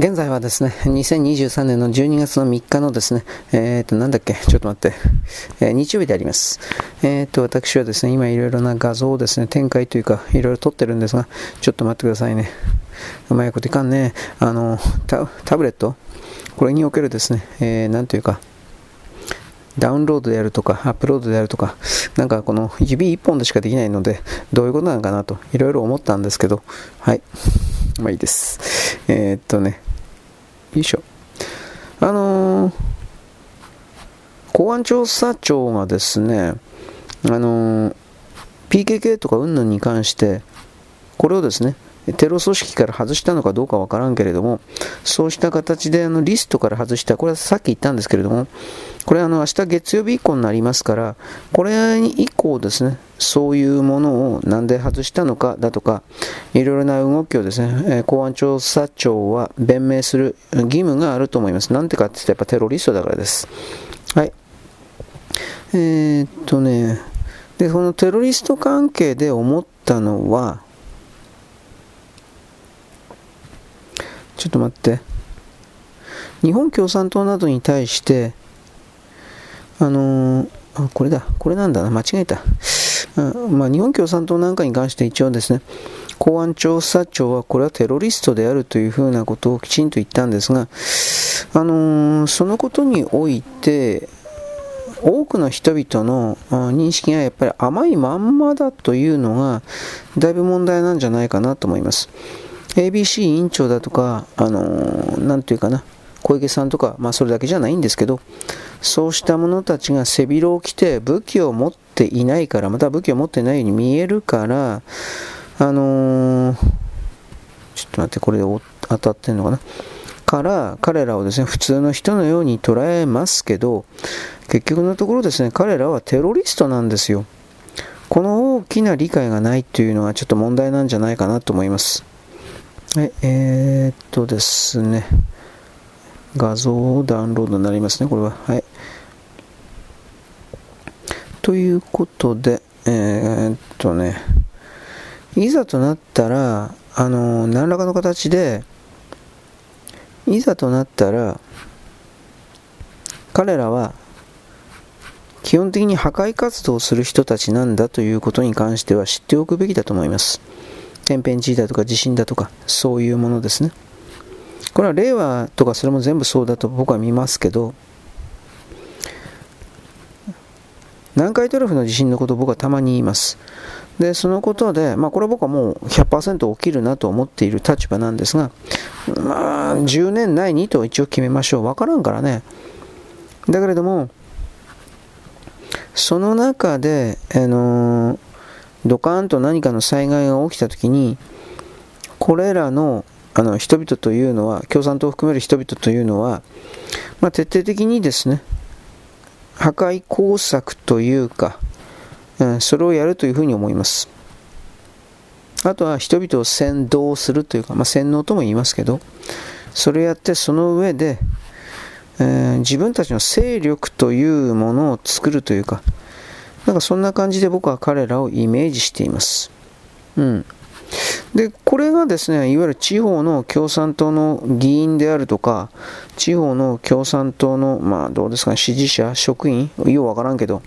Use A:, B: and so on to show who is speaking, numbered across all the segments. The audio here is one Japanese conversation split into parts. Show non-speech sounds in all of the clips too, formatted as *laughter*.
A: 現在はですね、2023年の12月の3日のですね、えっ、ー、と、なんだっけ、ちょっと待って、えー、日曜日であります。えっ、ー、と、私はですね、今いろいろな画像をですね、展開というか、いろいろ撮ってるんですが、ちょっと待ってくださいね。うまいこといかんね。あの、タブレット？これにおけるですね、えー、なんというか、ダウンロードであるとか、アップロードであるとか、なんかこの指1本でしかできないので、どういうことなのかなと、いろいろ思ったんですけど、はい。まあいいです。えー、っとね、よいしょ。あのー、公安調査庁がですね、あのー、PKK とか云々に関して、これをですね、テロ組織から外したのかどうかわからんけれども、そうした形であのリストから外した、これはさっき言ったんですけれども、これあの明日月曜日以降になりますから、これ以降ですね、そういうものをなんで外したのかだとか、いろいろな動きをですね、公安調査庁は弁明する義務があると思います。なんてかって言ったらやっぱテロリストだからです。はい。えー、っとね、で、このテロリスト関係で思ったのは、ちょっと待って。日本共産党などに対して、あのー、あ、これだ。これなんだな。間違えた。うんまあ、日本共産党なんかに関して一応ですね、公安調査庁はこれはテロリストであるというふうなことをきちんと言ったんですが、あのー、そのことにおいて、多くの人々の認識がやっぱり甘いまんまだというのがだいぶ問題なんじゃないかなと思います。ABC 委員長だとか、あのー、なんていうかな、小池さんとか、まあそれだけじゃないんですけど、そうした者たちが背広を着て武器を持っていないから、また武器を持ってないように見えるから、あのー、ちょっと待って、これで当たってんのかな？から、彼らをですね、普通の人のように捉えますけど、結局のところですね、彼らはテロリストなんですよ。この大きな理解がないというのはちょっと問題なんじゃないかなと思います。はい、えー、っとですね、画像ダウンロードになりますね、これは。はい。ということで、えー、っとね、いざとなったら、あの、何らかの形で、いざとなったら、彼らは基本的に破壊活動をする人たちなんだということに関しては知っておくべきだと思います。天変地異だとか地震だとか、そういうものですね。これは令和とかそれも全部そうだと僕は見ますけど、南海トラフの地震のことを僕はたまに言います。で、そのことで、まあこれは僕はもう100%起きるなと思っている立場なんですが、まあ10年内にと一応決めましょう。わからんからね。だけれども、その中で、あのードカーンと何かの災害が起きた時にこれらのあの人々というのは共産党を含める人々というのは、まあ、徹底的にですね破壊工作というか、うん、それをやるというふうに思いますあとは人々を先導するというか、まあ、洗脳とも言いますけどそれをやってその上で、えー、自分たちの勢力というものを作るというかなんかそんな感じで僕は彼らをイメージしています。うん。で、これがですね、いわゆる地方の共産党の議員であるとか、地方の共産党の、まあどうですか、支持者、職員、ようわからんけど、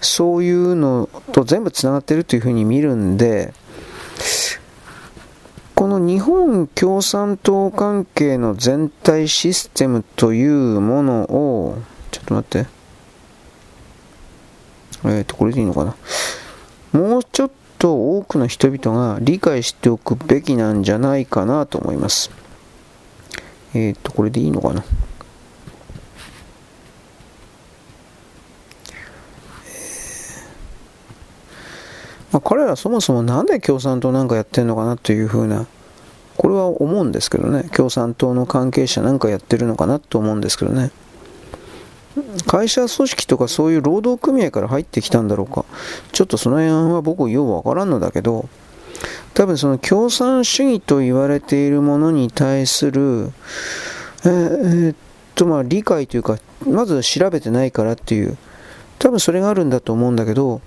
A: そういうのと全部つながってるというふうに見るんで、この日本共産党関係の全体システムというものを、ちょっと待って。えっ、ー、と、これでいいのかな。もうちょっとと多くの人々が理解しておくべきなんじゃないかなと思います。えっ、ー、と、これでいいのかな？まあ、彼らそもそもなんで共産党なんかやってんのかなというふうな、これは思うんですけどね、共産党の関係者なんかやってるのかなと思うんですけどね。会社組織とかそういう労働組合から入ってきたんだろうか。ちょっとその辺は僕ようわからんのだけど、多分その共産主義と言われているものに対する、えー、っとまあ理解というか、まず調べてないからっていう、多分それがあるんだと思うんだけど、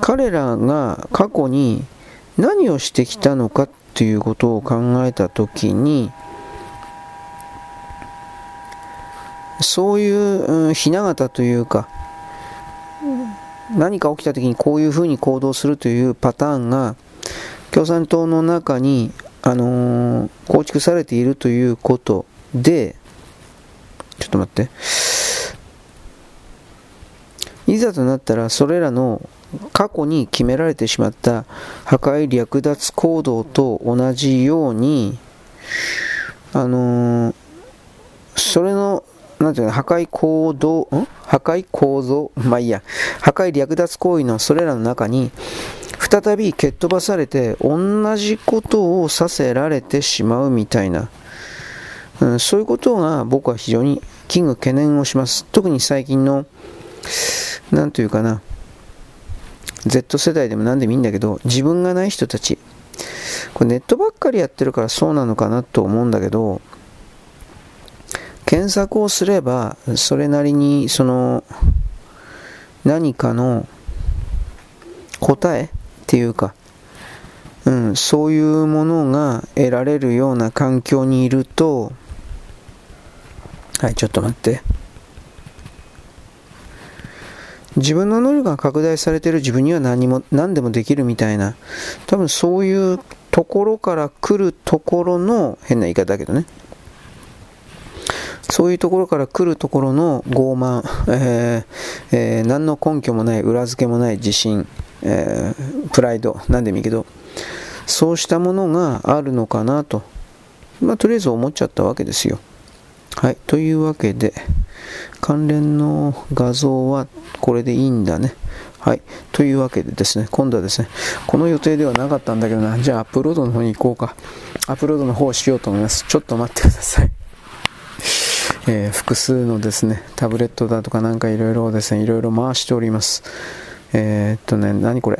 A: 彼らが過去に何をしてきたのかっていうことを考えた時にそういう、うん、ひな形というか何か起きた時にこういうふうに行動するというパターンが共産党の中に、あのー、構築されているということでちょっと待って。いざとなったらそれらの過去に決められてしまった破壊略奪行動と同じようにあのー、それのなんていうの破壊行動ん？破壊構造まあいいや。破壊略奪行為のそれらの中に再び蹴っ飛ばされて同じことをさせられてしまうみたいな、うん、そういうことが僕は非常に危惧懸念をします。特に最近のなんというかな。Z 世代でも何でもいいんだけど自分がない人たち。これネットばっかりやってるからそうなのかなと思うんだけど検索をすればそれなりにその何かの答えっていうか、うん、そういうものが得られるような環境にいるとはいちょっと待って。自分の能力が拡大されてる自分には何も何でもできるみたいな多分そういうところから来るところの変な言い方だけどね。そういうところから来るところの傲慢、えーえー、何の根拠もない裏付けもない自信、えー、プライド何でもいいけどそうしたものがあるのかなと、まあ、とりあえず思っちゃったわけですよはいというわけで関連の画像はこれでいいんだね。はい。というわけでですね、今度はですね、この予定ではなかったんだけどな、じゃあアップロードの方に行こうか。アップロードの方をしようと思います。ちょっと待ってください。えー、複数のですね、タブレットだとかなんかいろいろですね、いろいろ回しております。えー、っとね、何これ？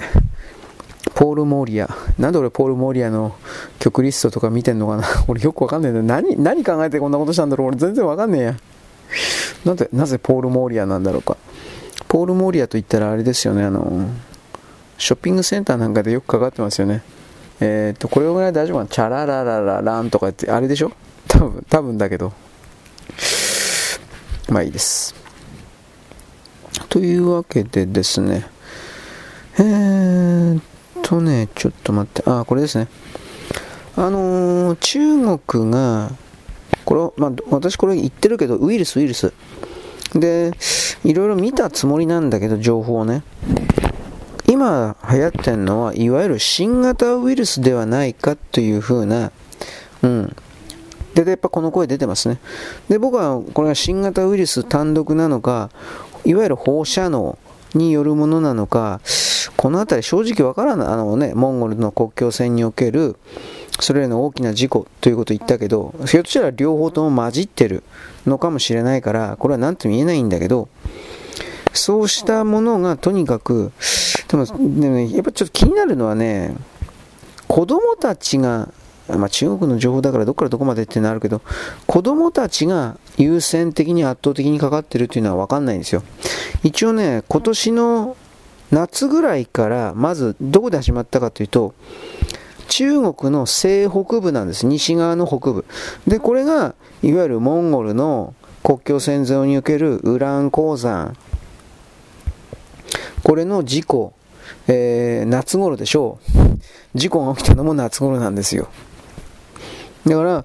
A: ポール・モーリア。なんで俺ポール・モーリアの曲リストとか見てんのかな？*laughs* 俺よくわかんないんだ何、何考えてこんなことしたんだろう？俺全然わかんねえや。なぜ、なぜポール・モーリアなんだろうか？ポール・モーリアといったらあれですよね、あの、ショッピングセンターなんかでよくかかってますよね。えっ、と、これぐらい大丈夫かな？チャララララランとかって、あれでしょ？多分、多分だけど。まあいいです。というわけでですね、えーっとね、ちょっと待って、あ、これですね。あのー、中国が、これ、まあ、私これ言ってるけど、ウイルス、ウイルス。で、いろいろ見たつもりなんだけど、情報をね。今流行ってるのは、いわゆる新型ウイルスではないかというふうな、うん。で、やっぱこの声出てますね。で、僕はこれが新型ウイルス単独なのか、いわゆる放射能によるものなのか、この辺り正直わからない。あのね、モンゴルの国境線における、それらの大きな事故ということを言ったけど、ひょっとしたら両方とも混じってるのかもしれないから、これは何とも言えないんだけど、そうしたものがとにかく、でも、でもね、やっぱちょっと気になるのはね、子供たちが、まあ、中国の情報だからどこからどこまでってなるけど、子供たちが優先的に圧倒的にかかってるっていうのは分かんないんですよ。一応ね、今年の夏ぐらいからまずどこで始まったかというと、中国の西北部なんです。西側の北部。で、これが、いわゆるモンゴルの国境線沿いにおけるウラン鉱山。これの事故、えー、夏頃でしょう。事故が起きたのも夏頃なんですよ。だから、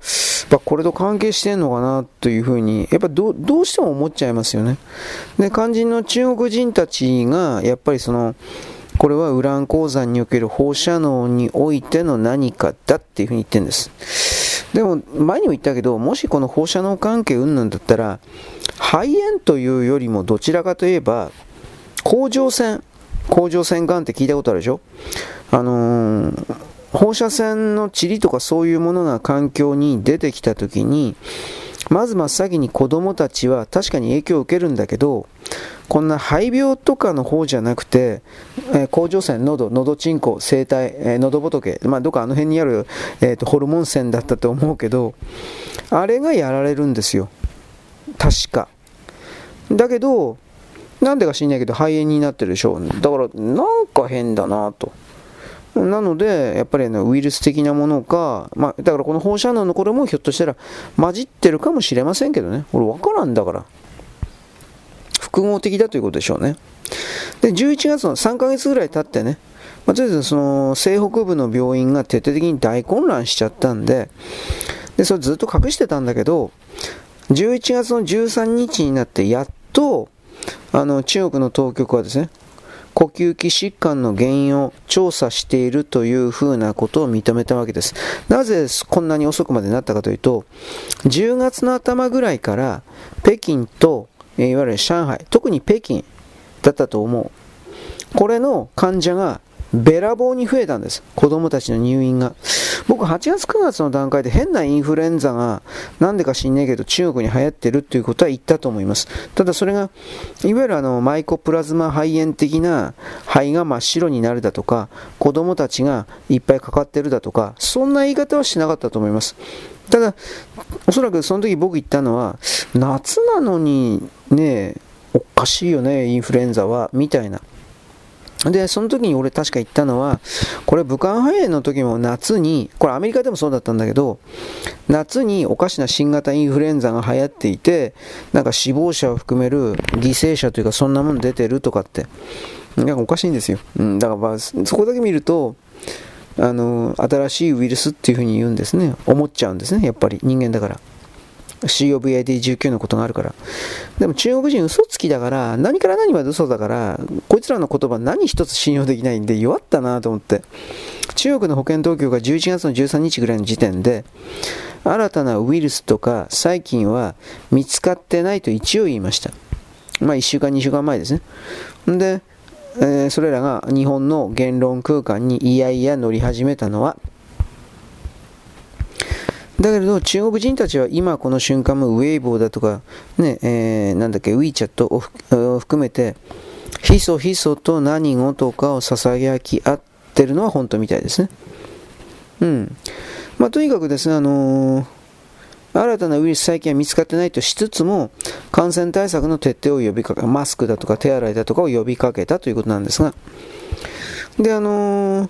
A: これと関係してんのかなというふうに、やっぱどどうしても思っちゃいますよね。で、肝心の中国人たちが、やっぱりその、これはウラン鉱山における放射能においての何かだっていうふうに言ってるんです。でも、前にも言ったけど、もしこの放射能関係うんぬんだったら、肺炎というよりもどちらかといえば、甲状腺、甲状腺がんって聞いたことあるでしょ？あのー、放射線の塵とかそういうものが環境に出てきたときに、まず真っ先に子供たちは確かに影響を受けるんだけど、こんな肺病とかの方じゃなくて、えー、甲状腺、喉、喉チンコ、声帯、えー、喉仏、まあ、どっかあの辺にある、えーと、ホルモン腺だったと思うけど、あれがやられるんですよ。確か。だけど、なんでか知んないけど肺炎になってるでしょう。だから、なんか変だなと。なので、やっぱり、ね、ウイルス的なものか、まあ、だからこの放射能のこれもひょっとしたら混じってるかもしれませんけどね。俺分からんだから。複合的だということでしょうね。で、11月の3ヶ月ぐらい経ってね、まあ、とりあえずその西北部の病院が徹底的に大混乱しちゃったんで、で、それずっと隠してたんだけど、11月の13日になってやっと、あの、中国の当局はですね、呼吸器疾患の原因を調査しているというふうなことを認めたわけです。なぜこんなに遅くまでなったかというと、10月の頭ぐらいから北京と、いわゆる上海、特に北京だったと思う。これの患者がべらぼうに増えたんです。子供たちの入院が。僕8月9月の段階で変なインフルエンザがなんでか知んねえけど中国に流行ってるっていうことは言ったと思います。ただそれがいわゆるあのマイコプラズマ肺炎的な肺が真っ白になるだとか子供たちがいっぱいかかってるだとかそんな言い方はしなかったと思います。ただおそらくその時僕言ったのは夏なのにねおかしいよねインフルエンザはみたいなで、その時に俺確か言ったのは、これ武漢肺炎の時も夏に、これアメリカでもそうだったんだけど、夏におかしな新型インフルエンザが流行っていて、なんか死亡者を含める犠牲者というかそんなもの出てるとかって、なんかおかしいんですよ。うん、だからまあ、そこだけ見ると、あの、新しいウイルスっていうふうに言うんですね。思っちゃうんですね、やっぱり人間だから。COVID-19 のことがあるから。でも中国人嘘つきだから、何から何まで嘘だから、こいつらの言葉何一つ信用できないんで弱ったなと思って。中国の保健当局が11月の13日ぐらいの時点で、新たなウイルスとか細菌は見つかってないと一応言いました。まあ1週間、2週間前ですね。で、えー、それらが日本の言論空間にいやいや乗り始めたのは、だけれど中国人たちは今この瞬間もウェイボーだとか、ね、えー、なんだっけ、WeChat を含めて、ひそひそと何事かを捧げき合ってるのは本当みたいですね。うん。まあ、とにかくですね、あのー、新たなウイルス細菌は見つかってないとしつつも、感染対策の徹底を呼びかけ、マスクだとか手洗いだとかを呼びかけたということなんですが、で、あのー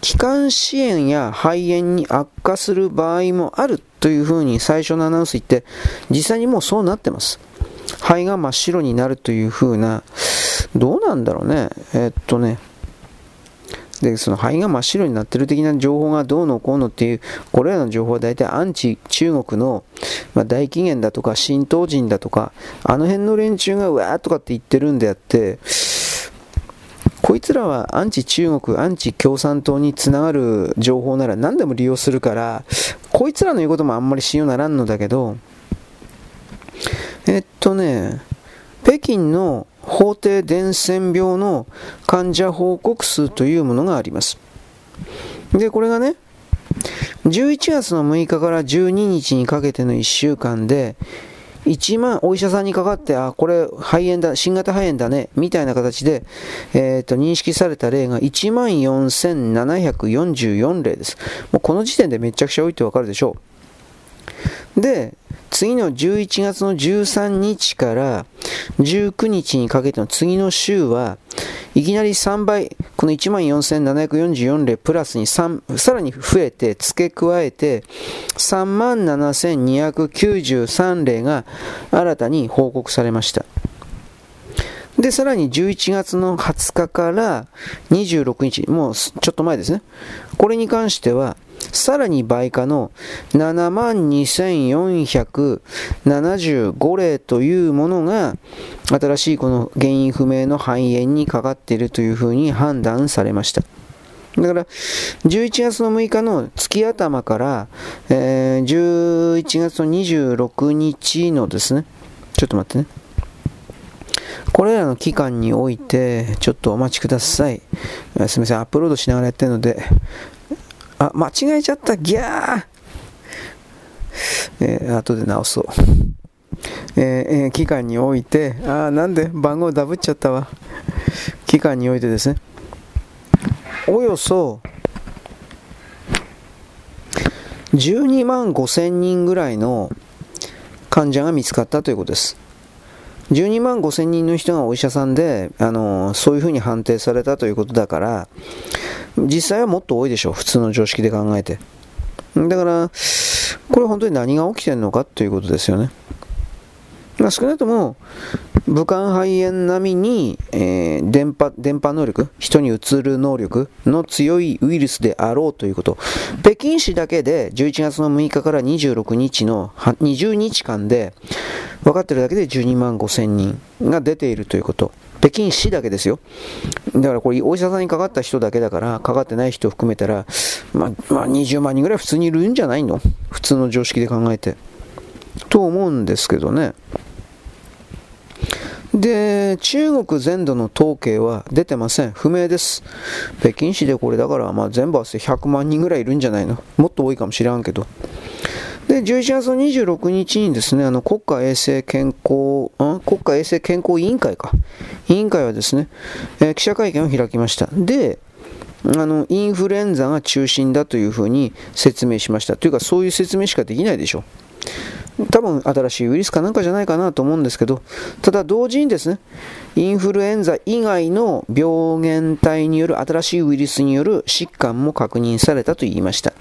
A: 気管支炎や肺炎に悪化する場合もあるというふうに最初のアナウンス言って、実際にもうそうなってます。肺が真っ白になるというふうな、どうなんだろうね。えっとね、で、その肺が真っ白になってる的な情報がどうのこうのっていう、これらの情報は大体アンチ中国の、まあ、大起源だとか、神道人だとか、あの辺の連中がうわーとかって言ってるんであって、こいつらはアンチ中国、アンチ共産党につながる情報なら何でも利用するから、こいつらの言うこともあんまり信用ならんのだけど、えっとね、北京の法定伝染病の患者報告数というものがあります。で、これがね、11月の6日から12日にかけての1週間で、1万、お医者さんにかかって、あ、これ肺炎だ、新型肺炎だね、みたいな形で、えー、と認識された例が1万4744例です。もうこの時点でめちゃくちゃ多いってわかるでしょう。で、次の11月の13日から19日にかけての次の週はいきなり3倍、この14,744例プラスに3、さらに増えて、付け加えて、37,293例が新たに報告されました。で、さらに11月の20日から26日、もうちょっと前ですね。これに関しては、さらに倍化の7万2475例というものが新しいこの原因不明の肺炎にかかっているというふうに判断されました。だから、11月の6日の月頭から、えー、11月の26日のですね、ちょっと待ってね。これらの期間において、ちょっとお待ちください。すみません、アップロードしながらやってるので、あ、間違えちゃった、ギャーえー、後で直そう。えーえー、期間において、あ、なんで？番号ダブっちゃったわ。期間においてですね、およそ12万5千人ぐらいの患者が見つかったということです。12万5千人の人がお医者さんで、あのそういうふうに判定されたということだから、実際はもっと多いでしょう。普通の常識で考えて。だから、これ本当に何が起きてるのかということですよね。まあ、少なくとも、武漢肺炎並みに、えー、電波、電波能力、人にうつる能力の強いウイルスであろうということ。北京市だけで11月の6日から26日の20日間で、分かってるだけで12万5千人が出ているということ。北京市だけですよ。だからこれ、お医者さんにかかった人だけだから、かかってない人を含めたら、まあ、まあ、20万人ぐらい普通にいるんじゃないの？普通の常識で考えて。と思うんですけどね。で、中国全土の統計は出てません。不明です。北京市でこれだから、まあ、全部合わせて100万人ぐらいいるんじゃないの？もっと多いかもしらんけど。で、11月26日にですね、あの国家衛生健康、ん国家衛生健康委員会か。委員会はですね、えー、記者会見を開きました。で、あの、インフルエンザが中心だというふうに説明しました。というか、そういう説明しかできないでしょう。多分新しいウイルスかなんかじゃないかなと思うんですけど、ただ同時にですね、インフルエンザ以外の病原体による新しいウイルスによる疾患も確認されたと言いました。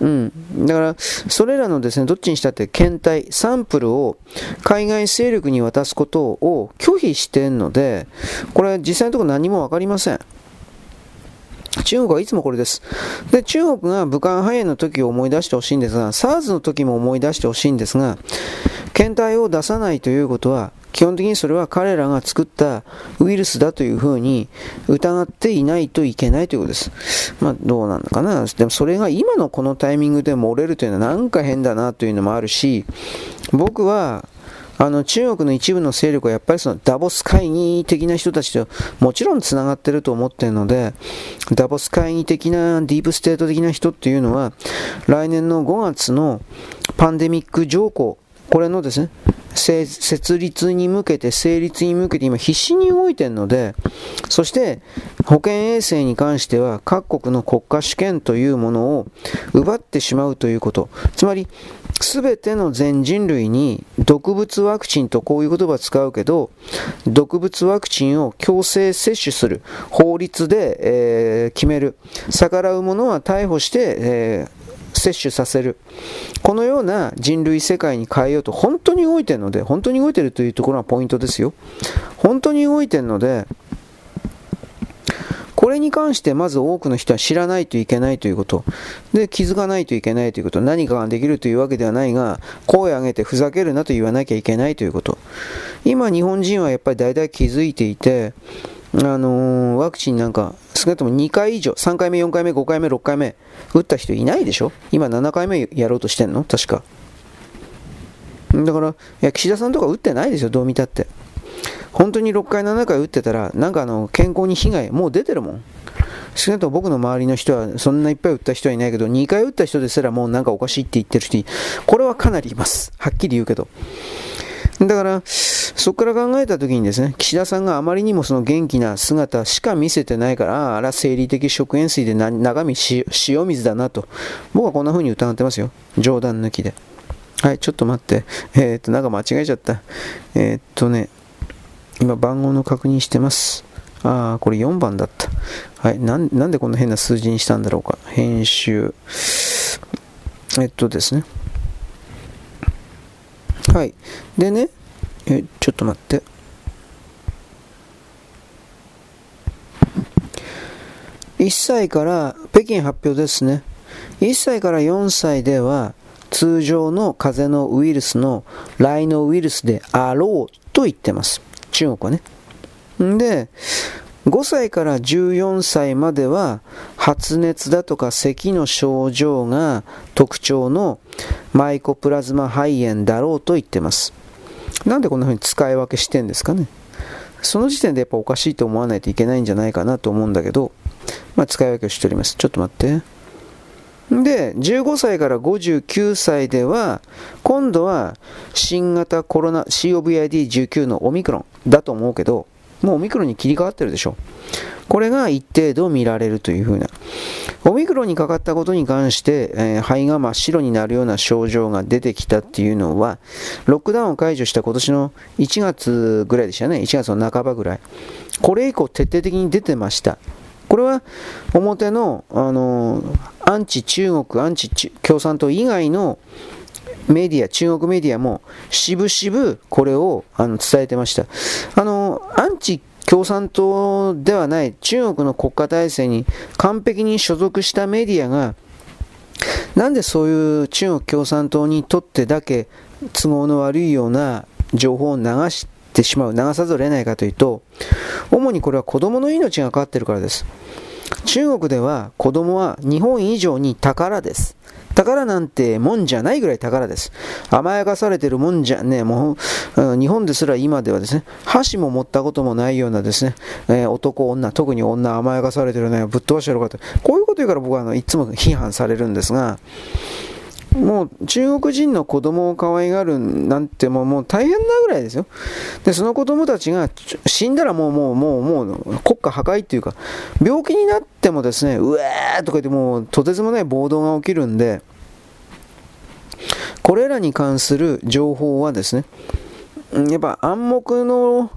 A: うん、だから、それらのですね、どっちにしたって検体、サンプルを海外勢力に渡すことを拒否しているので、これ実際のところ何も分かりません。中国はいつもこれです。で、中国が武漢肺炎の時を思い出してほしいんですが、SARS の時も思い出してほしいんですが、検体を出さないということは、基本的にそれは彼らが作ったウイルスだというふうに疑っていないといけないということです。まあ、どうなのかな。でもそれが今のこのタイミングで漏れるというのはなんか変だなというのもあるし、僕はあの中国の一部の勢力はやっぱりそのダボス会議的な人たちともちろんつながってると思ってるので、ダボス会議的なディープステート的な人っていうのは、来年の5月のパンデミック条項、これのですね、設立に向けて、成立に向けて今必死に動いてるので、そして保健衛生に関しては各国の国家主権というものを奪ってしまうということ。つまり、すべての全人類に毒物ワクチンとこういう言葉使うけど、毒物ワクチンを強制接種する法律で、えー、決める。逆らう者は逮捕して、えー、接種させる。このような人類世界に変えようと本当に動いてるので、本当に動いてるというところがポイントですよ。本当に動いてるので、これに関してまず多くの人は知らないといけないということ。で、気づかないといけないということ。何かができるというわけではないが、声を上げてふざけるなと言わなきゃいけないということ。今、日本人はやっぱり大体気づいていて、あのー、ワクチンなんか、少なくとも2回以上、3回目、4回目、5回目、6回目、打った人いないでしょ？今7回目やろうとしてんの？確か。だから、いや、岸田さんとか打ってないですよ、どう見たって。本当に6回、7回打ってたら、なんかあの健康に被害、もう出てるもん。少なくとも僕の周りの人は、そんないっぱい打った人はいないけど、2回打った人ですらもうなんかおかしいって言ってる人、これはかなりいます。はっきり言うけど。だから、そこから考えたときにですね、岸田さんがあまりにもその元気な姿しか見せてないから、あら、生理的食塩水で中身塩水だなと、僕はこんな風に疑ってますよ。冗談抜きで。はい、ちょっと待って。えー、っと、なんか間違えちゃった。えー、っとね、今番号の確認してます。ああ、これ4番だった。はい。ななんでこんな変な数字にしたんだろうか。編集。えっとですね。はい。でね、え、ちょっと待って。1歳から北京発表ですね。1歳から4歳では通常の風邪のウイルスのライノウイルスであろうと言ってます。中国はね。で、5歳から14歳までは発熱だとか咳の症状が特徴のマイコプラズマ肺炎だろうと言ってます。なんでこんな風に使い分けしてんですかね。その時点でやっぱおかしいと思わないといけないんじゃないかなと思うんだけど、まあ、使い分けをしております。ちょっと待って。で、15歳から59歳では、今度は新型コロナ COVID-19 のオミクロンだと思うけど、もうオミクロンに切り替わってるでしょ。これが一定度見られるというふうな。オミクロンにかかったことに関して、えー、肺が真っ白になるような症状が出てきたっていうのは、ロックダウンを解除した今年の1月ぐらいでしたね。1月の半ばぐらい。これ以降徹底的に出てました。これは表の、あの、アンチ中国、アンチ共産党以外のメディア、中国メディアも、しぶしぶこれをあの伝えてました。あの、アンチ共産党ではない中国の国家体制に完璧に所属したメディアが、なんでそういう中国共産党にとってだけ都合の悪いような情報を流してしまう、流さざるを得ないかというと、主にこれは子供の命がかかっているからです。中国では子供は日本以上に宝です。宝なんてもんじゃないぐらい宝です。甘やかされてるもんじゃね、もう、日本ですら今ではですね、箸も持ったこともないようなですね、えー、男、女、特に女甘やかされてるね、ぶっ飛ばしてるかと、こういうこと言うから僕はあのいつも批判されるんですが、もう中国人の子供を可愛がるなんてもうもう大変なぐらいですよ。で、その子供たちが死んだらもうもうもうもう国家破壊っていうか、病気になってもですね、うえーとか言ってもうとてつもない暴動が起きるんで、これらに関する情報はですね、やっぱ暗黙の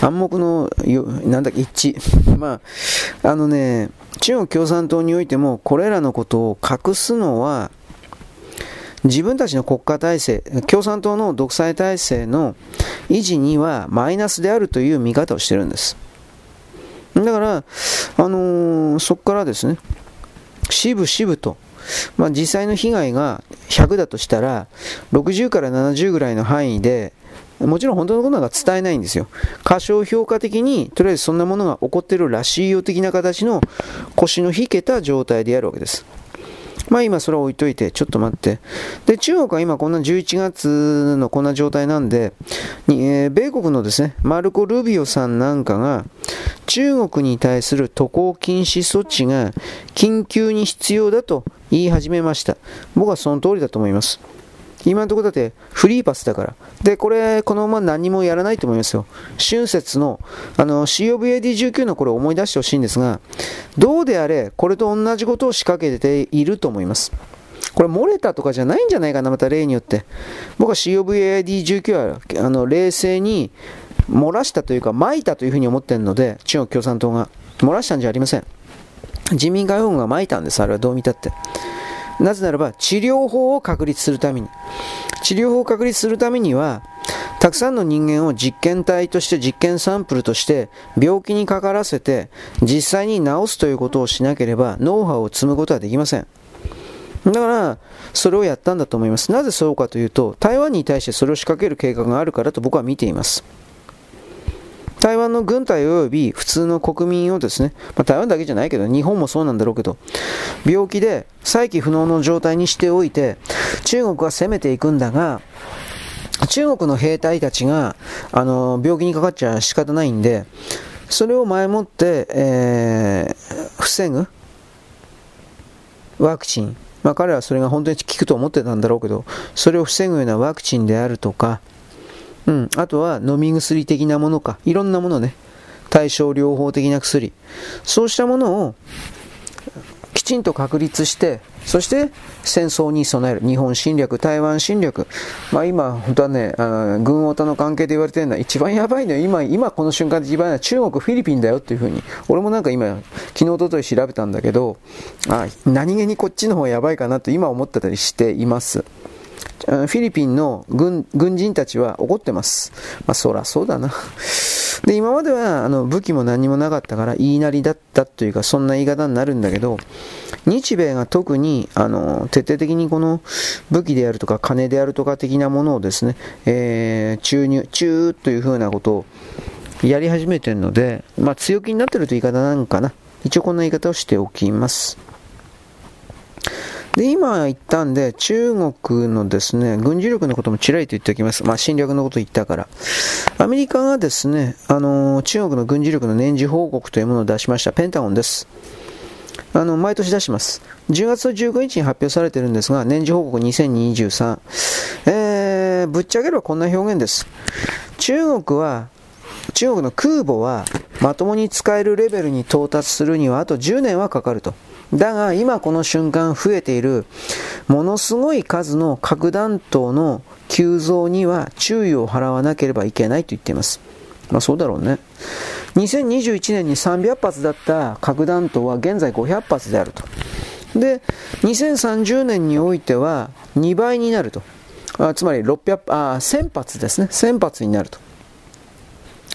A: 暗黙のよ、なんだっけ、一致。*laughs* まあ、あのね、中国共産党においても、これらのことを隠すのは、自分たちの国家体制、共産党の独裁体制の維持にはマイナスであるという見方をしてるんです。だから、あのー、そこからですね、しぶしぶと、まあ、実際の被害が100だとしたら、60から70ぐらいの範囲で、もちろん本当のことなんか伝えないんですよ。過小評価的に、とりあえずそんなものが起こってるらしいよ的な形の腰の引けた状態でやるわけです。まあ今それは置いといて、ちょっと待って。で、中国は今こんな11月のこんな状態なんで、にえー、米国のですね、マルコ・ルビオさんなんかが、中国に対する渡航禁止措置が緊急に必要だと言い始めました。僕はその通りだと思います。今のところだってフリーパスだから。で、これ、このまま何もやらないと思いますよ。春節の、あの、COVAD19 のこれを思い出してほしいんですが、どうであれ、これと同じことを仕掛けていると思います。これ漏れたとかじゃないんじゃないかな、また例によって。僕は COVAD19 は、あの、冷静に漏らしたというか、撒いたというふうに思ってるので、中国共産党が。漏らしたんじゃありません。人民解放軍が撒いたんです、あれはどう見たって。なぜならば治療法を確立するために。治療法を確立するためにはたくさんの人間を実験体として実験サンプルとして病気にかからせて実際に治すということをしなければノウハウを積むことはできません。だからそれをやったんだと思います。なぜそうかというと台湾に対してそれを仕掛ける計画があるからと僕は見ています。台湾の軍隊及び普通の国民をですね、まあ、台湾だけじゃないけど、日本もそうなんだろうけど、病気で再起不能の状態にしておいて、中国は攻めていくんだが、中国の兵隊たちが、あの、病気にかかっちゃ仕方ないんで、それを前もって、えー、防ぐワクチン。まあ彼はそれが本当に効くと思ってたんだろうけど、それを防ぐようなワクチンであるとか、うん、あとは飲み薬的なものか、いろんなものね、対症療法的な薬、そうしたものをきちんと確立して、そして戦争に備える。日本侵略、台湾侵略。まあ今、本当はね、あ軍オタの関係で言われてるのは一番やばいのは今、今この瞬間で一番やばいのは中国、フィリピンだよっていうふうに。俺もなんか今、昨日、おととい調べたんだけど、あ何気にこっちの方がやばいかなと今思ってたりしています。フィリピンの軍人たちは怒ってます。まあ、そらそうだな。*laughs* で、今まではあの武器も何もなかったから言いなりだったというか、そんな言い方になるんだけど、日米が特にあの徹底的にこの武器であるとか金であるとか的なものをですね、えー、注入、中というふうなことをやり始めてるので、まあ、強気になってるという言い方なんかな。一応こんな言い方をしておきます。で、今言ったんで、中国のですね、軍事力のこともちらりと言っておきます。まあ、侵略のこと言ったから。アメリカがですね、あの、中国の軍事力の年次報告というものを出しました。ペンタゴンです。あの、毎年出します。10月15日に発表されてるんですが、年次報告2023。えー、ぶっちゃければこんな表現です。中国は、中国の空母はまともに使えるレベルに到達するにはあと10年はかかると。だが今この瞬間増えているものすごい数の核弾頭の急増には注意を払わなければいけないと言っています。まあそうだろうね。2021年に300発だった核弾頭は現在500発であると。で、2030年においては2倍になると。あつまり600あ1000発ですね。1000発になると。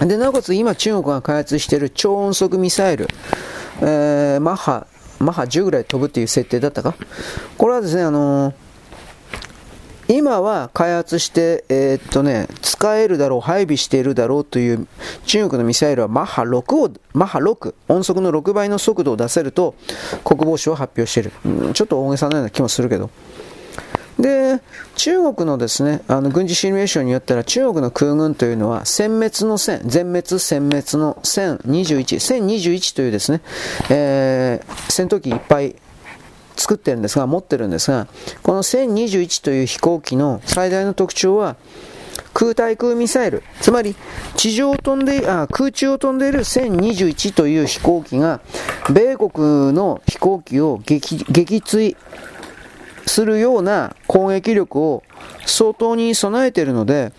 A: で、なおかつ今中国が開発している超音速ミサイル、えー、マッハ、マッハ10ぐらい飛ぶっていう設定だったか？これはですね、あのー今は開発して、えー、っとね、使えるだろう、配備しているだろうという中国のミサイルはマッハ6を、マッハ6、音速の6倍の速度を出せると国防省は発表している。ちょっと大げさなような気もするけど。で、中国のですね、あの軍事シミュレーションによったら中国の空軍というのは殲滅の線、全滅殲滅の1021、1021というですね、えー、戦闘機いっぱい作ってるんですが、持ってるんですが、この1021という飛行機の最大の特徴は、空対空ミサイル、つまり地上を飛んであ空中を飛んでいる1021という飛行機が、米国の飛行機を撃墜するような攻撃力を相当に備えているので、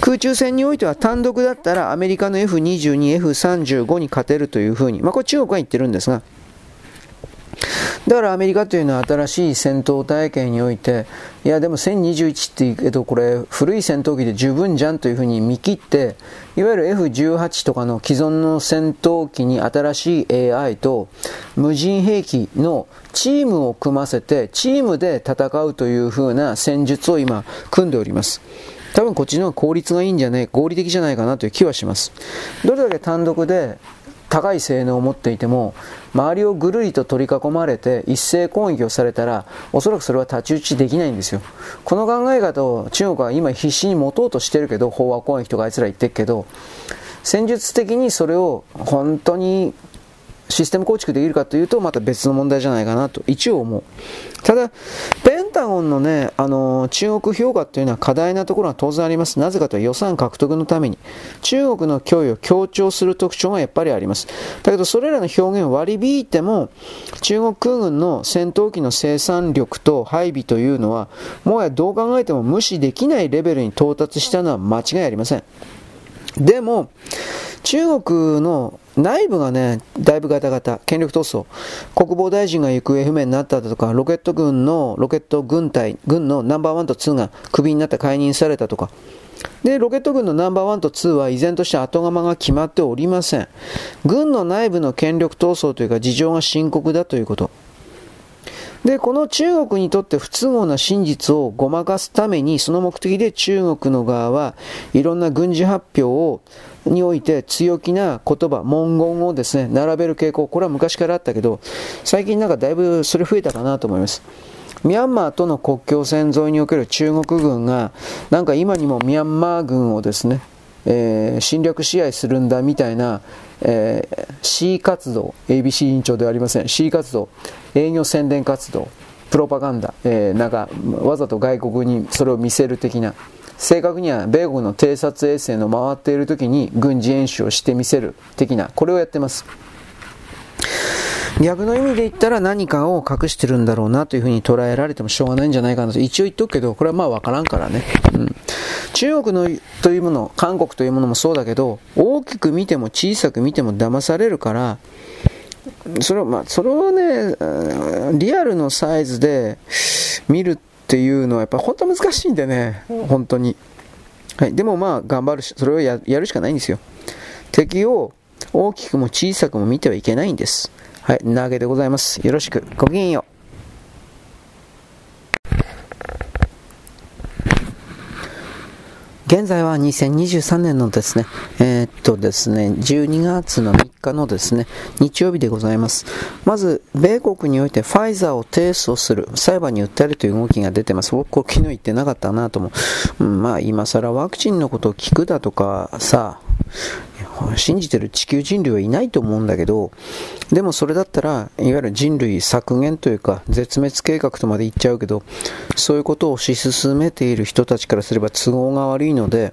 A: 空中戦においては単独だったらアメリカの F22、F35 に勝てるというふうに、まあ、これ中国は言ってるんですが、だからアメリカというのは新しい戦闘体系において、いやでも1021って言うけど、これ古い戦闘機で十分じゃんというふうに見切って、いわゆる F18 とかの既存の戦闘機に新しい AI と無人兵器のチームを組ませて、チームで戦うという風な戦術を今組んでおります。多分こっちの方が効率がいいんじゃない、合理的じゃないかなという気はします。どれだけ単独で高い性能を持っていても、周りをぐるりと取り囲まれて一斉攻撃をされたら、おそらくそれは太刀打ちできないんですよ。この考え方を中国は今必死に持とうとしてるけど、飽和攻撃とかあいつら言ってるけど、戦術的にそれを本当にシステム構築できるかというと、また別の問題じゃないかなと、一応思う。ただ、ンタゴンのね、あの、中国評価というのは課題なところは当然あります。なぜかというと予算獲得のために、中国の脅威を強調する特徴がやっぱりあります。だけど、それらの表現を割り引いても、中国空軍の戦闘機の生産力と配備というのは、もはやどう考えても無視できないレベルに到達したのは間違いありません。でも、中国の内部がね、だいぶガタガタ、権力闘争、国防大臣が行方不明になったとか、ロケット軍の、ロケット軍隊、軍のナンバーワンとツーがクビになって解任されたとか、で、ロケット軍のナンバーワンとツーは依然として後釜が決まっておりません。軍の内部の権力闘争というか事情が深刻だということ。で、この中国にとって不都合な真実をごまかすために、その目的で中国の側はいろんな軍事発表をにおいて強気な言葉、文言をですね、並べる傾向、これは昔からあったけど、最近なんかだいぶそれ増えたかなと思います。ミャンマーとの国境線沿いにおける中国軍が、なんか今にもミャンマー軍をですね、えー、侵略支配するんだみたいな、えー、C 活動、ABC 委員長ではありません、C 活動、営業宣伝活動、プロパガンダ、えー、なんかわざと外国にそれを見せる的な、正確には米国の偵察衛星の回っている時に軍事演習をしてみせる的な、これをやってます。逆の意味で言ったら何かを隠してるんだろうなというふうに捉えられてもしょうがないんじゃないかなと一応言っとくけど、これはまあわからんからね。うん、中国のというもの、韓国というものもそうだけど、大きく見ても小さく見ても騙されるから、それを、まあ、それをね、リアルのサイズで見るっていうのはやっぱ本当難しいんでね、本当に。はい、でもまあ頑張るし、それをやるしかないんですよ。敵を大きくも小さくも見てはいけないんです。はい、投げでございます。よろしく。ごきげんよう。現在は2023年のですね、えー、っとですね、12月の3日のですね、日曜日でございます。まず、米国においてファイザーを提訴する、裁判に訴えるという動きが出てます。僕、これ昨日言ってなかったなとも。うん、まあ、今更ワクチンのことを聞くだとかさ、信じてる地球人類はいないと思うんだけど、でもそれだったら、いわゆる人類削減というか、絶滅計画とまで言っちゃうけど、そういうことを推し進めている人たちからすれば都合が悪いので、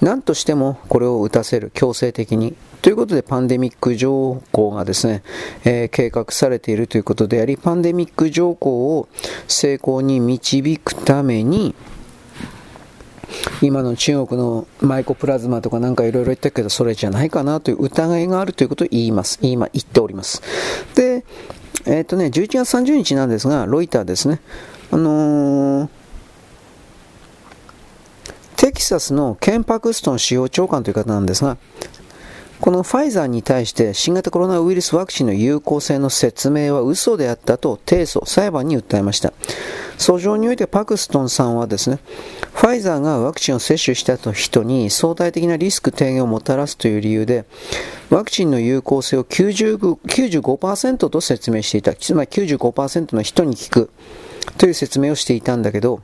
A: 何としてもこれを打たせる、強制的に。ということで、パンデミック条項がですね、えー、計画されているということであり、パンデミック条項を成功に導くために、今の中国のマイコプラズマとかなんかいろいろ言ったけど、それじゃないかなという疑いがあるということを言います。今言っております。で、えっ、ー、とね、11月30日なんですが、ロイターですね。あのー、テキサスのケン・パクストン司法長官という方なんですが、このファイザーに対して新型コロナウイルスワクチンの有効性の説明は嘘であったと提訴、裁判に訴えました。訴状においてパクストンさんはですね、ファイザーがワクチンを接種した人に相対的なリスク低減をもたらすという理由で、ワクチンの有効性を95%と説明していた。つまり95%の人に効くという説明をしていたんだけど、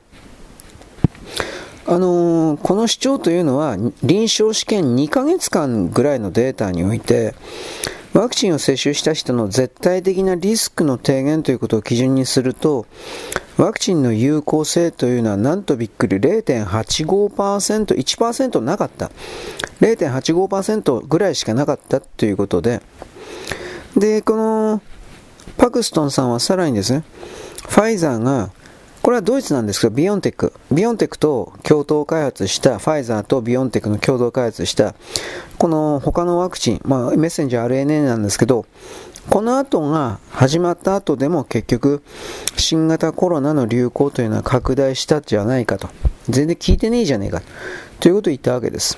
A: あのー、この主張というのは臨床試験2ヶ月間ぐらいのデータにおいてワクチンを接種した人の絶対的なリスクの低減ということを基準にするとワクチンの有効性というのはなんとびっくり0.85% 1%なかった0.85%ぐらいしかなかったということででこのパクストンさんはさらにですねファイザーがこれはドイツなんですけど、ビオンテック。ビオンテックと共同開発した、ファイザーとビオンテックの共同開発した、この他のワクチン、まあ、メッセンジャー RNA なんですけど、この後が始まった後でも結局、新型コロナの流行というのは拡大したじゃないかと。全然聞いてねえじゃねえか。ということを言ったわけです。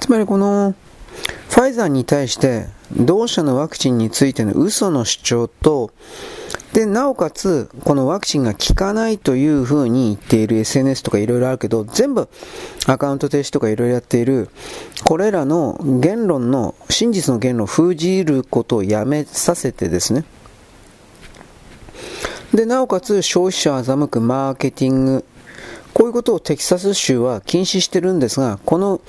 A: つまりこの、ファイザーに対して同社のワクチンについての嘘の主張とで、なおかつ、このワクチンが効かないというふうに言っている SNS とかいろいろあるけど、全部アカウント停止とかいろいろやっている、これらの言論の、真実の言論を封じることをやめさせてですね。で、なおかつ消費者を欺くマーケティング、こういうことをテキサス州は禁止してるんですが、この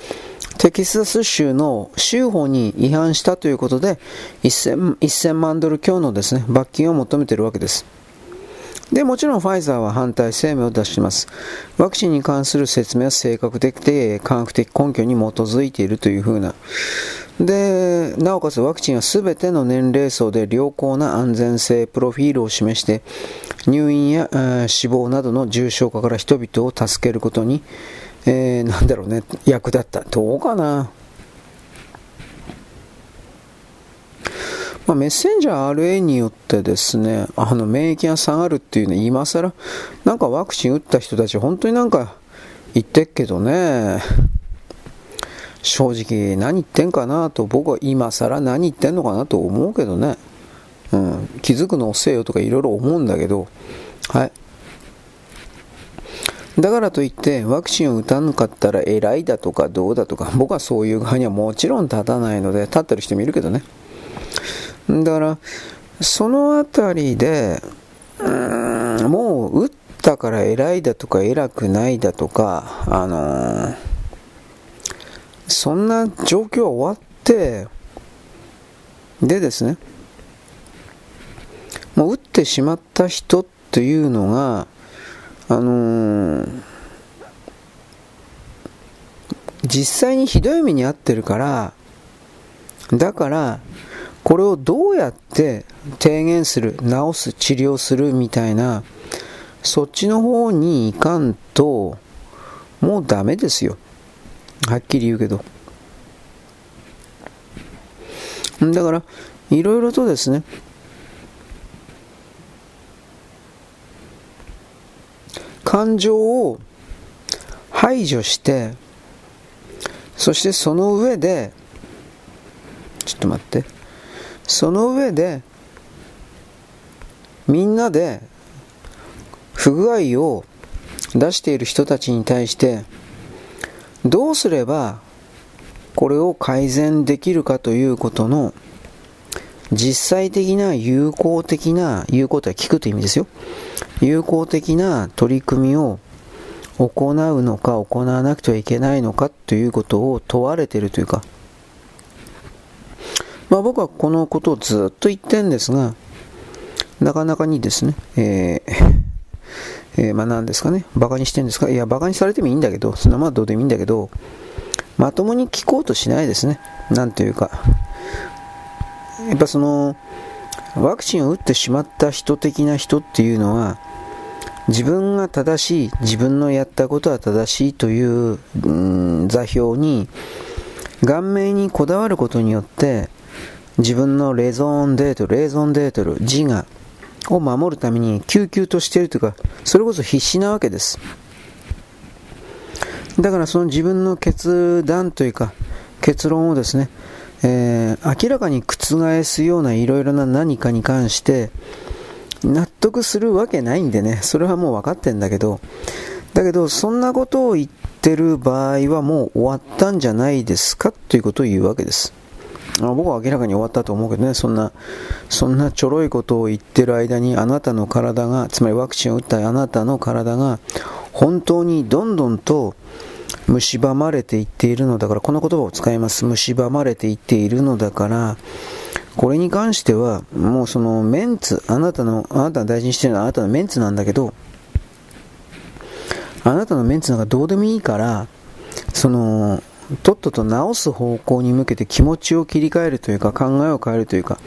A: テキサス州の州法に違反したということで 1000, 万ドル強のですね罰金を求めているわけです。で、もちろんファイザーは反対声明を出しています。ワクチンに関する説明は正確的で科学的根拠に基づいているというふうな。で、なおかつワクチンは全ての年齢層で良好な安全性プロフィールを示して、入院や死亡などの重症化から人々を助けることにえー、なんだろうね、役立った。どうかな。まあ、メッセンジャー RA によってですね、あの免疫が下がるっていうのは今更、なんかワクチン打った人たち本当になんか言ってっけどね、正直何言ってんかなと僕は今更何言ってんのかなと思うけどね、うん、気づくの遅えよとかいろいろ思うんだけど、はい。だからといってワクチンを打たなかったら偉いだとかどうだとか僕はそういう側にはもちろん立たないので立ってる人もいるけどね。だからそのあたりでうんもう打ったから偉いだとか偉くないだとかあのー、そんな状況は終わってでですねもう打ってしまった人っていうのがあのー、実際にひどい目に遭ってるからだからこれをどうやって低減する治す治療するみたいなそっちの方に行かんともうダメですよ。はっきり言うけど。だからいろいろとですね感情を排除してそしてその上でちょっと待って。その上でみんなで不具合を出している人たちに対してどうすればこれを改善できるかということの実際的な有効的な有効とは聞くという意味ですよ。有効的な取り組みを行うのか行わなくてはいけないのかということを問われているというか、まあ、僕はこのことをずっと言ってるんですがなかなかにですね、えー *laughs* えー、まあ何ですかね、バカにしてるんですか？いや、バカにされてもいいんだけど、そんなまあどうでもいいんだけど、まともに聞こうとしないですね。なんというか。やっぱその、ワクチンを打ってしまった人的な人っていうのは、自分が正しい、自分のやったことは正しいという、うん、座標に顔面にこだわることによって自分のレゾーンデートル、レゾンデートル、自我を守るために救急としているというか、それこそ必死なわけです。だからその自分の決断というか、結論をですね、えー、明らかに覆すようないろいろな何かに関して納得するわけないんでね、それはもう分かってんだけど、だけどそんなことを言ってる場合はもう終わったんじゃないですかということを言うわけです。僕は明らかに終わったと思うけどね、そんな、そんなちょろいことを言ってる間にあなたの体が、つまりワクチンを打ったあなたの体が本当にどんどんと蝕まれていっているのだから、この言葉を使います。蝕まれていっているのだから、これに関しては、もうそのメンツ、あなたの、あなたが大事にしてるのはあなたのメンツなんだけど、あなたのメンツなんかどうでもいいから、その、とっとと直す方向に向けて気持ちを切り替えるというか、考えを変えるというか、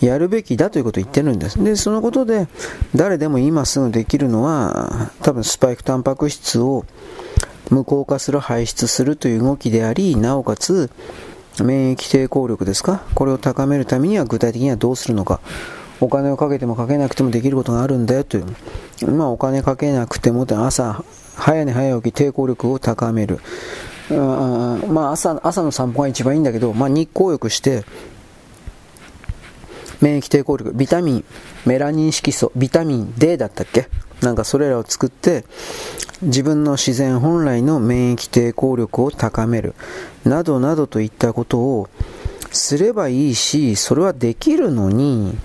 A: やるべきだということを言ってるんです。で、そのことで、誰でも今すぐできるのは、多分スパイクタンパク質を無効化する、排出するという動きであり、なおかつ、免疫抵抗力ですか？これを高めるためには具体的にはどうするのか？お金をかけてもかけなくてもできることがあるんだよという。まあお金かけなくても朝、早寝早起き抵抗力を高める。あまあ朝、朝の散歩が一番いいんだけど、まあ日光浴して、免疫抵抗力、ビタミン、メラニン色素、ビタミン D だったっけ？なんかそれらを作って、自分の自然本来の免疫抵抗力を高める、などなどといったことをすればいいし、それはできるのに、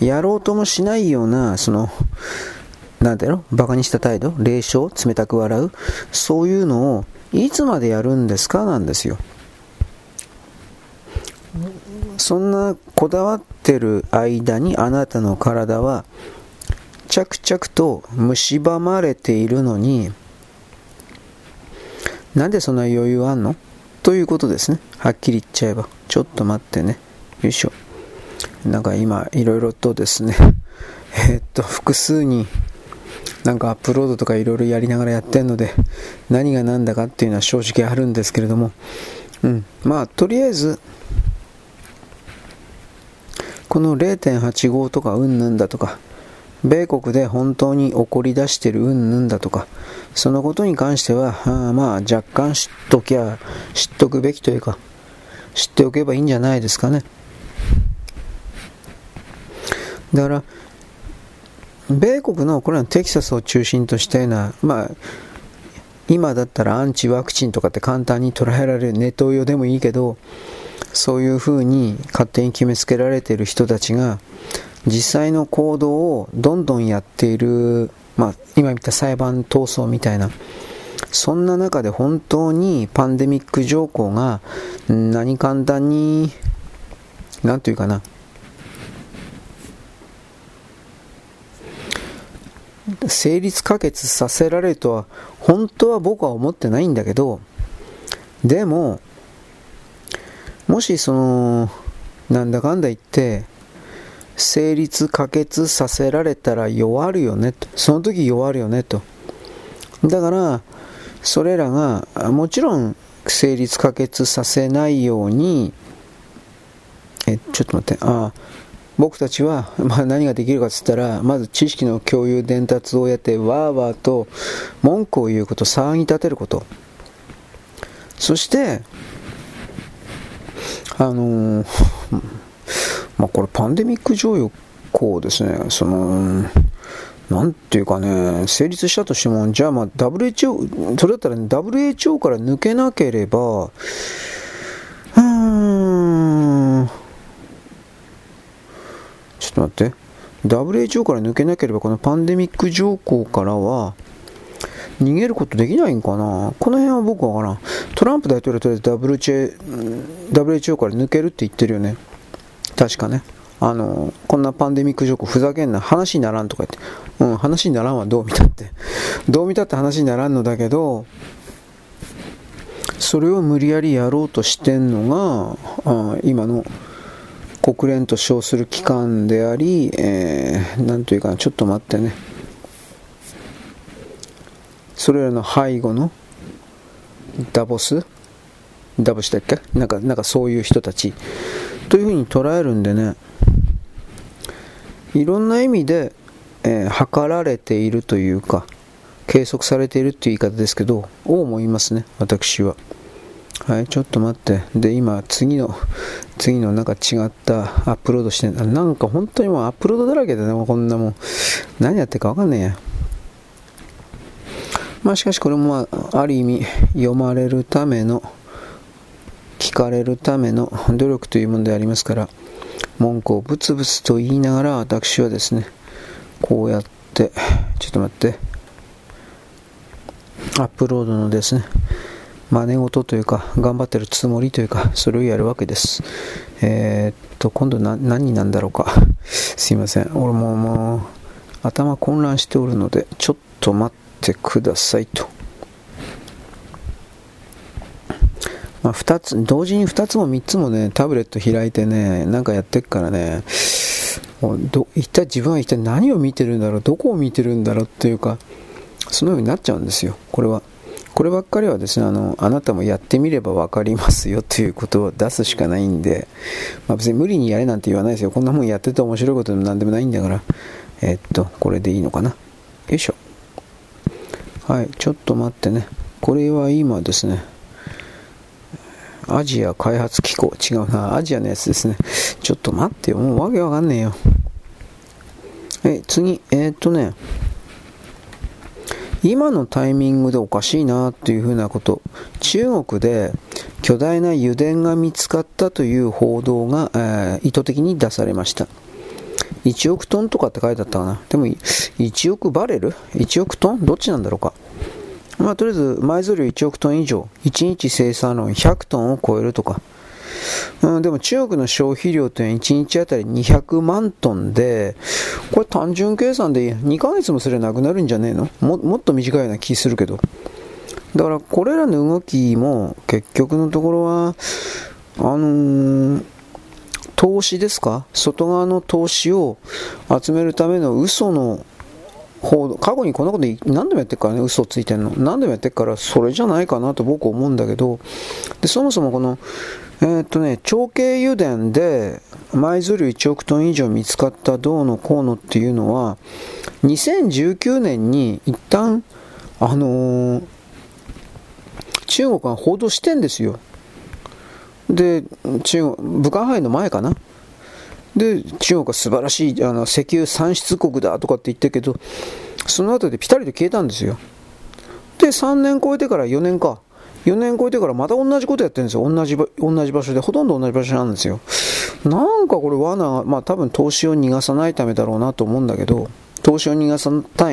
A: やろうともしないような、その、なんだろバカにした態度？冷笑冷たく笑う？そういうのをいつまでやるんですか？なんですよ。そんなこだわってる間にあなたの体は着々と蝕まれているのになんでそんな余裕あんの？ということですね。はっきり言っちゃえば。ちょっと待ってね。よいしょ。なんか今、いろいろとですね、*laughs* え、っと、複数になんかアップロードとかいろいろやりながらやってるので、何が何だかっていうのは正直あるんですけれども、うん。まあ、とりあえず、この0.85とかうんぬんだとか、米国で本当に起こり出してるうんぬんだとか、そのことに関しては、あまあ若干知っときゃ、知っとくべきというか、知っておけばいいんじゃないですかね。だから、米国のこれはテキサスを中心としたような、まあ、今だったらアンチワクチンとかって簡単に捉えられるネット用でもいいけど、そういうふうに勝手に決めつけられている人たちが、実際の行動をどんどんやっている、まあ、今言った裁判闘争みたいな、そんな中で本当にパンデミック条項が何簡単に、なんというかな、成立可決させられるとは本当は僕は思ってないんだけどでももしそのなんだかんだ言って成立可決させられたら弱るよねと。その時弱るよねと。だからそれらがもちろん成立可決させないようにえちょっと待って。あ僕たちは、まあ、何ができるかっつったらまず知識の共有伝達をやってわーわーと文句を言うこと騒ぎ立てること。そしてあのー、*laughs* まあこれパンデミック条項ですねそのなんていうかね、成立したとしても、じゃあまあ WHO、それだったら、ね、WHO から抜けなければ、うーん、ちょっと待って。WHO から抜けなければ、このパンデミック条項からは、逃げることできないんかな？この辺は僕はわからん。トランプ大統領とりあえず WHO から抜けるって言ってるよね。確かね。あの、こんなパンデミック条項ふざけんな、話にならんとか言って。うん、話にならんはどう見たって。どう見たって話にならんのだけど、それを無理やりやろうとしてんのが、あ今の国連と称する機関であり、えー、なんというかちょっと待ってね。それらの背後のダボス？ダボスだっけ？なんかなんかそういう人たち。というふうに捉えるんでねいろんな意味で、えー、測られているというか計測されているっていう言い方ですけどを思いますね私は。はいちょっと待って。で今次の次のなんか違ったアップロードしてなんか本当にもうアップロードだらけでねこんなもん。何やってるか分かんねえや。まあしかしこれもまあある意味読まれるための聞かれるための努力というものでありますから文句をブツブツと言いながら私はですねこうやってちょっと待ってアップロードのですね真似事というか頑張ってるつもりというかそれをやるわけです。えー、っと今度何なんだろうか。*laughs* すいません。俺ももう頭混乱しておるのでちょっと待って。てくださいと。まあ、2つ同時に2つも3つもねタブレット開いてねなんかやってっからねど一体自分は一体何を見てるんだろうどこを見てるんだろうっていうかそのようになっちゃうんですよ。これは。こればっかりはですねあのあなたもやってみれば分かりますよということを出すしかないんで、まあ、別に無理にやれなんて言わないですよ。こんなもんやってて面白いことでも何でもないんだから。えー、っとこれでいいのかな。よいしょ。はいちょっと待ってね。これは今ですねアジア開発機構。違うなアジアのやつですね。ちょっと待ってよ。もうわけわかんねえよ。え次えー、っとね。今のタイミングでおかしいなっていうふうなこと。中国で巨大な油田が見つかったという報道が、えー、意図的に出されました。1億トンとかって書いてあったかな。でも1億バレル ?1 億トン？どっちなんだろうか。まあとりあえず埋蔵量1億トン以上1日生産量100トンを超えるとか。うん、でも中国の消費量って1日あたり200万トンで、これ単純計算で2ヶ月もすればなくなるんじゃねえの？ももっと短いような気するけど。だからこれらの動きも結局のところは、あのー、投資ですか？外側の投資を集めるための嘘の報道過去にこんなこと何でもやってるからね嘘ついてんの何でもやってるからそれじゃないかなと僕思うんだけどでそもそもこのえー、っとね、長径油田で埋蔵量1億トン以上見つかった銅のこうのっていうのは、2019年に一旦、あのー、中国が報道してんですよ。で、中国、武漢肺の前かな？で、中国は素晴らしいあの石油産出国だとかって言ってるけど、その後でピタリと消えたんですよ。で、3年超えてから4年か。4年超えてからまた同じことやってるんですよ。同じ同じ場所で。ほとんど同じ場所なんですよ。なんかこれ罠が、まあ多分投資を逃がさないためだろうなと思うんだけど、投資を逃がさ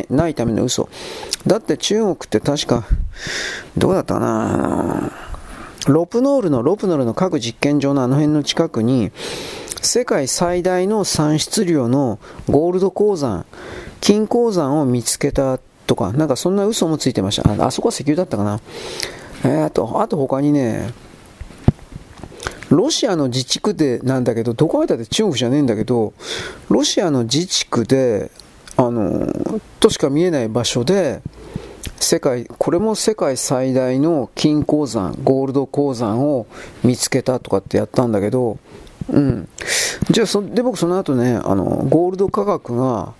A: ないための嘘。だって中国って確か、どうだったかなロプノールの、ロプノールの各実験場のあの辺の近くに、世界最大の産出量のゴールド鉱山、金鉱山を見つけたとか、なんかそんな嘘もついてました。ああそこは石油だったかな。えー、と、あと他にね、ロシアの自治区でなんだけど、どこまでって中国じゃねえんだけど、ロシアの自治区で、あの、としか見えない場所で、世界、これも世界最大の金鉱山、ゴールド鉱山を見つけたとかってやったんだけど、うん。じゃあそ、で僕その後ね、あの、ゴールド価格が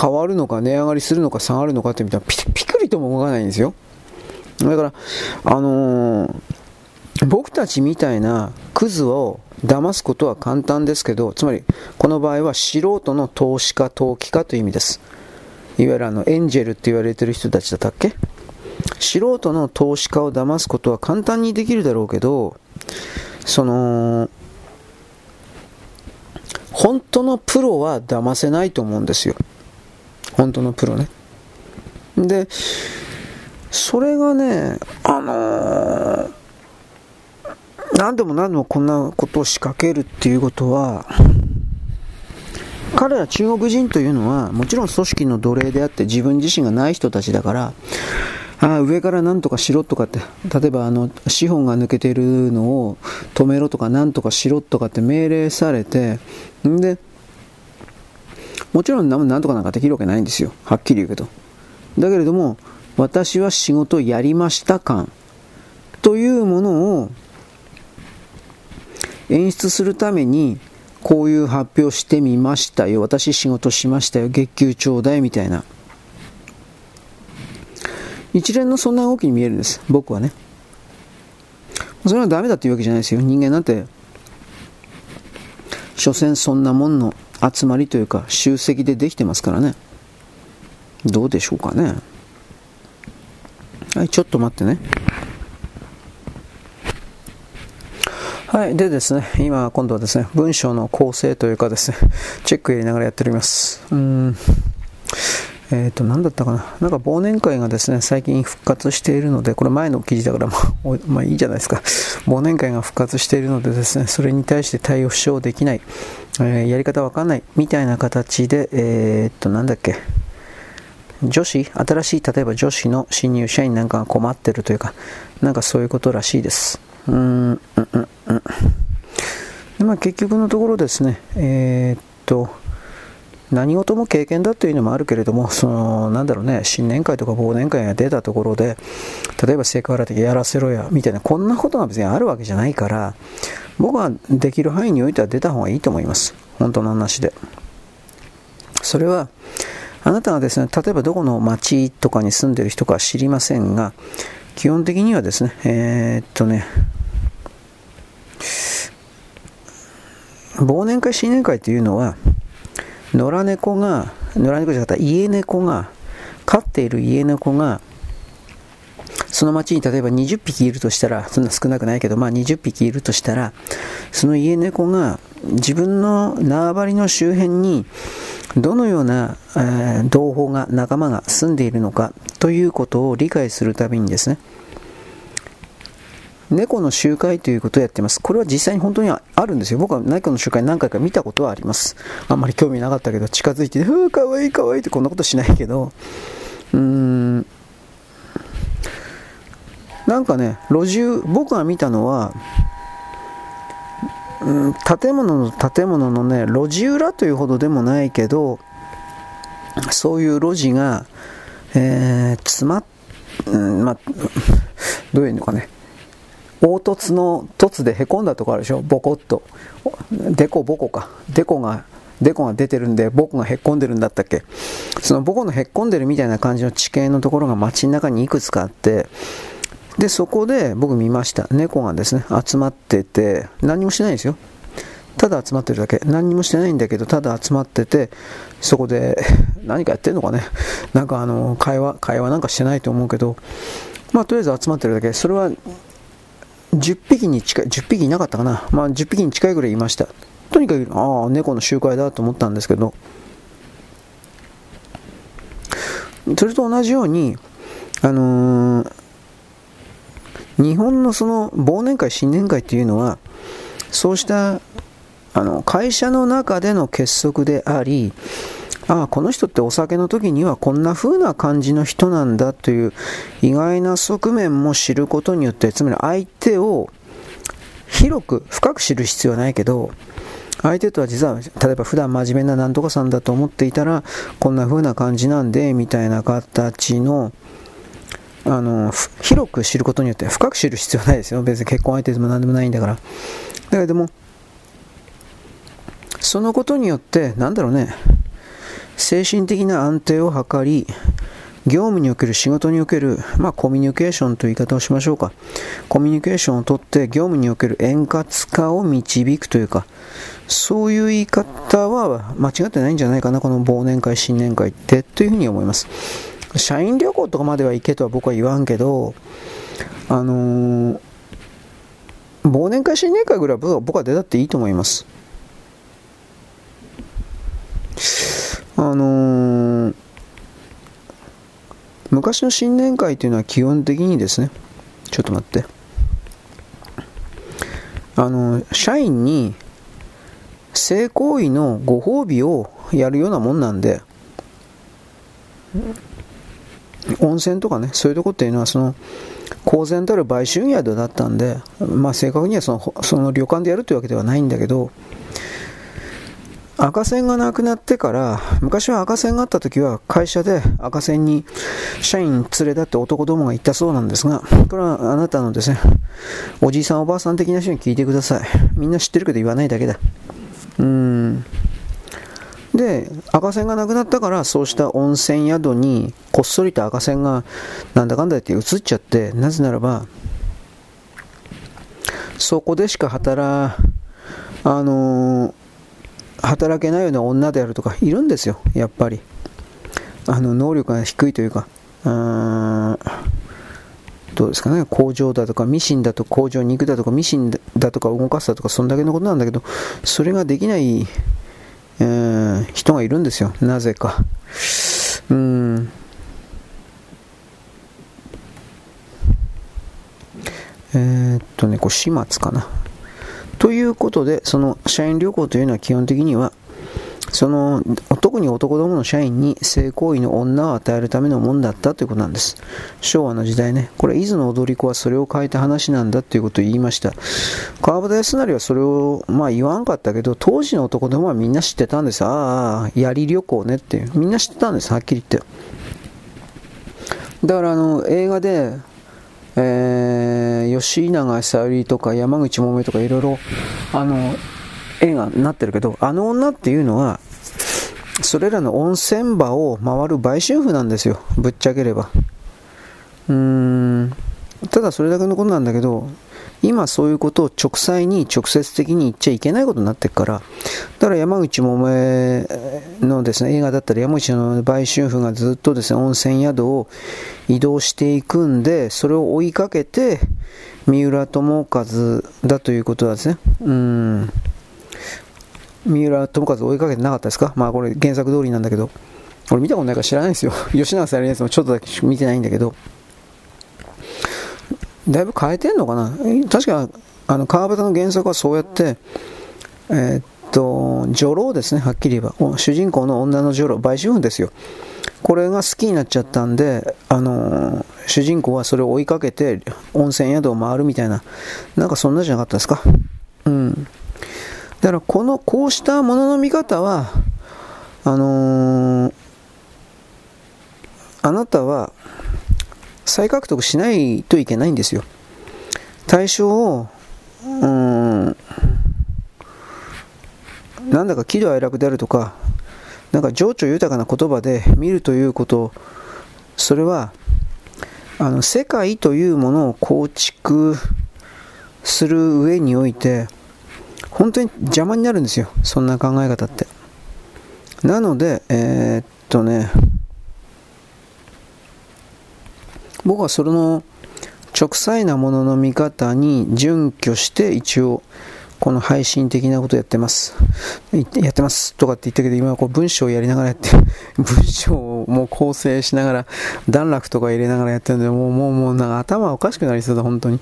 A: 変わるのか値上がりするのか下がるのかって見たらピピクリとも動かないんですよ。だから、あのー、僕たちみたいなクズを騙すことは簡単ですけど、つまり、この場合は素人の投資家、投機家という意味です。いわゆるあの、エンジェルって言われてる人たちだったっけ？素人の投資家を騙すことは簡単にできるだろうけど、その、本当のプロは騙せないと思うんですよ。本当のプロね。で、それがね、あのー、何でも何でもこんなことを仕掛けるっていうことは、彼ら中国人というのは、もちろん組織の奴隷であって自分自身がない人たちだから、あ上から何とかしろとかって、例えばあの資本が抜けてるのを止めろとか何とかしろとかって命令されて、んで、もちろん何とかなんかできるわけないんですよ。はっきり言うけど。だけれども、私は仕事やりました感というものを演出するためにこういう発表してみましたよ私仕事しましたよ月給ちょうだいみたいな一連のそんな動きに見えるんです僕はねそれはダメだっていうわけじゃないですよ人間なんて所詮そんなもんの集まりというか集積でできてますからねどうでしょうかねはいちょっと待ってねはい。でですね、今、今度はですね、文章の構成というかですね、チェックやりながらやっております。うん。えっ、ー、と、何だったかな。なんか忘年会がですね、最近復活しているので、これ前の記事だから、まあ、まあいいじゃないですか。忘年会が復活しているのでですね、それに対して対応しようできない、えー、やり方わかんない、みたいな形で、えっ、と、なんだっけ。女子、新しい、例えば女子の新入社員なんかが困ってるというか、なんかそういうことらしいです。うん、うん、うん、うん。でまあ、結局のところですね、え、っと、何事も経験だというのもあるけれども、その、なんだろうね、新年会とか忘年会が出たところで、例えばセクハラ的やらせろや、みたいな、こんなことが別にあるわけじゃないから、僕はできる範囲においては出た方がいいと思います。本当の話で。それは、あなたがですね、例えばどこの町とかに住んでる人か知りませんが、基本的にはですね、えー、っとね、忘年会、新年会というのは、野良猫が、野良猫じゃなかった家猫が、飼っている家猫が、その町に例えば20匹いるとしたら、そんな少なくないけど、まあ20匹いるとしたら、その家猫が自分の縄張りの周辺にどのような、えー、同胞が、仲間が住んでいるのかということを理解するためにですね、猫の集会ということをやっています。これは実際に本当にあるんですよ。僕は猫の集会何回か見たことはあります。あんまり興味なかったけど、近づいて、ふぅ、かわいいかわいいってこんなことしないけど、うーん、なんかね、路地、僕が見たのは、うん、建物の建物のね、路地裏というほどでもないけど、そういう路地が、えー、詰まっ、うん、まどういうのかね、凹凸の凸でへこんだとこあるでしょ？ボコッと。デコボコか。デコが、デコが出てるんで、ボコがへっこんでるんだったっけ？そのボコのへっこんでるみたいな感じの地形のところが街の中にいくつかあって、で、そこで僕見ました。猫がですね、集まってて、何もしてないんですよ。ただ集まってるだけ。何もしてないんだけど、ただ集まってて、そこで *laughs* 何かやってんのかね？なんかあの、会話、会話なんかしてないと思うけど、まあとりあえず集まってるだけ。それは10匹に近い、10匹いなかったかな。まあ10匹に近いぐらいいました。とにかく、ああ、猫の集会だと思ったんですけど、それと同じように、あのー、日本のその忘年会、新年会っていうのは、そうしたあの会社の中での結束であり、ああ、この人ってお酒の時にはこんな風な感じの人なんだという意外な側面も知ることによって、つまり相手を広く、深く知る必要はないけど、相手とは実は、例えば普段真面目ななんとかさんだと思っていたら、こんな風な感じなんで、みたいな形の、あの、広く知ることによって、深く知る必要ないですよ。別に結婚相手でも何でもないんだから。だけども、そのことによって、なんだろうね、精神的な安定を図り、業務における仕事における、まあ、コミュニケーションという言い方をしましょうか。コミュニケーションをとって業務における円滑化を導くというか、そういう言い方は間違ってないんじゃないかな、この忘年会、新年会ってというふうに思います。社員旅行とかまでは行けとは僕は言わんけど、あのー、忘年会、新年会ぐらいは僕は出たっていいと思います。あのー、昔の新年会というのは基本的にですね、ちょっと待って。あの、社員に性行為のご褒美をやるようなもんなんで、温泉とかね、そういうとこっていうのは、その、公然たる売春宿だったんで、まあ正確にはそのその旅館でやるというわけではないんだけど、赤線がなくなってから、昔は赤線があった時は会社で赤線に社員連れだって男どもが言ったそうなんですが、これはあなたのですね、おじいさんおばあさん的な人に聞いてください。みんな知ってるけど言わないだけだ。うーん。で、赤線がなくなったから、そうした温泉宿にこっそりと赤線がなんだかんだ言って移っちゃって、なぜならば、そこでしか働、あのー働けないような女であるとかいるんですよ、やっぱり。あの能力が低いというか、うどうですかね、工場だとか、ミシンだと工場、肉だとか、ミシンだとか動かすだとか、そんだけのことなんだけど、それができない、えー、人がいるんですよ、なぜか。うん。えー、っとね、これ始末かな。ということで、その社員旅行というのは基本的には、その特に男どもの社員に性行為の女を与えるためのもんだったということなんです。昭和の時代ね、これ、伊豆の踊り子はそれを変えた話なんだということを言いました。川端康成はそれを、まあ、言わんかったけど、当時の男どもはみんな知ってたんです。ああ、槍旅行ねって。みんな知ってたんです、はっきり言って。だからあの映画でえー、吉永小百合とか山口百恵とかいろいろ、あの、映画になってるけど、あの女っていうのは、それらの温泉場を回る売春婦なんですよ。ぶっちゃければ。うーん。ただそれだけのことなんだけど、今そういうことを直裁に直接的に言っちゃいけないことになってるから、だから山口百恵のですね、映画だったら山口の売春婦がずっとですね、温泉宿を移動していくんで、それを追いかけて、三浦友和だということはですね、うん、三浦友和追いかけてなかったですか？まあこれ原作通りなんだけど、俺見たことないから知らないですよ。*laughs* 吉永さんのやつもちょっとだけ見てないんだけど、だいぶ変えてんのかな？確か、あの、川端の原作はそうやって、えー、っと、女郎ですね、はっきり言えば。主人公の女の女郎、売春婦ですよ。これが好きになっちゃったんで、あのー、主人公はそれを追いかけて温泉宿を回るみたいな、なんかそんなじゃなかったですか？うん。だからこの、こうしたものの見方は、あのー、あなたは、再獲得しないといけないんですよ。対象を、うん、なんだか喜怒哀楽であるとか、なんか情緒豊かな言葉で見るということ、それは、あの世界というものを構築する上において、本当に邪魔になるんですよ、そんな考え方って。なので、えー、っとね、僕はその直裁なものの見方に準拠して一応この配信的なことやってます。やってますとかって言ったけど、今はこう文章をやりながらやって、*laughs* 文章をもう構成しながら、段落とか入れながらやってるんで、もう、もう、もう、なんか頭おかしくなりそうだ、本当に。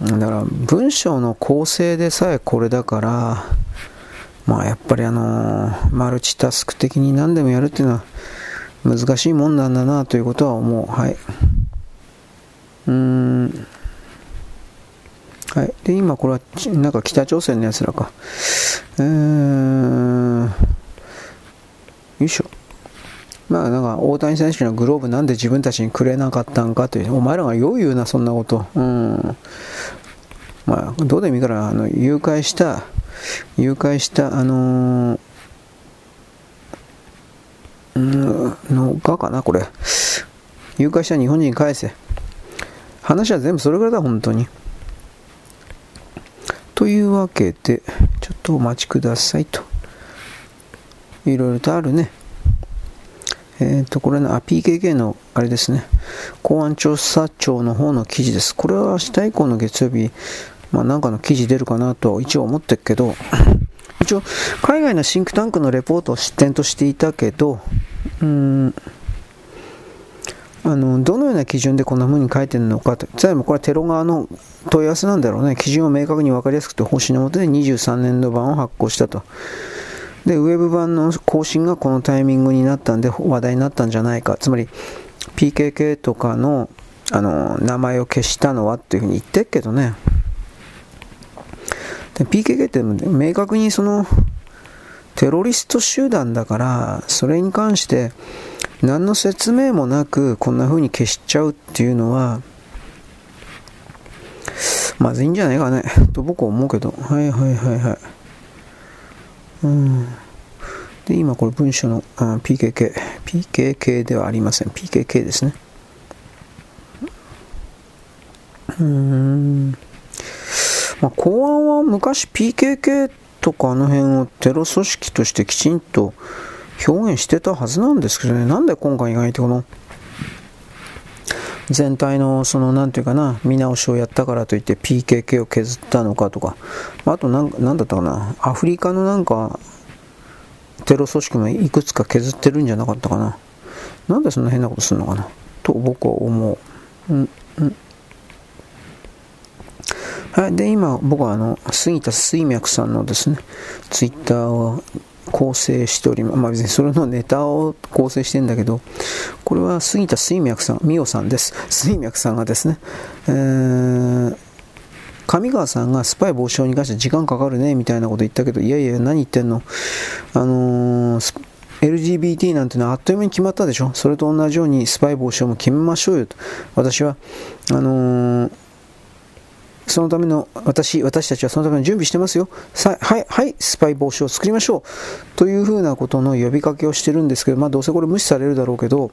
A: だから、文章の構成でさえこれだから、まあやっぱりあのー、マルチタスク的に何でもやるっていうのは、難しいもんなんだなということは思う。はい。うーん。はい。で、今これは、なんか北朝鮮のやつらか。えー、よいしょ。まあなんか大谷選手のグローブなんで自分たちにくれなかったんかという、お前らがよう言うな、そんなこと。うん。まあ、どうでもいいから、あの、誘拐した、誘拐した、あのーのがかな、これ。誘拐した日本人返せ。話は全部それぐらいだ、本当に。というわけで、ちょっとお待ちくださいと。いろいろとあるね。えっ、ー、と、これね、あ、PKK の、あれですね。公安調査庁の方の記事です。これは明日以降の月曜日、まあなんかの記事出るかなと一応思ってるけど、一応、海外のシンクタンクのレポートを失点としていたけど、うん、あのどのような基準でこんな風に書いてるのかと、例えばこれはテロ側の問い合わせなんだろうね、基準を明確に分かりやすくて方針のもとで23年度版を発行したと。で、ウェブ版の更新がこのタイミングになったんで話題になったんじゃないか、つまり PKK とかのあの名前を消したのはっていうふうに言ってるけどね。で PKK って明確にそのテロリスト集団だから、それに関して何の説明もなくこんな風に消しちゃうっていうのは、まずいんじゃないかね、と僕は思うけど。はいはいはいはい。うん。で、今これ文書のあ PKK。PKK ではありません。PKK ですね。うん。まあ、公安は昔 PKK とかあの辺をテロ組織としてきちんと表現してたはずなんですけどね。なんで今回意外とこの全体のその何て言うかな見直しをやったからといって PKK を削ったのかとか。あと何だったかな。アフリカのなんかテロ組織もいくつか削ってるんじゃなかったかな。なんでそんな変なことするのかな。と僕は思う、うんうん、はいで今僕はあの杉田水脈さんのですねツイッターを構成しております。まあ別にそれのネタを構成してんだけど、これは杉田水脈さん、美代さんです。水脈さんがですね、えー、上川さんがスパイ防止法に関して時間かかるねみたいなこと言ったけど、いやいや、何言ってんの？あのー、LGBT なんてのはあっという間に決まったでしょ？それと同じようにスパイ防止法も決めましょうよと。私は、あのーそのための私、私たちはそのための準備してますよ。さはい、はい、スパイ防止を作りましょう。というふうなことの呼びかけをしてるんですけど、まあどうせこれ無視されるだろうけど、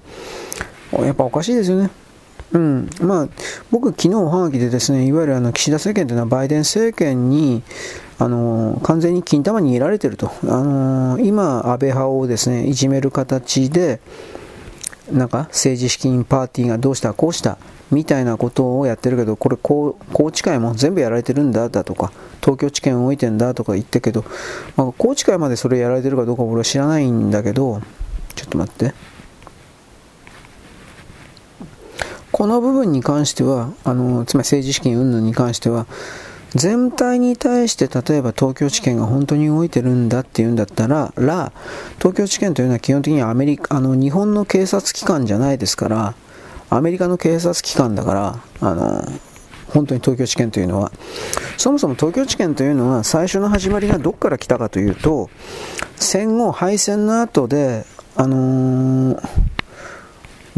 A: やっぱおかしいですよね。うん、まあ、僕、昨日おはがきでですね、いわゆるあの岸田政権というのはバイデン政権に、あの完全に金玉に入れられてると、あの今、安倍派をですねいじめる形で、なんか政治資金パーティーがどうした、こうした、みたいなことをやってるけど、これ高知会も全部やられてるんだだとか、東京地検動いてんだとか言ってけど、まあ、高知会までそれやられてるかどうか俺は知らないんだけど、ちょっと待って。この部分に関しては、あのつまり政治資金云々に関しては、全体に対して例えば東京地検が本当に動いてるんだっていうんだったら、ら東京地検というのは基本的にアメリカあの日本の警察機関じゃないですから、アメリカの警察機関だから、あの、本当に東京地検というのは、そもそも東京地検というのは最初の始まりがどこから来たかというと、戦後、敗戦の後で、あのー、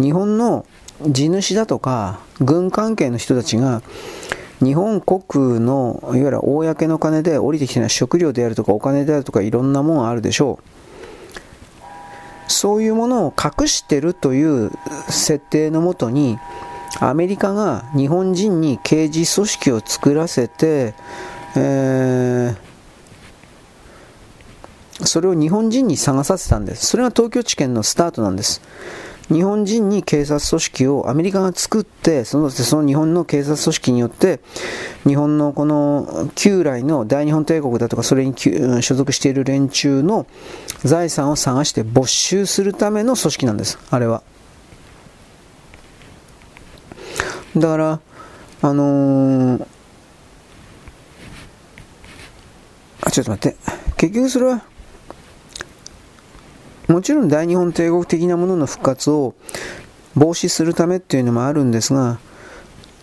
A: 日本の地主だとか、軍関係の人たちが、日本国のいわゆる公の金で降りてきてない食料であるとかお金であるとかいろんなものあるでしょう。そういうものを隠してるという設定のもとに、アメリカが日本人に刑事組織を作らせて、えー、それを日本人に探させたんです。それが東京地検のスタートなんです。日本人に警察組織をアメリカが作って、そのその日本の警察組織によって、日本のこの旧来の大日本帝国だとか、それに所属している連中の財産を探して没収するための組織なんです、あれは。だから、あのー、あ、ちょっと待って。結局それは、もちろん大日本帝国的なものの復活を防止するためっていうのもあるんですが、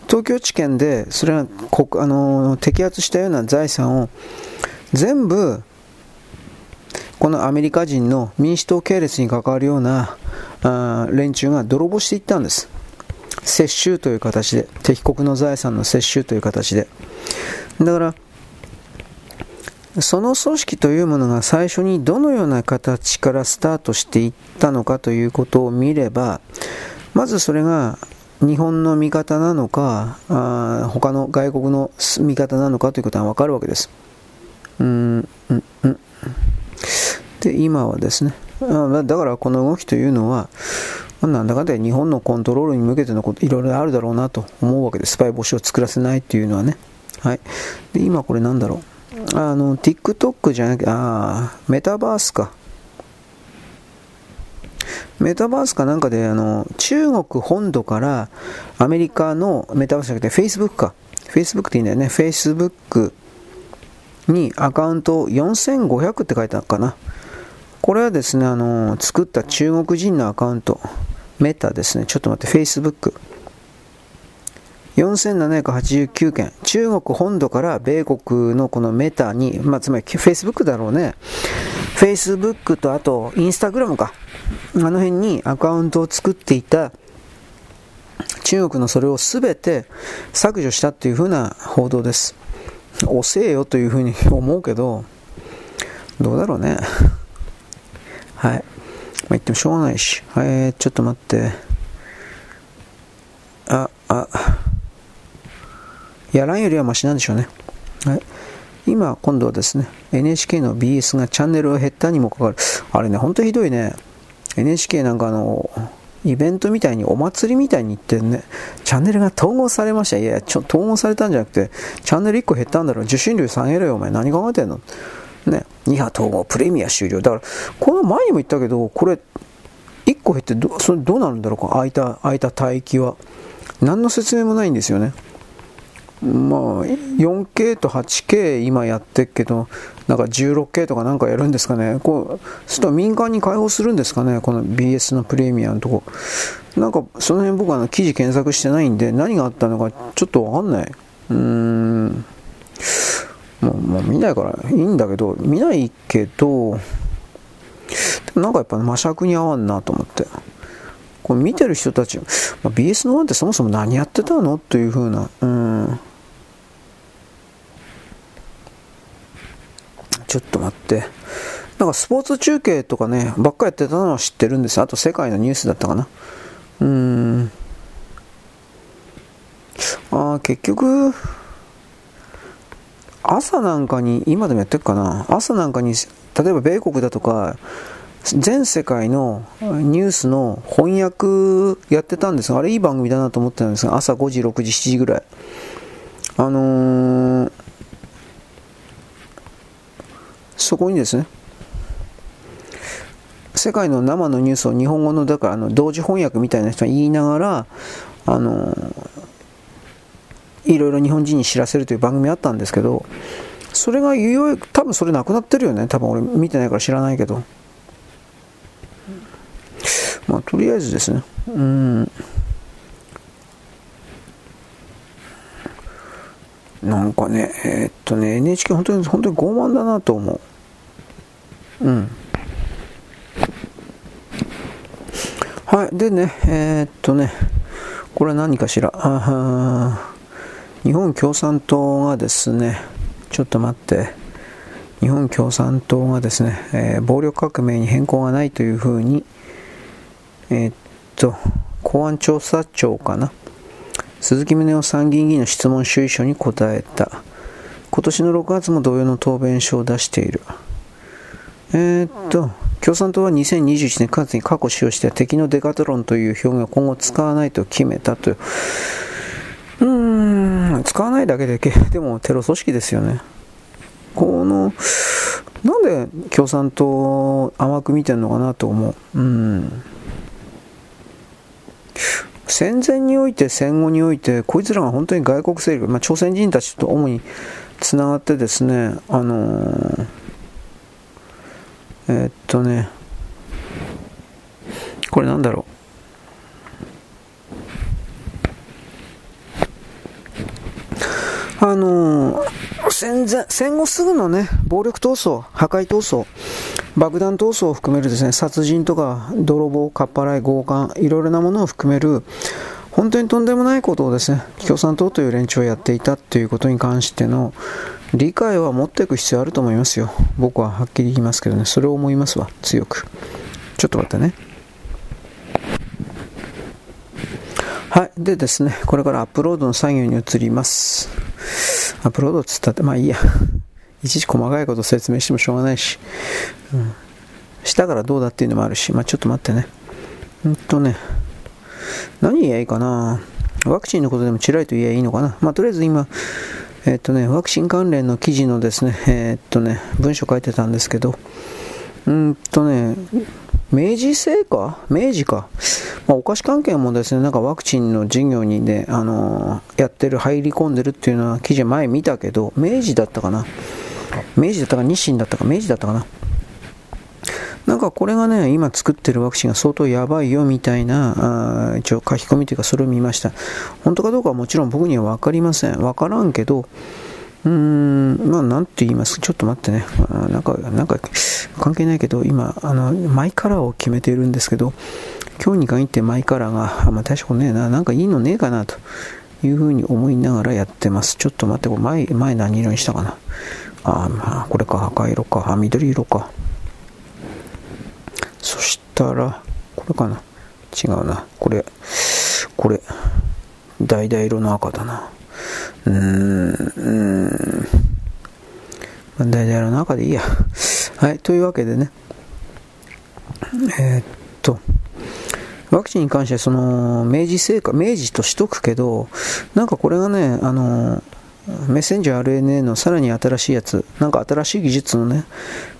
A: 東京地検でそれは国あの摘発したような財産を全部このアメリカ人の民主党系列に関わるようなあ連中が泥棒していったんです。接収という形で、敵国の財産の接収という形で。だから、その組織というものが最初にどのような形からスタートしていったのかということを見れば、まずそれが日本の味方なのか、あ他の外国の味方なのかということはわかるわけです。うん、うん、うん。で、今はですね、だからこの動きというのは、なんだかんだ日本のコントロールに向けてのこと、いろいろあるだろうなと思うわけです。スパイ防止を作らせないっていうのはね。はい。で、今これなんだろう。あの、TikTok じゃなくて、あメタバースか。メタバースかなんかで、あの、中国本土からアメリカのメタバースじゃなくて Facebook か。Facebook っていいんだよね。Facebook にアカウント4500って書いてあるかな。これはですね、あの、作った中国人のアカウント。メタですね。ちょっと待って、Facebook。4789件、中国本土から米国のこのメタに、まあ、つまり Facebook だろうね。Facebook とあと Instagram か。あの辺にアカウントを作っていた中国のそれを全て削除したっていう風な報道です。遅えよというふうに思うけど、どうだろうね。はい。まあ、言ってもしょうがないし。はい、ちょっと待って。あ、あ。やらんよりはマシなんでしょうね。はい。今、今度はですね、NHK の BS がチャンネルを減ったにもかかる。あれね、ほんとひどいね。NHK なんかあの、イベントみたいにお祭りみたいに言ってね、チャンネルが統合されました。いや、ちょ統合されたんじゃなくて、チャンネル1個減ったんだろう。受信料下げろよ、お前。何考えてんの？ね。2波統合、プレミア終了。だから、この前にも言ったけど、これ、1個減ってど、それどうなるんだろうか？空いた、空いた帯域は。何の説明もないんですよね。まあ、4K と 8K 今やってるけど、なんか 16K とかなんかやるんですかね。こう、すると民間に開放するんですかね？この BS のプレミアのとこ。なんか、その辺僕は記事検索してないんで、何があったのかちょっとわかんない。うん。もう、もう見ないからいいんだけど、見ないけど、でもなんかやっぱ魔尺に合わんなと思って。これ見てる人たち、まあ、BS の1ってそもそも何やってたの？というふうな、うん。ちょっと待って。なんかスポーツ中継とかね、ばっかやってたのは知ってるんです。あと世界のニュースだったかな。うん。ああ、結局、朝なんかに、今でもやってるかな？朝なんかに、例えば米国だとか、全世界のニュースの翻訳やってたんですが、あれいい番組だなと思ってたんですが、朝5時、6時、7時ぐらい。あのーそこにですね、世界の生のニュースを日本語の、だからあの同時翻訳みたいな人が言いながら、あの、いろいろ日本人に知らせるという番組あったんですけど、それがいよいよ、多分それなくなってるよね。多分俺見てないから知らないけど。まあ、とりあえずですね。うん。なんかね、えー、っとね、NHK 本当に、本当に傲慢だなと思う。うん。はい。でね、えー、っとね、これは何かしら？あ日本共産党がですね、ちょっと待って、日本共産党がですね、えー、暴力革命に変更がないというふうに、えー、っと、公安調査庁かな。鈴木宗男参議院議員の質問主意書に答えた。今年の6月も同様の答弁書を出している。えー、っと、共産党は2021年9月に過去使用した敵のデカトロンという表現を今後使わないと決めたという。うん、使わないだけで、*laughs* でもテロ組織ですよね。この、なんで共産党甘く見てるのかなと思う。うん。戦前において戦後においてこいつらが本当に外国勢力、まあ、朝鮮人たちと主につながってですねあのーえー、っとね、これなんだろう。あのー、戦前、戦後すぐのね、暴力闘争、破壊闘争、爆弾闘争を含めるですね、殺人とか泥棒、かっぱらい、強姦、いろいろなものを含める、本当にとんでもないことをですね、共産党という連中をやっていたということに関しての、理解は持っていく必要あると思いますよ。僕ははっきり言いますけどね、それを思いますわ、強く。ちょっと待ってね。はい。でですね、これからアップロードの作業に移ります。アップロードっつったって、まあいいや。*laughs* いちいち細かいこと説明してもしょうがないし。うん。したからどうだっていうのもあるし、まあちょっと待ってね。うんとね、何言えばいいかな。ワクチンのことでもちらりと言えばいいのかな。まあとりあえず今、えっとね、ワクチン関連の記事のですね、えっとね、文章書いてたんですけど、うんとね、明治製か明治か。まあ、お菓子関係もですね、なんかワクチンの事業にね、あのー、やってる、入り込んでるっていうのは記事前見たけど、明治だったかな明治だったか日清だったか明治だったかな？なんかこれがね、今作ってるワクチンが相当やばいよみたいな、あ一応書き込みというかそれを見ました。本当かどうかはもちろん僕には分かりません。分からんけど、うーん、まあ、なんて言います？ちょっと待ってね。なんか、なんか、関係ないけど、今、あの、マイカラーを決めているんですけど、今日に限ってマイカラーが、あまあ、大したことねえな、なんかいいのねえかな、というふうに思いながらやってます。ちょっと待って、これ前、前何色にしたかな？あ、まあ、これか、赤色か、あ、緑色か。そしたら、これかな？違うな。これ、これ、橙色の赤だな。うーん、うーん。大体の中でいいや。はい、というわけでね。えー、っと、ワクチンに関しては、その、明治製菓、明治としとくけど、なんかこれがね、あの、メッセンジャー RNA のさらに新しいやつ、なんか新しい技術のね、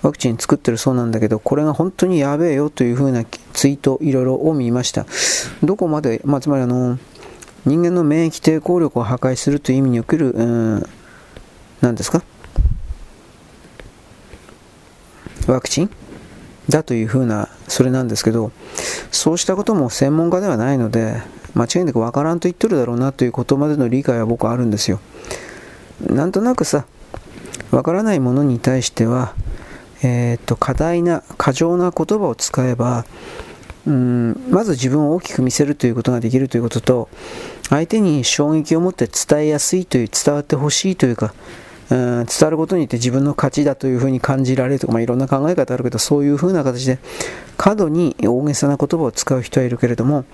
A: ワクチン作ってるそうなんだけど、これが本当にやべえよというふうなツイート、いろいろを見ました。どこまで、まあ、つまりあの、人間の免疫抵抗力を破壊するという意味における、うん、何ですか？ワクチン？だというふうな、それなんですけど、そうしたことも専門家ではないので、間違いなくわからんと言ってるだろうなということまでの理解は僕はあるんですよ。なんとなくさ、わからないものに対しては、えー、っと、過大な、過剰な言葉を使えば、うん。まず自分を大きく見せるということができるということと相手に衝撃を持って伝えやすいという伝わってほしいというかうん伝わることによって自分の勝ちだというふうに感じられるとか、まあ、いろんな考え方あるけどそういうふうな形で過度に大げさな言葉を使う人はいるけれども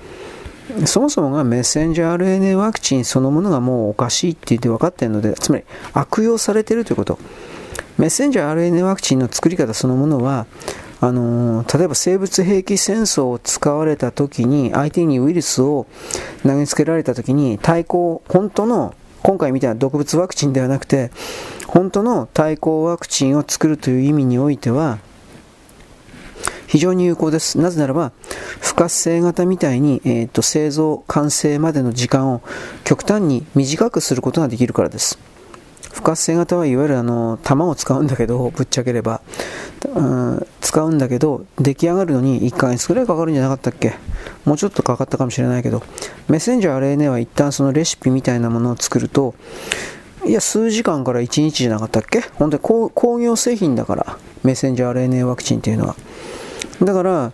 A: そもそもがメッセンジャー RNA ワクチンそのものがもうおかしいって言って分かっているのでつまり悪用されているということ。メッセンジャー RNA ワクチンの作り方そのものはあの例えば生物兵器戦争を使われた時に相手にウイルスを投げつけられた時に対抗本当の今回みたいな毒物ワクチンではなくて本当の対抗ワクチンを作るという意味においては非常に有効です。なぜならば、不活性型みたいに、えーと製造、完成までの時間を極端に短くすることができるからです。不活性型はいわゆるあの弾を使うんだけどぶっちゃければ、うん、使うんだけど出来上がるのに1ヶ月くらいかかるんじゃなかったっけ？もうちょっとかかったかもしれないけど。メッセンジャー RNA は一旦そのレシピみたいなものを作るといや数時間から1日じゃなかったっけ？本当に工業製品だからメッセンジャー RNA ワクチンっていうのは。だから、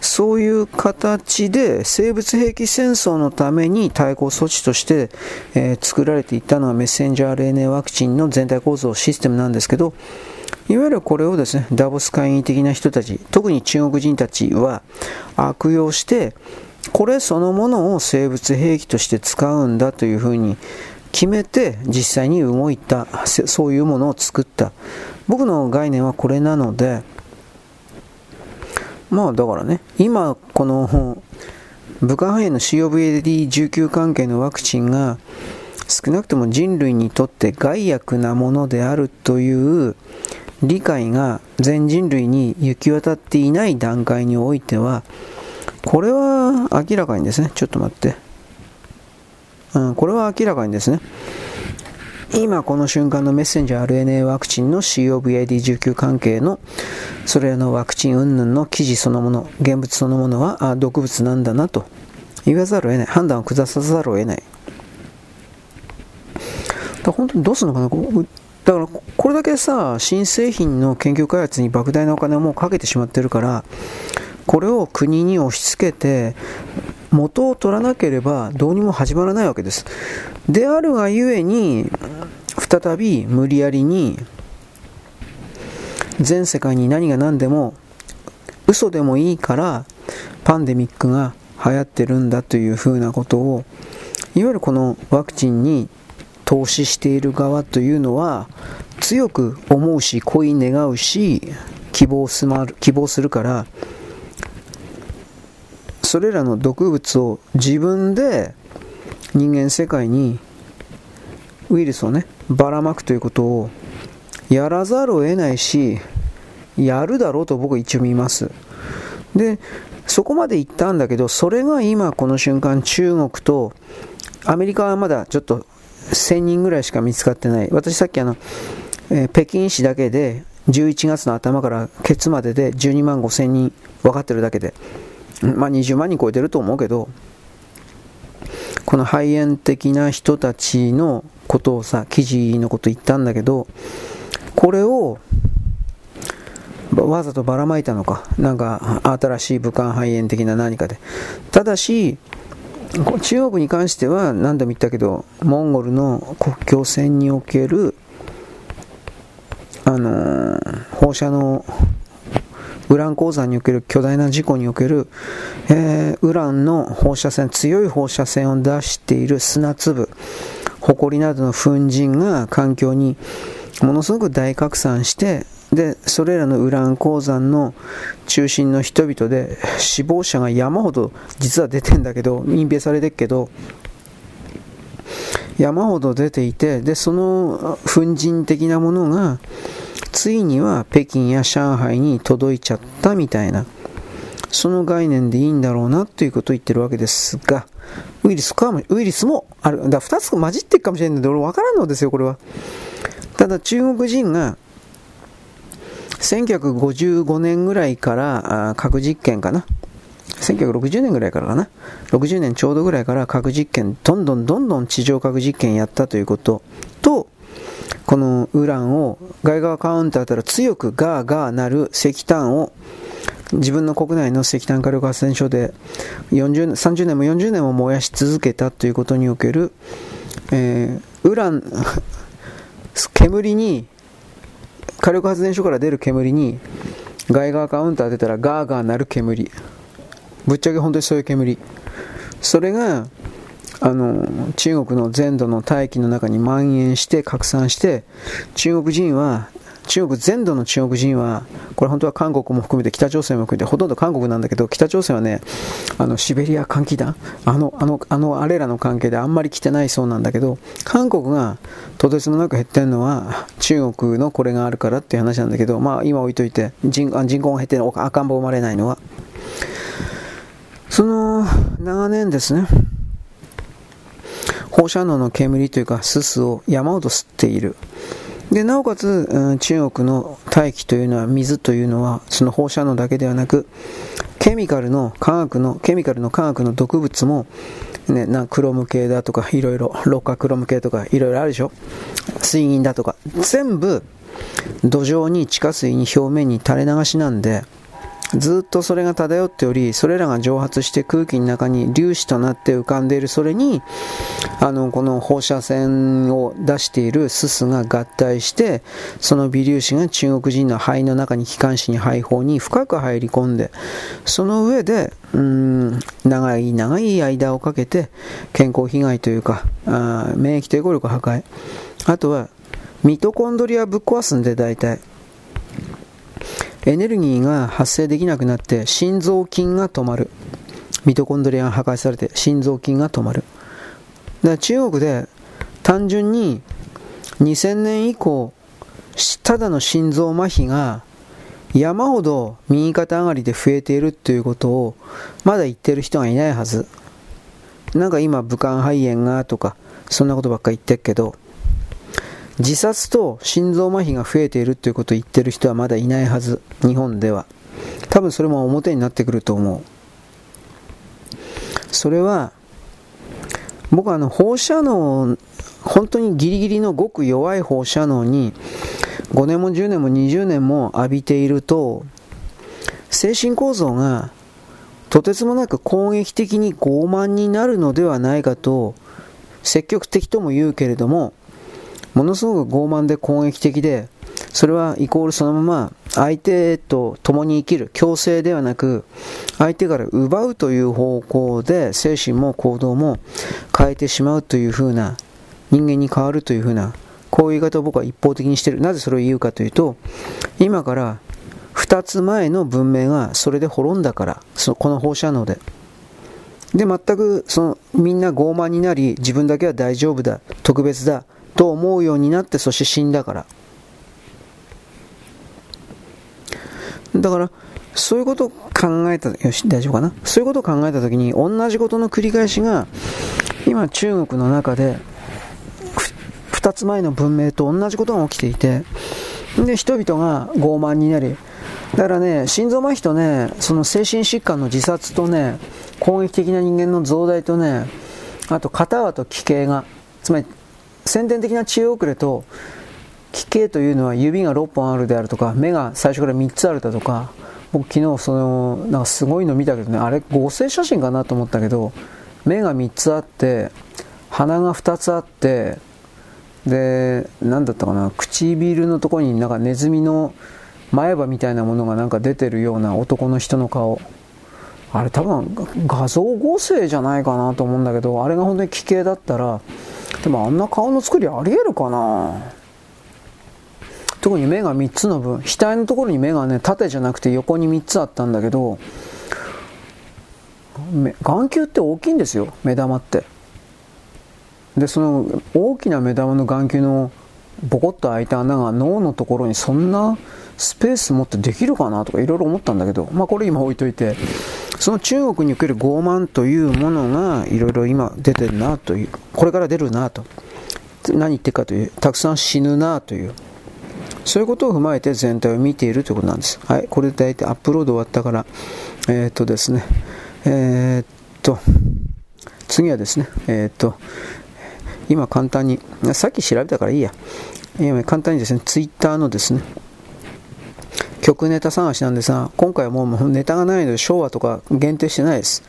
A: そういう形で生物兵器戦争のために対抗措置として、えー、作られていったのはメッセンジャー RNA ワクチンの全体構造システムなんですけど、いわゆるこれをですね、ダボス会議的な人たち、特に中国人たちは悪用して、これそのものを生物兵器として使うんだというふうに決めて実際に動いた、そういうものを作った。僕の概念はこれなので、まあだからね、今この武漢肺炎の COVID-19 関係のワクチンが少なくとも人類にとって害悪なものであるという理解が全人類に行き渡っていない段階においては、これは明らかにですね、ちょっと待って。うん、これは明らかにですね、今この瞬間のメッセンジャー RNA ワクチンの COVID-19 関係のそれらのワクチン云々の記事そのもの、現物そのものは毒物なんだなと言わざるを得ない。判断を下さざるを得ない。だ本当にどうするのかな？だからこれだけさ、新製品の研究開発に莫大なお金をもうかけてしまってるから、これを国に押し付けて、元を取らなければどうにも始まらないわけです。であるがゆえに、再び無理やりに全世界に何が何でも嘘でもいいからパンデミックが流行ってるんだというふうなことをいわゆるこのワクチンに投資している側というのは強く思うし恋願うし希望する希望するからそれらの毒物を自分で人間世界にウイルスをねばらまくということをやらざるを得ないしやるだろうと僕は一応見ます。でそこまで行ったんだけどそれが今この瞬間中国とアメリカはまだちょっと1000人ぐらいしか見つかってない。私さっきあの、えー、北京市だけで11月の頭からケツまでで12万5000人分かってるだけで。まあ、20万人超えてると思うけど、この肺炎的な人たちのことをさ、記事のこと言ったんだけど、これを、わざとばらまいたのか、なんか新しい武漢肺炎的な何かで。ただし、中国に関しては何度も言ったけど、モンゴルの国境線における、あの、放射能ウラン鉱山における巨大な事故における、えー、ウランの放射線、強い放射線を出している砂粒、埃などの粉塵が環境にものすごく大拡散して、で、それらのウラン鉱山の中心の人々で死亡者が山ほど実は出てんだけど、隠蔽されてるけど、山ほど出ていて、で、その粉塵的なものが、ついには北京や上海に届いちゃったみたいな、その概念でいいんだろうなということを言ってるわけですが、ウイルスかも、ウイルスもある。だ2つ混じってるかもしれないんで、俺分からんのですよ、これは。ただ中国人が、1955年ぐらいから核実験かな。1960年ぐらいからかな。60年ちょうどぐらいから核実験、どんどんどんどん地上核実験やったということと、このウランを外側カウンターから強くガーガーなる石炭を自分の国内の石炭火力発電所で40 30年も40年も燃やし続けたということにおける、えー、ウラン *laughs* 煙に火力発電所から出る煙に外側カウンター出たらガーガー鳴る煙。ぶっちゃけ本当にそういう煙。それがあの中国の全土の大気の中に蔓延して拡散して中国人は中国全土の中国人はこれ本当は韓国も含めて北朝鮮も含めてほとんど韓国なんだけど北朝鮮はねあのシベリア換気団あのあのあのあれらの関係であんまり来てないそうなんだけど韓国がとてつもなく減ってるのは中国のこれがあるからっていう話なんだけどまあ今置いといて人人口が減って赤ん坊生まれないのはその長年ですね放射能の煙というかすすを山ほど吸っている。で、なおかつ、中国の大気というのは水というのはその放射能だけではなくケミカルの化学のケミカルの化学の毒物もね、なクロム系だとかいろいろロカクロム系とかいろいろあるでしょ。水銀だとか。全部土壌に地下水に表面に垂れ流しなんでずっとそれが漂っており、それらが蒸発して空気の中に粒子となって浮かんでいるそれに、あの、この放射線を出しているすすが合体して、その微粒子が中国人の肺の中に気管支に肺胞に深く入り込んで、その上で、うん、長い長い間をかけて健康被害というか、あ免疫抵抗力破壊、あとはミトコンドリアぶっ壊すんで大体。エネルギーが発生できなくなって心臓筋が止まる。ミトコンドリアが破壊されて心臓筋が止まる。だから中国で単純に2000年以降ただの心臓麻痺が山ほど右肩上がりで増えているということをまだ言ってる人がいないはず。なんか今武漢肺炎がとかそんなことばっか言ってるけど自殺と心臓麻痺が増えているということを言ってる人はまだいないはず。日本では。多分それも表になってくると思う。それは僕はあの放射能本当にギリギリのごく弱い放射能に5年も10年も20年も浴びていると精神構造がとてつもなく攻撃的に傲慢になるのではないかと積極的とも言うけれどもものすごく傲慢で攻撃的で、それはイコールそのまま相手と共に生きる強制ではなく相手から奪うという方向で精神も行動も変えてしまうというふうな人間に変わるというふうなこういう言い方を僕は一方的にしている。なぜそれを言うかというと今から2つ前の文明がそれで滅んだからそこの放射能で。で全くそのみんな傲慢になり自分だけは大丈夫だ特別だと思うようになってそして死んだから。だからそういうことを考えたよし大丈夫かな？そういうことを考えた時に同じことの繰り返しが今中国の中で2つ前の文明と同じことが起きていてで人々が傲慢になりだからね心臓麻痺とねその精神疾患の自殺とね攻撃的な人間の増大とねあと片側と奇形がつまり先天的な知恵遅れと奇形というのは指が6本あるであるとか目が最初から3つあるだとか僕昨日そのなんかすごいの見たけどねあれ合成写真かなと思ったけど目が3つあって鼻が2つあってで何だったかな唇のところになんかネズミの前歯みたいなものがなんか出てるような男の人の顔。あれ多分画像合成じゃないかなと思うんだけどあれが本当に奇形だったらでもあんな顔の作りありえるかな？特に目が3つの分額のところに目がね縦じゃなくて横に3つあったんだけど眼球って大きいんですよ目玉って。でその大きな目玉の眼球のボコッと開いた穴が脳のところにそんなスペース持ってできるかなとかいろいろ思ったんだけどまあこれ今置いといてその中国における傲慢というものがいろいろ今出てるなというこれから出るなと。何言ってるかというたくさん死ぬなという。そういうことを踏まえて全体を見ているということなんです。はい、これで大体アップロード終わったから、えー、っとですね、えー、っと、次はですね、えー、っと、今簡単に、さっき調べたからいいや、今簡単にですね、ツイッターのですね、曲ネタ探しなんですが、今回はもうネタがないので昭和とか限定してないです。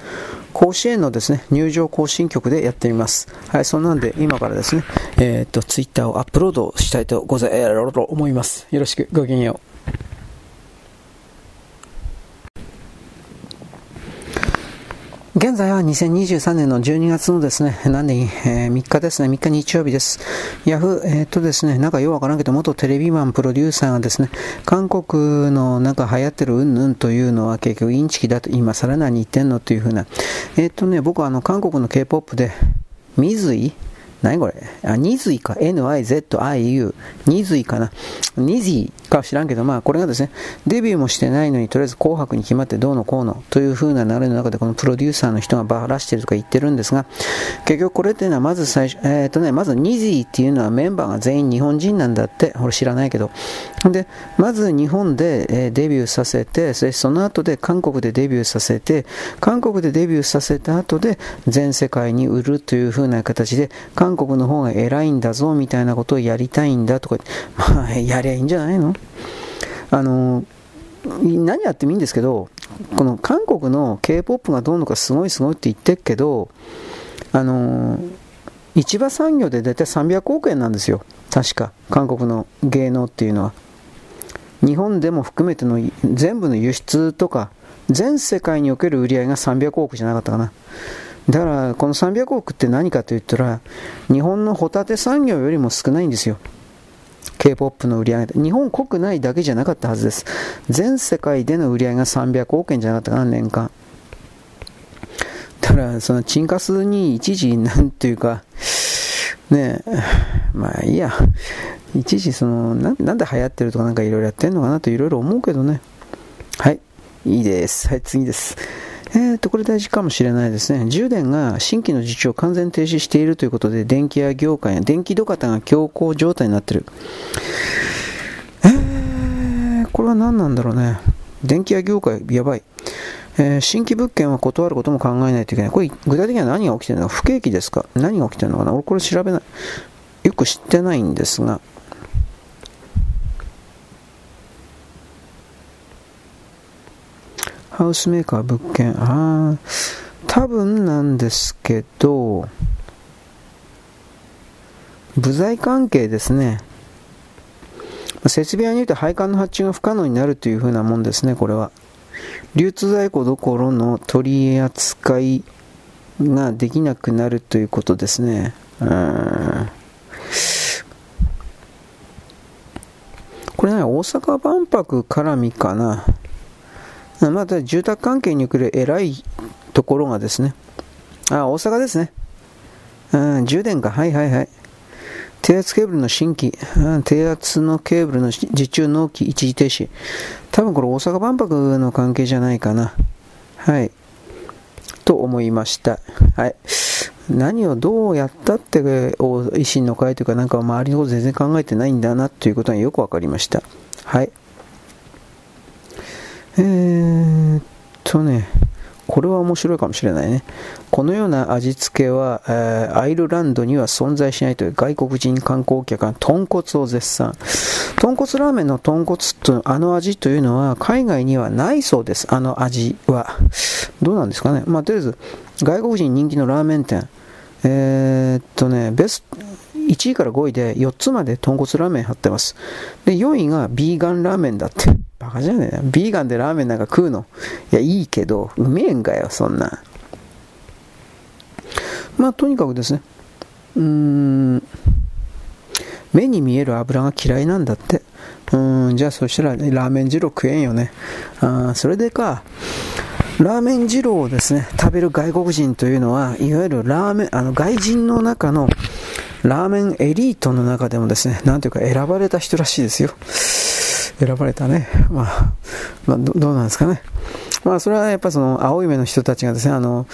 A: 甲子園のですね、入場行進曲でやってみます。はい、そんなんで今からですね、えー、っと、ツイッターをアップロードしたいとござい、ますと思います。よろしく、ごきげんよう。現在は2023年の12月のですね、何年、えー、3日ですね、3日日曜日です。ヤフー、えー、っとですね、なんかようわからんけど、元テレビマンプロデューサーがですね、韓国のなんか流行ってるうんぬんというのは結局インチキだと今更何言ってんのというふうな。えー、っとね、僕はあの韓国の K-POP で、水井？何これ？あ、ニズイか。N-I-Z-I-U。ニズイかな。ニズイか知らんけど、まあこれがですね、デビューもしてないのにとりあえず紅白に決まってどうのこうのという風な流れの中でこのプロデューサーの人がバラしてるとか言ってるんですが、結局これっていうのはまず最初、えっ、ー、とね、まずニズイっていうのはメンバーが全員日本人なんだって、俺知らないけど。で、まず日本で、えー、デビューさせて、そしてその後で韓国でデビューさせて、韓国でデビューさせた後で全世界に売るという風な形で、韓国の方が偉いんだぞみたいなことをやりたいんだとか、まあ、やりゃいいんじゃないの？あの、何やってもいいんですけど、この韓国の K-POP がどうのかすごいすごいって言ってるけど、あの、市場産業で大体300億円なんですよ。確か。韓国の芸能っていうのは。日本でも含めての全部の輸出とか、全世界における売り上げが300億じゃなかったかな。だから、この300億って何かと言ったら、日本のホタテ産業よりも少ないんですよ。K-POP の売り上げ日本国内だけじゃなかったはずです。全世界での売り上げが300億円じゃなかったかな、年間。だから、そのチンカスに一時、なんていうか、ねえ、まあいいや。一時、そのな、なんで流行ってるとかなんかいろいろやってんのかなといろいろ思うけどね。はい。いいです。はい、次です。えーと、これ大事かもしれないですね。充電が新規の受注を完全停止しているということで、電気屋業界や電気土方が強行状態になってる。えー、これは何なんだろうね。電気屋業界、やばい。えー、新規物件は断ることも考えないといけない。これ、具体的には何が起きてるのか不景気ですか？何が起きてるのかな？俺これ調べない。よく知ってないんですが。ハウスメーカー物件。ああ、多分なんですけど、部材関係ですね。設備屋によって配管の発注が不可能になるというふうなもんですね、これは。流通在庫どころの取り扱いができなくなるということですね。うんこれね、大阪万博絡みかな。また住宅関係に来る偉いところがですね、あ、大阪ですね。うん、充電か。はいはいはい。低圧ケーブルの新規、低圧のケーブルの受注納期一時停止。多分これ大阪万博の関係じゃないかな。はい。と思いました。はい。何をどうやったって、維新の会というかなんか周りのこと全然考えてないんだなということがよくわかりました。はい。えー、っとね、これは面白いかもしれないね。このような味付けは、えー、アイルランドには存在しないという外国人観光客が豚骨を絶賛。豚骨ラーメンの豚骨とあの味というのは海外にはないそうです。あの味は。どうなんですかね。まあ、とりあえず、外国人人気のラーメン店。えー、っとね、ベスト、1位から5位で4つまで豚骨ラーメン貼ってます。で、4位がビーガンラーメンだって。バカじゃねえな。ビーガンでラーメンなんか食うの？いや、いいけど、うめえんかよ、そんな。まあ、とにかくですね。うーん。目に見える油が嫌いなんだって。うーん、じゃあそしたらラーメン二郎食えんよね。あそれでか。ラーメン二郎をですね、食べる外国人というのは、いわゆるラーメン、あの外人の中のラーメンエリートの中でもですね、なんていうか選ばれた人らしいですよ。選ばれたね。まあ、まあ、どうなんですかね。まあ、それはやっぱその青い目の人たちがですね、あの、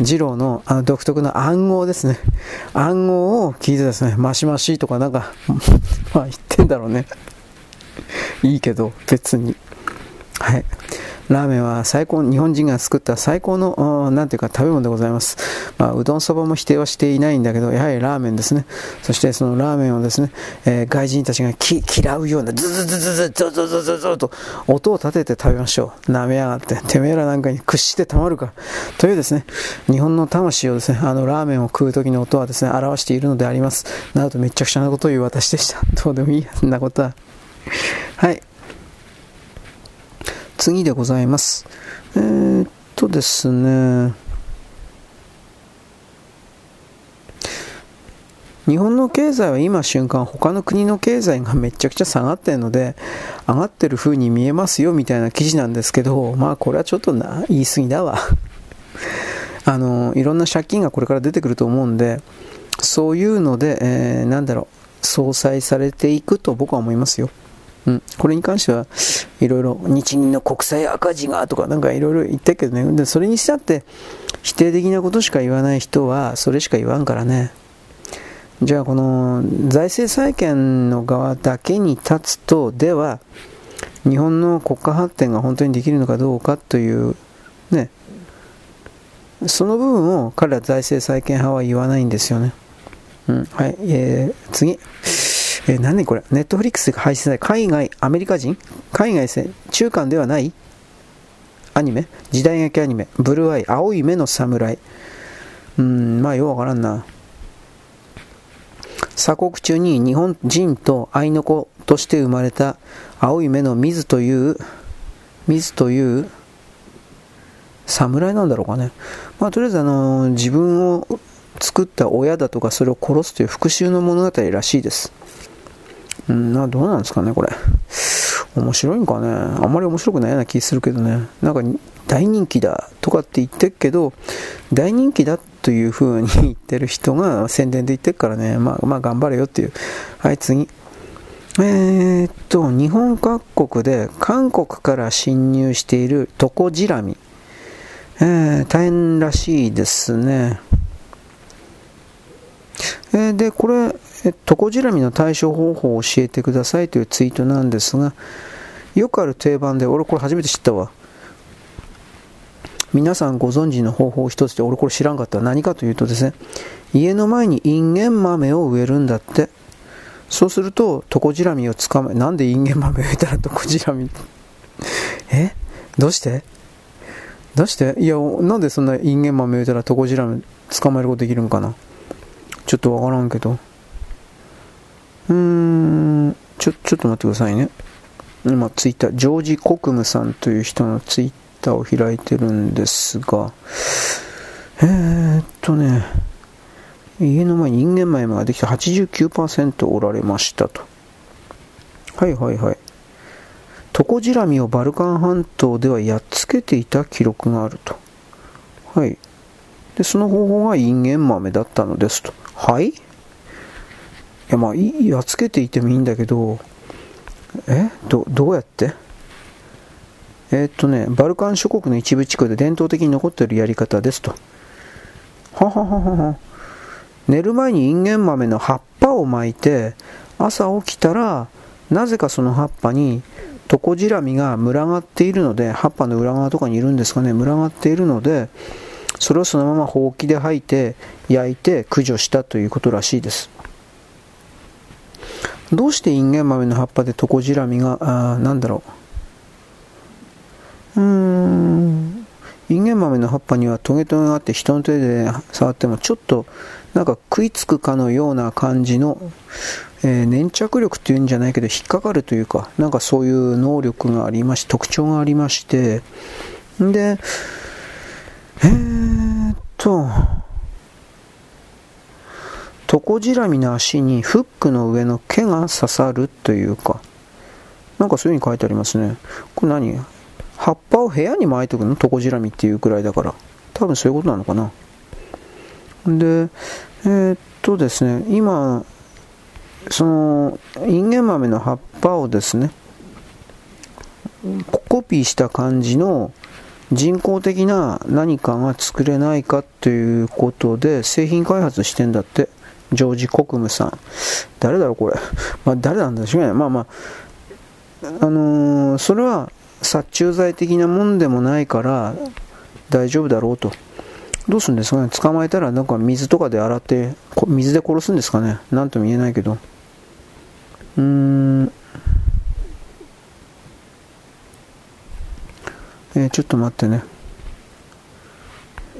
A: 二郎のあの独特の暗号ですね。暗号を聞いてですね、マシマシとかなんか、まあ言ってんだろうね。いいけど、別に。はい。ラーメンは最高、日本人が作った最高の、なんていうか食べ物でございます。まあ、うどんそばも否定はしていないんだけど、やはりラーメンですね。そしてそのラーメンをですね、えー、外人たちがき嫌うような、ズズズズズズズズズズと音を立てて食べましょう。舐めやがって、てめえらなんかに屈してたまるか。というですね、日本の魂をですね、あのラーメンを食う時の音はですね、表しているのであります。などとめちゃくちゃなことを言う私でした。どうでもいいや、そんなことは。はい。次でございます。えー、っとですね。日本の経済は今瞬間他の国の経済がめちゃくちゃ下がってるので上がってる風に見えますよみたいな記事なんですけどまあこれはちょっとな言い過ぎだわ *laughs* あのいろんな借金がこれから出てくると思うんでそういうので、えー、なんだろう相殺されていくと僕は思いますようん、これに関してはいろいろ日銀の国債赤字がとかなんかいろいろ言ってるけどね。でそれにしたって否定的なことしか言わない人はそれしか言わんからね。じゃあこの財政再建の側だけに立つとでは日本の国家発展が本当にできるのかどうかというね。その部分を彼ら財政再建派は言わないんですよね、うん、はい、えー、次。えー、何これネットフリックスが配信され海外、アメリカ人？海外戦、中間ではない？アニメ？時代劇アニメ、ブルーアイ、青い目の侍。うん、まあようわからんな。鎖国中に日本人と愛の子として生まれた青い目の水という、水という侍なんだろうかね。まあとりあえずあの、自分を作った親だとかそれを殺すという復讐の物語らしいです。うん、な、どうなんですかね、これ。面白いんかね。あんまり面白くないような気するけどね。なんか、大人気だとかって言ってるけど、大人気だという風に言ってる人が宣伝で言ってるからね。まあ、まあ、頑張れよっていう。はい、次。えー、っと、日本各国で韓国から侵入しているトコジラミ。えー、大変らしいですね。えー、で、これ、トコジラミの対処方法を教えてくださいというツイートなんですが、よくある定番で、俺これ初めて知ったわ。皆さんご存知の方法一つで、俺これ知らんかった何かというとですね、家の前にインゲン豆を植えるんだって。そうすると、トコジラミを捕まえ、なんでインゲン豆植えたらトコジラミえ？どうして？どうして？いや、なんでそんなインゲン豆植えたらトコジラミ捕まえることできるんかな？ちょっとわからんけど。うーん、ちょ、ちょっと待ってくださいね。今、ツイッター、ジョージ・コクムさんという人のツイッターを開いてるんですが、えー、っとね、家の前にインゲンマができて89%おられましたと。はいはいはい。トコジラミをバルカン半島ではやっつけていた記録があると。はい。で、その方法がインゲン豆だったのですと。はい？やまあいいやつけていてもいいんだけどえ？どどうやって？えー、っとねバルカン諸国の一部地区で伝統的に残っているやり方ですと。ははははは。寝る前にインゲン豆の葉っぱを巻いて朝起きたらなぜかその葉っぱにトコジラミが群がっているので、葉っぱの裏側とかにいるんですかね、群がっているので、それをそのままほうきで吐いて、焼いて駆除したということらしいです。どうしてインゲン豆の葉っぱでトコジラミが、あなんだろう。うーん。インゲン豆の葉っぱにはトゲトゲがあって人の手で触ってもちょっとなんか食いつくかのような感じの、えー、粘着力っていうんじゃないけど引っかかるというかなんかそういう能力がありまし特徴がありましてでえー、っとトコジラミの足にフックの上の毛が刺さるというか。なんかそういう風に書いてありますね。これ何？葉っぱを部屋に巻いとくの？トコジラミっていうくらいだから。多分そういうことなのかな。でえー、っとですね。今そのインゲン豆の葉っぱをですねコピーした感じの人工的な何かが作れないかということで製品開発してんだって。ジョージ・コクムさん誰だろうこれ、まあ、誰なんでしょうねまあまああのー、それは殺虫剤的なもんでもないから大丈夫だろうと。どうするんですかね捕まえたらなんか水とかで洗って、水で殺すんですかねなんとも言えないけど。うーん。えー、ちょっと待ってね。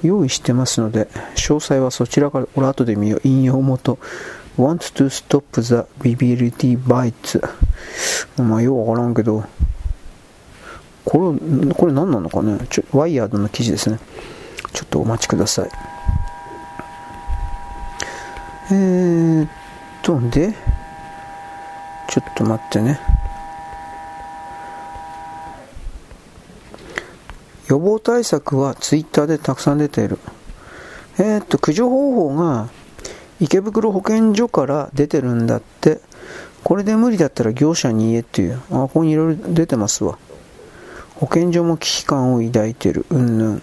A: 用意してますので、詳細はそちらから、俺後で見よう。引用元。want to stop the BBLT bites. まあ、ようわからんけど、これ、これ何なのかねちょワイヤードの記事ですね。ちょっとお待ちください。えー、っと、で、ちょっと待ってね。予防対策はツイッターでたくさん出ている。えー、っと、駆除方法が池袋保健所から出てるんだって。これで無理だったら業者に言えっていう。あ、ここにいろいろ出てますわ。保健所も危機感を抱いてる。うんぬん。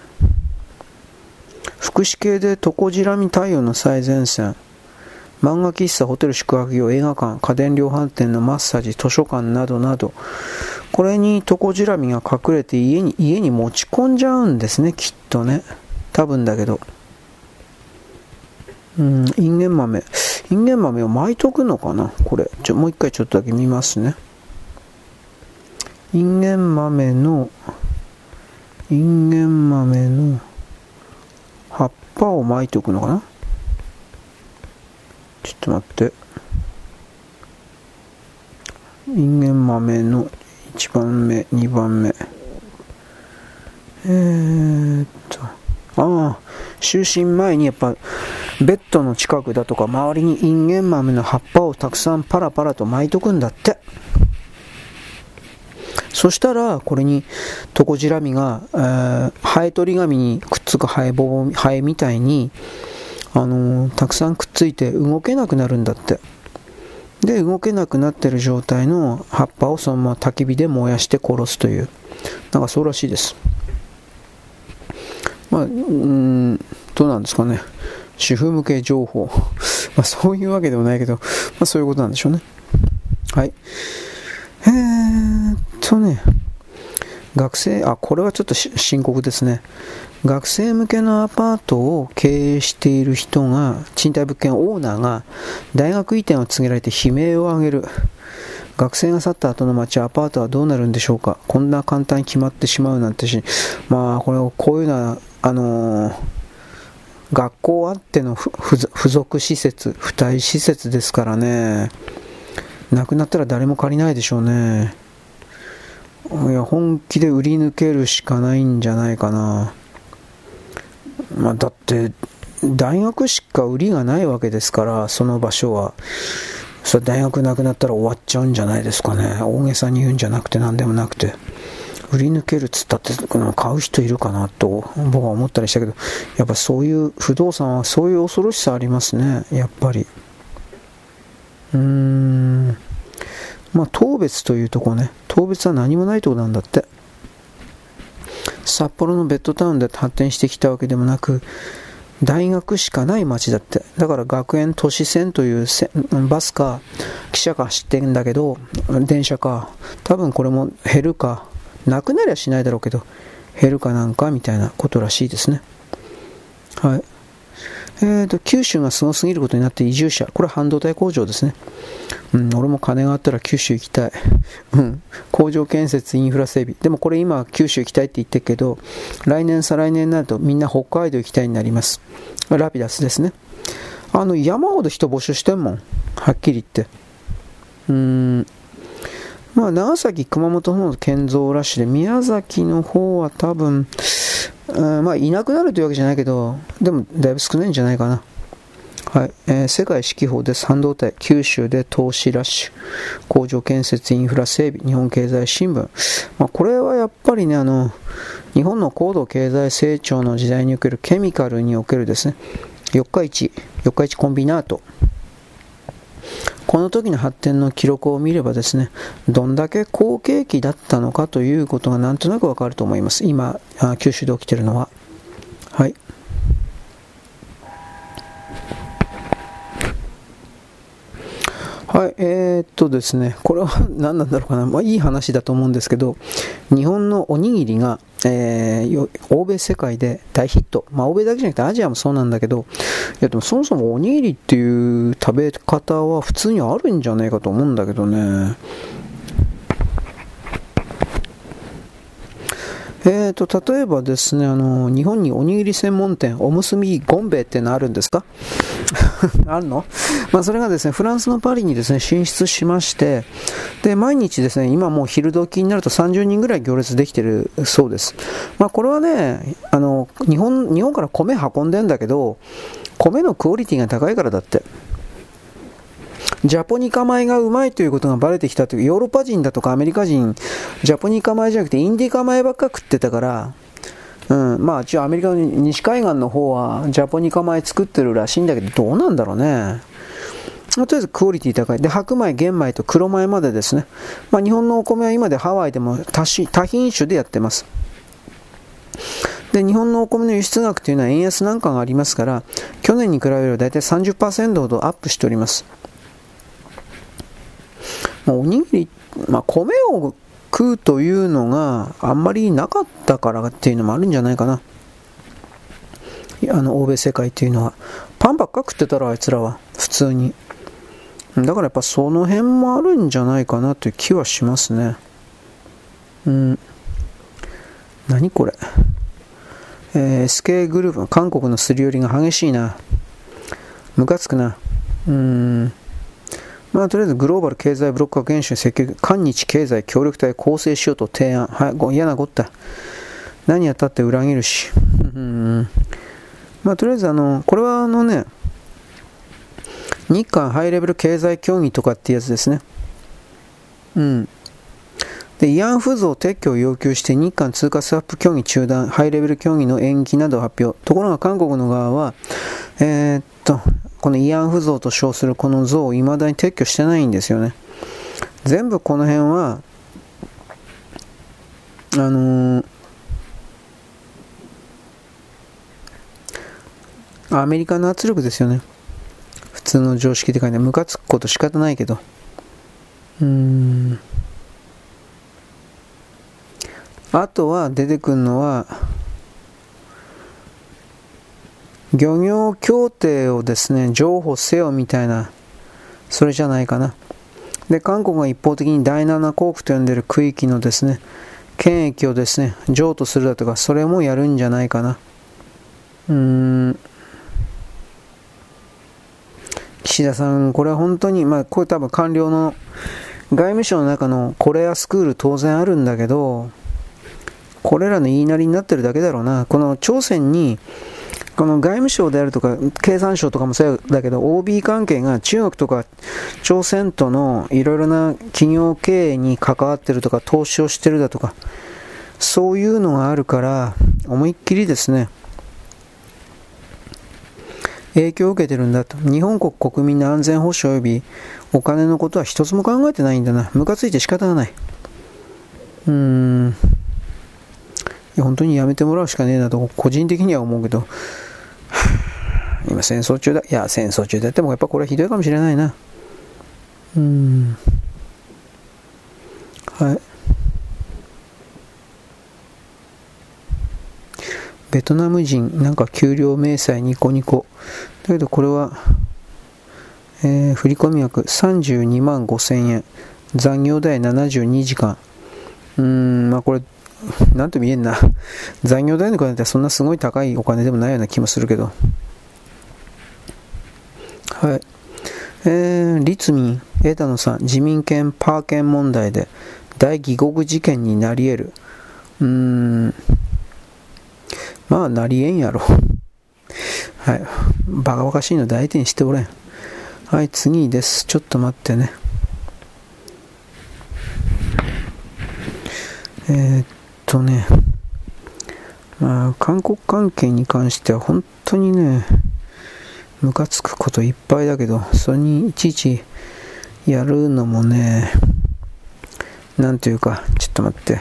A: 福祉系でトコジラミ対応の最前線。漫画喫茶、ホテル宿泊業、映画館、家電量販店のマッサージ、図書館などなど、これにトコジラミが隠れて家に、家に持ち込んじゃうんですね、きっとね。多分だけど。うん、インゲン豆。インゲン豆を巻いとくのかな？これ。ちょ、もう一回ちょっとだけ見ますね。インゲン豆の、インゲン豆の葉っぱを巻いておくのかな？ちょっと待って。インゲン豆の1番目、2番目。えー、っと、ああ、就寝前にやっぱ、ベッドの近くだとか周りにインゲン豆の葉っぱをたくさんパラパラと巻いとくんだって。そしたら、これにトコジラミが、えー、ハエ取り紙にくっつくハエボボ、ハエみたいに、あのー、たくさんくっついて動けなくなるんだって。で、動けなくなってる状態の葉っぱをそのまま焚き火で燃やして殺すという、なんかそうらしいです。まあ、うん、どうなんですかね。主婦向け情報。*laughs* まあ、そういうわけでもないけど、まあ、そういうことなんでしょうね。はい。えーっとね、学生、あ、これはちょっと深刻ですね。学生向けのアパートを経営している人が、賃貸物件オーナーが大学移転を告げられて悲鳴を上げる。学生が去った後の街、アパートはどうなるんでしょうかこんな簡単に決まってしまうなんてし、まあ、これを、こういうのは、あのー、学校あっての付属施設、付帯施設ですからね。なくなったら誰も借りないでしょうね。いや、本気で売り抜けるしかないんじゃないかな。まあ、だって、大学しか売りがないわけですから、その場所は。それ大学なくなったら終わっちゃうんじゃないですかね。大げさに言うんじゃなくて何でもなくて。売り抜けるっつったって買う人いるかなと僕は思ったりしたけど、やっぱそういう不動産はそういう恐ろしさありますね、やっぱり。うーん。まあ、当別というとこね。当別は何もないとこなんだって。札幌のベッドタウンで発展してきたわけでもなく、大学しかない町だって。だから学園都市線というバスか、汽車か走ってんだけど、電車か。多分これも減るか。なくなりゃしないだろうけど、減るかなんかみたいなことらしいですね。はい。えーと、九州がすごすぎることになって移住者。これは半導体工場ですね。うん、俺も金があったら九州行きたい。うん、工場建設、インフラ整備。でもこれ今九州行きたいって言ってるけど、来年、再来年になるとみんな北海道行きたいになります。ラピダスですね。あの、山ほど人募集してんもん。はっきり言って。うーん。まあ、長崎、熊本の建造ラッシュで、宮崎の方は多分、うん、まあ、いなくなるというわけじゃないけど、でも、だいぶ少ないんじゃないかな。はい、えー、世界指揮法です。半導体、九州で投資ラッシュ、工場建設、インフラ整備、日本経済新聞。まあ、これはやっぱりね、あの、日本の高度経済成長の時代におけるケミカルにおけるですね、四日市、四日市コンビナート。この時の発展の記録を見ればですね、どんだけ好景気だったのかということがなんとなくわかると思います。今、九州で起きているのは。はい。はい、えー、っとですね、これは何なんだろうかな、まあ、いい話だと思うんですけど、日本のおにぎりが、えー、欧米世界で大ヒット、まあ、欧米だけじゃなくてアジアもそうなんだけど、いやでもそもそもおにぎりっていう食べ方は普通にあるんじゃないかと思うんだけどね。えーと、例えばですね、あの、日本におにぎり専門店、おむすびゴンベってのあるんですか？*laughs* あるの？まあ、それがですね、フランスのパリにですね、進出しまして、で、毎日ですね、今もう昼時になると30人ぐらい行列できてるそうです。まあ、これはね、あの、日本、日本から米運んでんだけど、米のクオリティが高いからだって。ジャポニカ米がうまいということがバレてきたという、ヨーロッパ人だとかアメリカ人、ジャポニカ米じゃなくてインディカ米ばっか食ってたから、うん、まあ一応アメリカの西海岸の方はジャポニカ米作ってるらしいんだけど、どうなんだろうね。とりあえずクオリティ高い。で、白米、玄米と黒米までですね。まあ、日本のお米は今でハワイでも多多品種でやってます。で、日本のお米の輸出額というのは円安なんかがありますから、去年に比べれば大体30%ほどアップしております。まあ、おにぎり、まあ、米を食うというのがあんまりなかったからっていうのもあるんじゃないかな。あの、欧米世界っていうのは。パンばっか食ってたらあいつらは、普通に。だからやっぱその辺もあるんじゃないかなという気はしますね。うん。何これ。えー、SK グループ、韓国のすり寄りが激しいな。ムカつくな。うん。まあ、とりあえずグローバル経済ブロック化研修積極、韓日経済協力隊構成しようと提案。はい、嫌なこった。何やったって裏切るし。うん。まあ、とりあえずあの、これはあのね、日韓ハイレベル経済協議とかってやつですね。うん。で、慰安婦像撤去を要求して日韓通貨スワップ協議中断、ハイレベル協議の延期などを発表。ところが韓国の側は、えー、っと、この慰安婦像と称するこの像を未だに撤去してないんですよね。全部この辺は、あのー、アメリカの圧力ですよね。普通の常識で書いて、ムカつくこと仕方ないけど。うん。あとは出てくるのは、漁業協定をですね、譲歩せよみたいな、それじゃないかな。で、韓国が一方的に第7航空と呼んでる区域のですね、権益をですね、譲渡するだとか、それもやるんじゃないかな。うーん。岸田さん、これは本当に、まあ、これ多分官僚の外務省の中のコレアスクール当然あるんだけど、これらの言いなりになってるだけだろうな。この朝鮮に、この外務省であるとか、経産省とかもそうだけど、OB 関係が中国とか朝鮮とのいろいろな企業経営に関わってるとか、投資をしてるだとか、そういうのがあるから、思いっきりですね、影響を受けてるんだと。日本国国民の安全保障及びお金のことは一つも考えてないんだな。ムカついて仕方がない。うーん。本当にやめてもらうしかねえなと個人的には思うけど今戦争中だ。いや、戦争中だってもやっぱこれはひどいかもしれないな。うん。はい。ベトナム人、なんか給料明細ニコニコ。だけどこれは、えー、振込額32万5千円。残業代72時間。うん、まあこれ、なんとも言えんな。残業代の金ってそんなすごい高いお金でもないような気もするけど。はい。えー、立民、枝野さん、自民権パー権問題で大義国事件になり得る。うーん。まあ、なりえんやろ。はい。バカバカしいの大手にしておれん。はい、次です。ちょっと待ってね。えー、っとね、まあ、韓国関係に関しては本当にね、ムカつくこといっぱいだけど、それにいちいちやるのもね、なんというか、ちょっと待って、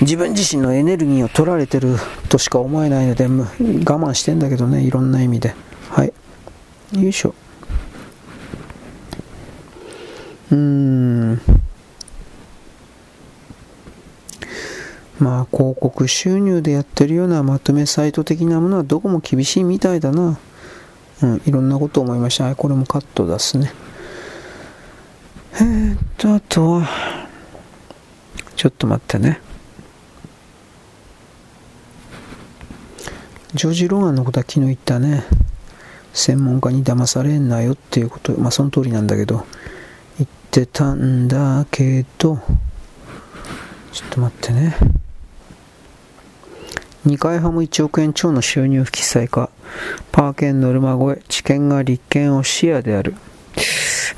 A: 自分自身のエネルギーを取られてるとしか思えないので、我慢してんだけどね、いろんな意味で。はい。よいしょ。うーん。まあ広告収入でやってるようなまとめサイト的なものはどこも厳しいみたいだな。うん、いろんなこと思いました。これもカット出すね。えー、っと、あとは、ちょっと待ってね。ジョージ・ローガンのことは昨日言ったね。専門家に騙されんなよっていうこと、まあその通りなんだけど、言ってたんだけど、ちょっと待ってね。二階派も1億円超の収入不記載か、パーケンノルマ超え、知見が立憲を視野である。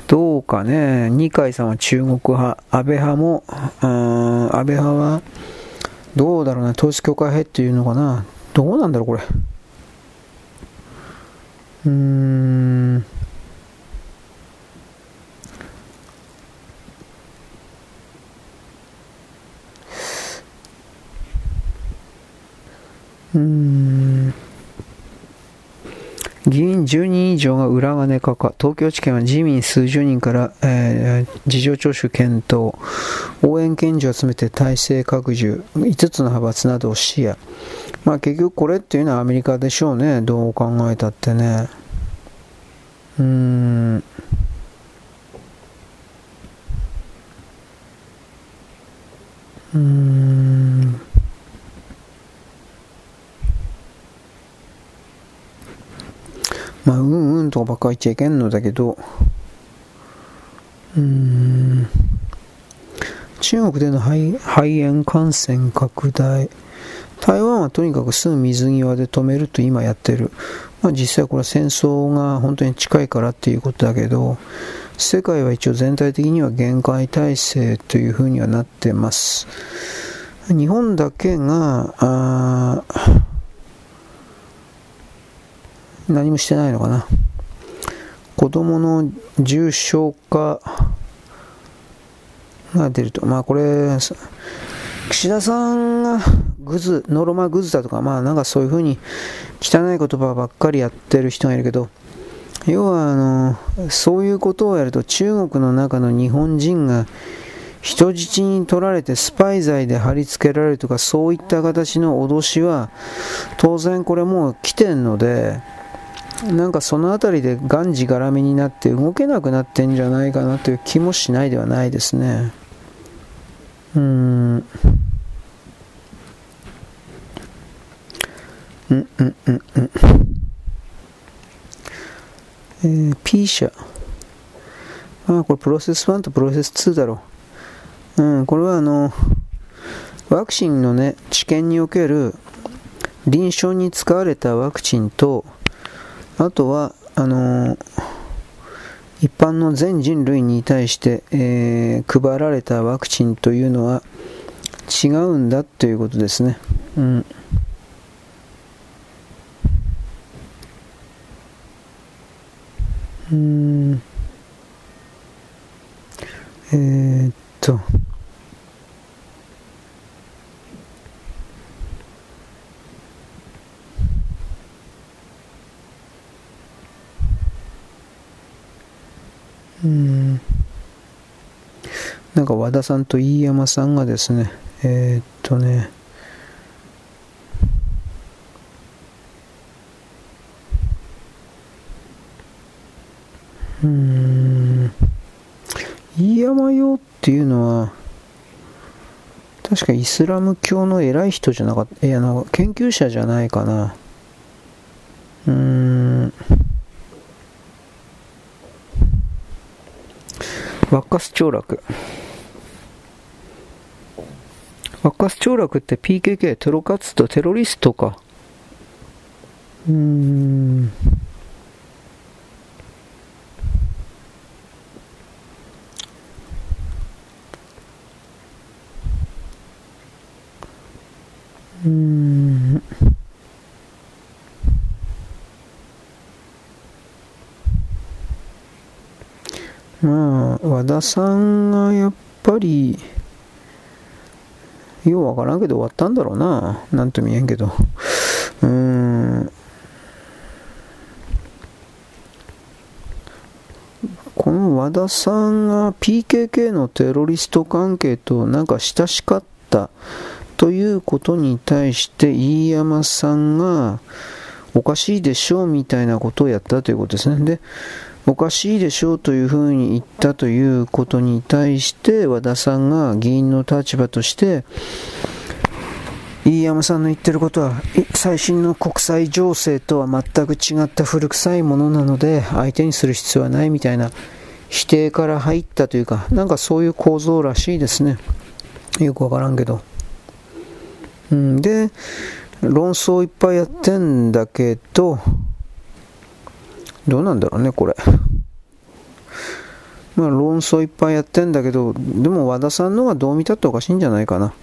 A: どうかね、二階さんは中国派、安倍派も、安倍派は、どうだろうね、統一教会派っていうのかな。どうなんだろう、これ。うーん。うん議員10人以上が裏金化か、東京地検は自民数十人から、えー、事情聴取検討、応援検事を集めて体制拡充、5つの派閥などを視野。まあ結局これっていうのはアメリカでしょうね、どう考えたってね。うん。うん。まあ、うんうんとかばっか言っちゃいけんのだけど、うーん、中国での肺肺炎感染拡大、台湾はとにかくすぐ水際で止めると今やってる。まあ、実際これは戦争が本当に近いからっていうことだけど、世界は一応全体的には限界体制というふうにはなってます。日本だけが、あ何もしてないのかな。子供の重症化が出ると。まあこれ、岸田さんがグズ、ノロマグズだとか、まあなんかそういうふうに汚い言葉ばっかりやってる人がいるけど、要はあの、そういうことをやると中国の中の日本人が人質に取られてスパイ罪で貼り付けられるとかそういった形の脅しは当然これもう来てんので、なんかその辺りでがんじがらめになって動けなくなってんじゃないかなという気もしないではないですね。うん。うんうんうんうん。えー、P 社。あ、これプロセス1とプロセス2だろう。うん、これはあの、ワクチンのね、治験における臨床に使われたワクチンと、あとは、あの、一般の全人類に対して、えー、配られたワクチンというのは違うんだということですね。うん。うんえー、っと。うんなんか和田さんと飯山さんがですねえー、っとねうん飯山用っていうのは確かイスラム教の偉い人じゃなかった、いや、なんか研究者じゃないかな。うーん。ワッカス長楽。ワッカス長楽って PKK、テロ活動、テロリストか。うーん。うんまあ和田さんがやっぱりようわからんけど終わったんだろうな。なんと見えんけど。うーん。この和田さんが PKK のテロリスト関係となんか親しかった。ということに対して飯山さんがおかしいでしょうみたいなことをやったということですね。で、おかしいでしょうというふうに言ったということに対して和田さんが議員の立場として飯山さんの言ってることは最新の国際情勢とは全く違った古臭いものなので相手にする必要はないみたいな否定から入ったというかなんかそういう構造らしいですねよくわからんけど。うん、で、論争いっぱいやってんだけど、どうなんだろうね、これ。*laughs* まあ、論争いっぱいやってんだけど、でも和田さんのがどう見たっておかしいんじゃないかな。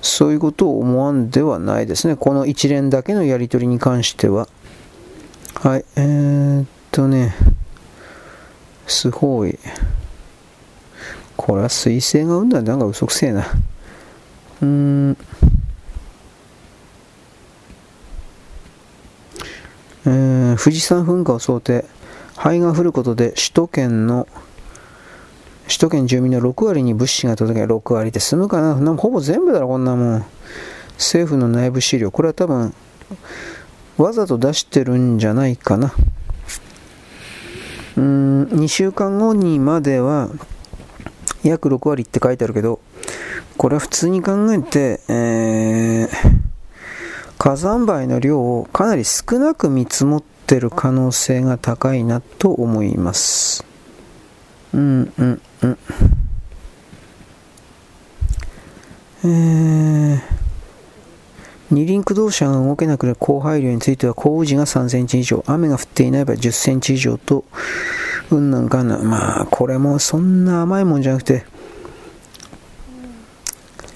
A: そういうことを思わんではないですね。この一連だけのやり取りに関しては。はい、えー、っとね、すごい。これは彗星が生んだなんか嘘くせえな。うーん。え、富士山噴火を想定。灰が降ることで首都圏の首都圏住民の6割に物資が届け6割で済むかな？なんほぼ全部だろこんなもん。政府の内部資料。これは多分わざと出してるんじゃないかな。うん2週間後にまでは約6割って書いてあるけどこれは普通に考えて、えー火山灰の量をかなり少なく見積もってる可能性が高いなと思います。うんうんうん。えー、二輪駆動車が動けなくなる降灰量については降雨時が3センチ以上、雨が降っていない場合10センチ以上と、うんなんかんな、まあこれもそんな甘いもんじゃなくて、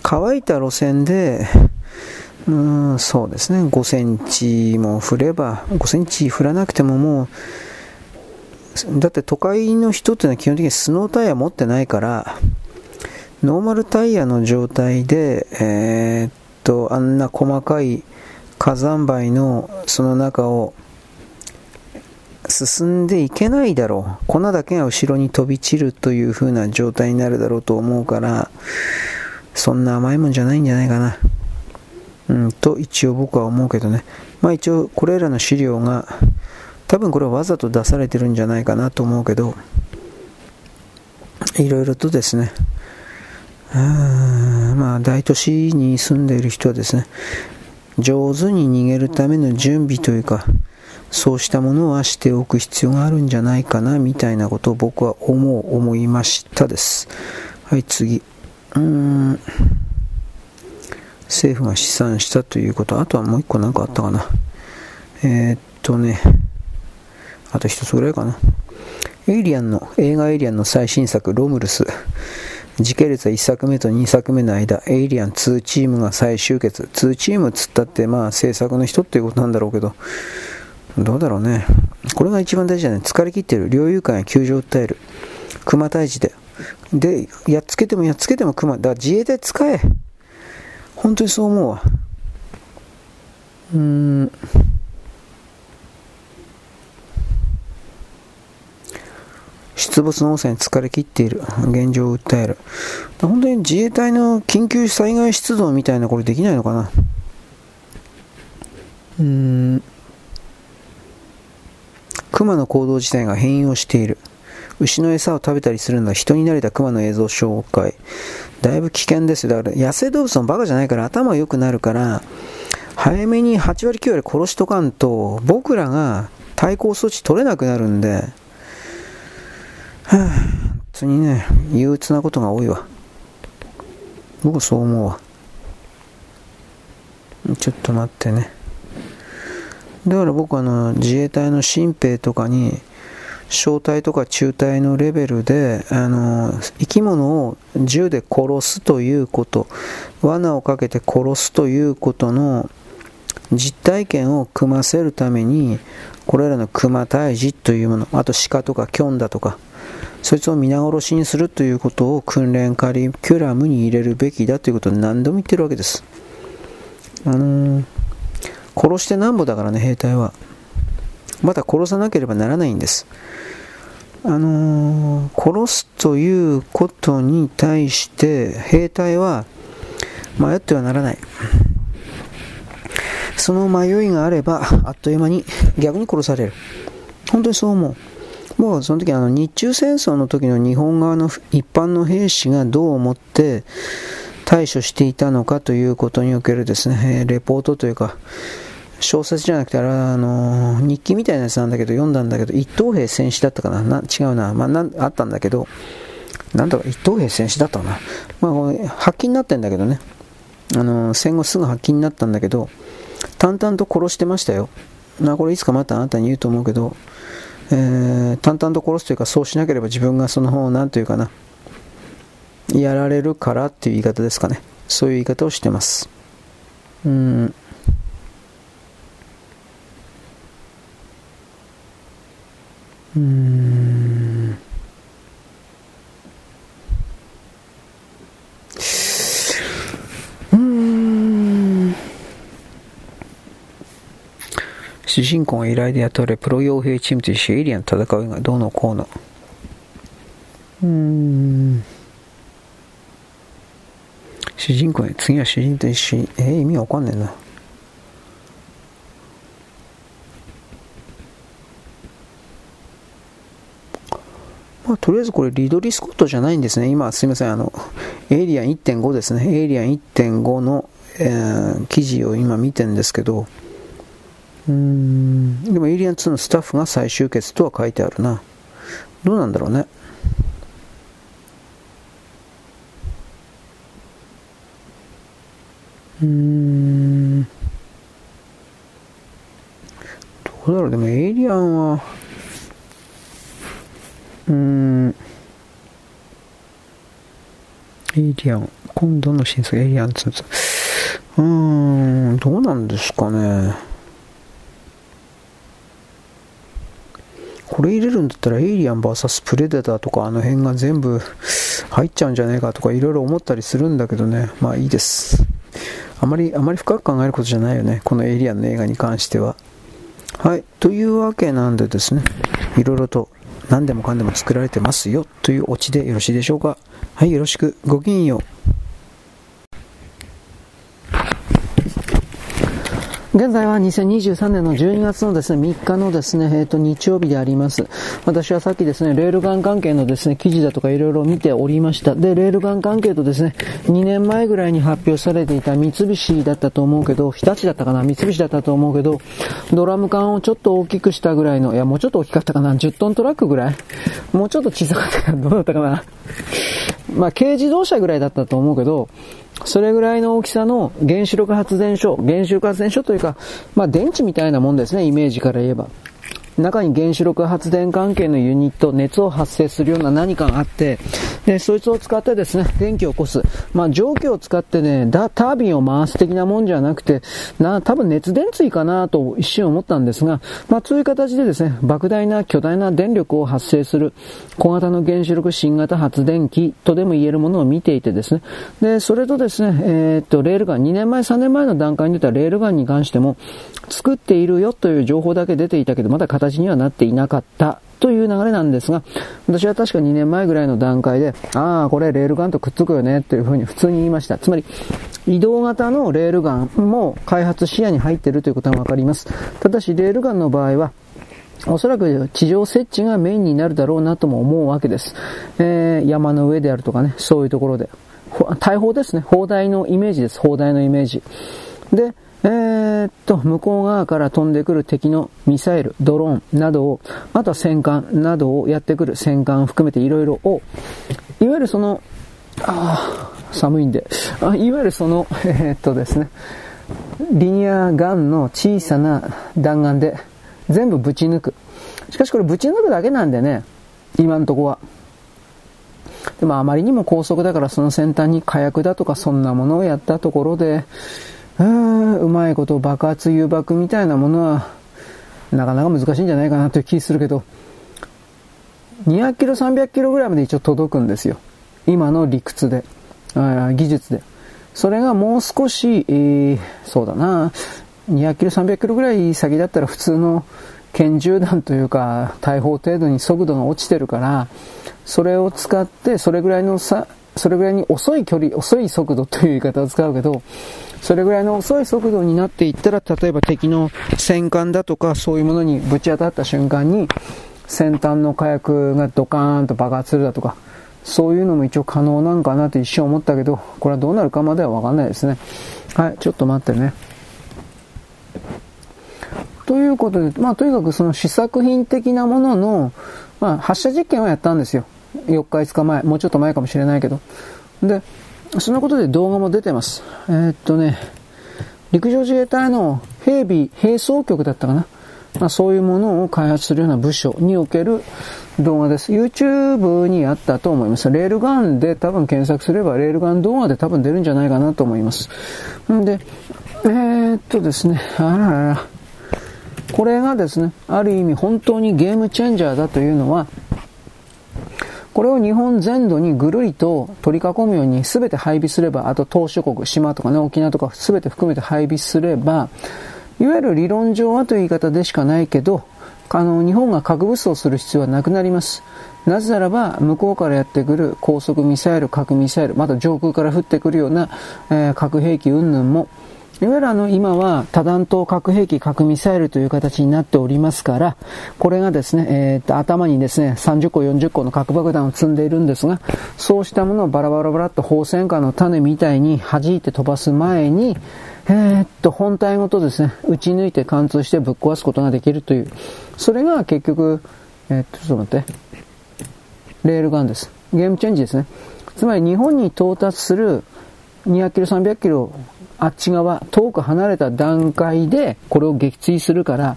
A: 乾いた路線でうん、そうですね。5センチも降れば、5センチ降らなくてももう、だって都会の人っていうのは基本的にスノータイヤ持ってないから、ノーマルタイヤの状態で、えー、っと、あんな細かい火山灰のその中を進んでいけないだろう。粉だけが後ろに飛び散るという風な状態になるだろうと思うから、そんな甘いもんじゃないんじゃないかな。うんと一応僕は思うけどね。まあ一応これらの資料が多分これはわざと出されてるんじゃないかなと思うけど、いろいろとですね、あまあ大都市に住んでいる人はですね、上手に逃げるための準備というか、そうしたものはしておく必要があるんじゃないかなみたいなことを僕は思う、思いましたです。はい、次。うーん。政府が試算したということ、あとはもう一個何かあったかな。えー、っとね、あと一つぐらいかな。エイリアンの、映画エイリアンの最新作、ロムルス。時系列は1作目と2作目の間、エイリアン2チームが再集結。2チームっつったって、まあ制作の人っていうことなんだろうけど、どうだろうね。これが一番大事だね。疲れ切ってる。猟友会が救助を訴える。熊退治で。で、やっつけてもやっつけても熊。だから自衛隊使え。本当にそう思うわ。うーん。出没の多さに疲れ切っている現状を訴える。本当に自衛隊の緊急災害出動みたいなこれできないのかなうーん。熊の行動自体が変容している。牛の餌を食べたりするのは人に慣れた熊の映像紹介。だいぶ危険ですよ。だから野生動物のバカじゃないから頭良くなるから、早めに8割9割殺しとかんと、僕らが対抗措置取れなくなるんで、はぁ、あ、本当にね、憂鬱なことが多いわ。僕そう思うわ。ちょっと待ってね。だから僕はあの自衛隊の新兵とかに、小隊とか中隊のレベルであの生き物を銃で殺すということ罠をかけて殺すということの実体験を組ませるためにこれらの熊退治というものあと鹿とかキョンだとかそいつを皆殺しにするということを訓練カリキュラムに入れるべきだということを何度も言ってるわけですあのー、殺してなんぼだからね兵隊はまた殺さなければならないんです。あのー、殺すということに対して兵隊は迷ってはならない。その迷いがあればあっという間に逆に殺される。本当にそう思う。もうその時あの日中戦争の時の日本側の一般の兵士がどう思って対処していたのかということにおけるですねレポートというか小説じゃなくて、あれあの日記みたいなやつなんだけど、読んだんだけど、一等兵戦士だったかな？な違うな。まあな、あったんだけど、なんだか一等兵戦士だったかな？まあ、発揮になってんだけどね。あの戦後すぐ発揮になったんだけど、淡々と殺してましたよ。まあ、これいつかまたあなたに言うと思うけど、えー、淡々と殺すというか、そうしなければ自分がその方、なんというかな、やられるからっていう言い方ですかね。そういう言い方をしてます。うん。うん。うん主人公が依頼で雇われプロ傭兵チームとしてエイリアン戦うがどうのこうの。うん。主人公次は主人と一緒にえー、意味わかんねえな。まあ、とりあえずこれリドリー・スコットじゃないんですね。今、すいません。あの、エイリアン1.5ですね。エイリアン1.5の、えー、記事を今見てるんですけど、うーん、でもエイリアン2のスタッフが再集結とは書いてあるな。どうなんだろうね。うーん。どうだろう、でもエイリアンは、うん。エイリアン。今度の新作エイリアン2。うーん、どうなんですかね。これ入れるんだったらエイリアン VS プレデターとかあの辺が全部入っちゃうんじゃないかとかいろいろ思ったりするんだけどね。まあいいです。あまり、あまり深く考えることじゃないよね。このエイリアンの映画に関しては。はい。というわけなんでですね。いろいろと何でもかんでも作られてますよというオチでよろしいでしょうか。はい、よろしく。ごきげんよう。現在は2023年の12月のですね、3日のですね、えっ、ー、と、日曜日であります。私はさっきですね、レールガン関係のですね、記事だとかいろいろ見ておりました。で、レールガン関係とですね、2年前ぐらいに発表されていた三菱だったと思うけど、日立だったかな三菱だったと思うけど、ドラム缶をちょっと大きくしたぐらいの、いや、もうちょっと大きかったかな ?10 トントラックぐらい？もうちょっと小さかったかなどうだったかな？まあ、軽自動車ぐらいだったと思うけど、それぐらいの大きさの原子力発電所、原子力発電所というか、まあ電池みたいなもんですね、イメージから言えば。中に原子力発電関係のユニット、熱を発生するような何かがあって、で、そいつを使ってですね、電気を起こす。まあ、蒸気を使ってね、タービンを回す的なもんじゃなくて、な、多分熱電追かなと一瞬思ったんですが、まあ、そういう形でですね、莫大な巨大な電力を発生する小型の原子力新型発電機とでも言えるものを見ていてですね、で、それとですね、えー、っと、レールガン、2年前、3年前の段階に出たレールガンに関しても、作っているよという情報だけ出ていたけど、まだ形にはなっていなかったという流れなんですが、私は確か2年前ぐらいの段階で、ああ、これレールガンとくっつくよねっていうふうに普通に言いました。つまり、移動型のレールガンも開発視野に入っているということがわかります。ただし、レールガンの場合は、おそらく地上設置がメインになるだろうなとも思うわけです。えー、山の上であるとかね、そういうところで。大砲ですね。砲台のイメージです。砲台のイメージ。で、えー、っと、向こう側から飛んでくる敵のミサイル、ドローンなどを、あとは戦艦などをやってくる戦艦含めていろいろを、いわゆるその、ああ寒いんであ、*laughs* いわゆるその、*laughs* えー、っとですね、リニアガンの小さな弾丸で全部ぶち抜く。しかしこれぶち抜くだけなんでね、今んとこは。でもあまりにも高速だからその先端に火薬だとかそんなものをやったところで、う、まいこと爆発誘爆みたいなものは、なかなか難しいんじゃないかなという気するけど、200キロ、300キロぐらいまで一応届くんですよ。今の理屈で、技術で。それがもう少し、えー、そうだな、200キロ、300キロぐらい先だったら普通の拳銃弾というか、大砲程度に速度が落ちてるから、それを使って、それぐらいのさ、それぐらいに遅い距離、遅い速度という言い方を使うけど、それぐらいの遅い速度になっていったら、例えば敵の戦艦だとか、そういうものにぶち当たった瞬間に、先端の火薬がドカーンと爆発するだとか、そういうのも一応可能なんかなと一瞬思ったけど、これはどうなるかまではわかんないですね。はい、ちょっと待ってね。ということで、まあとにかくその試作品的なものの、まあ発射実験をやったんですよ。4日5日前、もうちょっと前かもしれないけど。で、そのことで動画も出てます。えー、っとね、陸上自衛隊の兵備兵装局だったかな。まあ、そういうものを開発するような部署における動画です。YouTube にあったと思います。レールガンで多分検索すればレールガン動画で多分出るんじゃないかなと思います。んで、えー、っとですね、あららら。これがですね、ある意味本当にゲームチェンジャーだというのは、これを日本全土にぐるりと取り囲むように全て配備すれば、あと島諸国、島とかね、沖縄とか全て含めて配備すれば、いわゆる理論上はという言い方でしかないけど、あの、日本が核武装する必要はなくなります。なぜならば、向こうからやってくる高速ミサイル、核ミサイル、また上空から降ってくるような、えー、核兵器云々も、いわゆるあの、今は多弾頭核兵器、核ミサイルという形になっておりますから、これがですね、えー、っと、頭にですね、30個、40個の核爆弾を積んでいるんですが、そうしたものをバラバラバラっと放線火の種みたいに弾いて飛ばす前に、えー、っと、本体ごとですね、撃ち抜いて貫通してぶっ壊すことができるという、それが結局、えー、っと、ちょっと待って、レールガンです。ゲームチェンジですね。つまり日本に到達する200キロ、300キロあっち側、遠く離れた段階でこれを撃墜するから、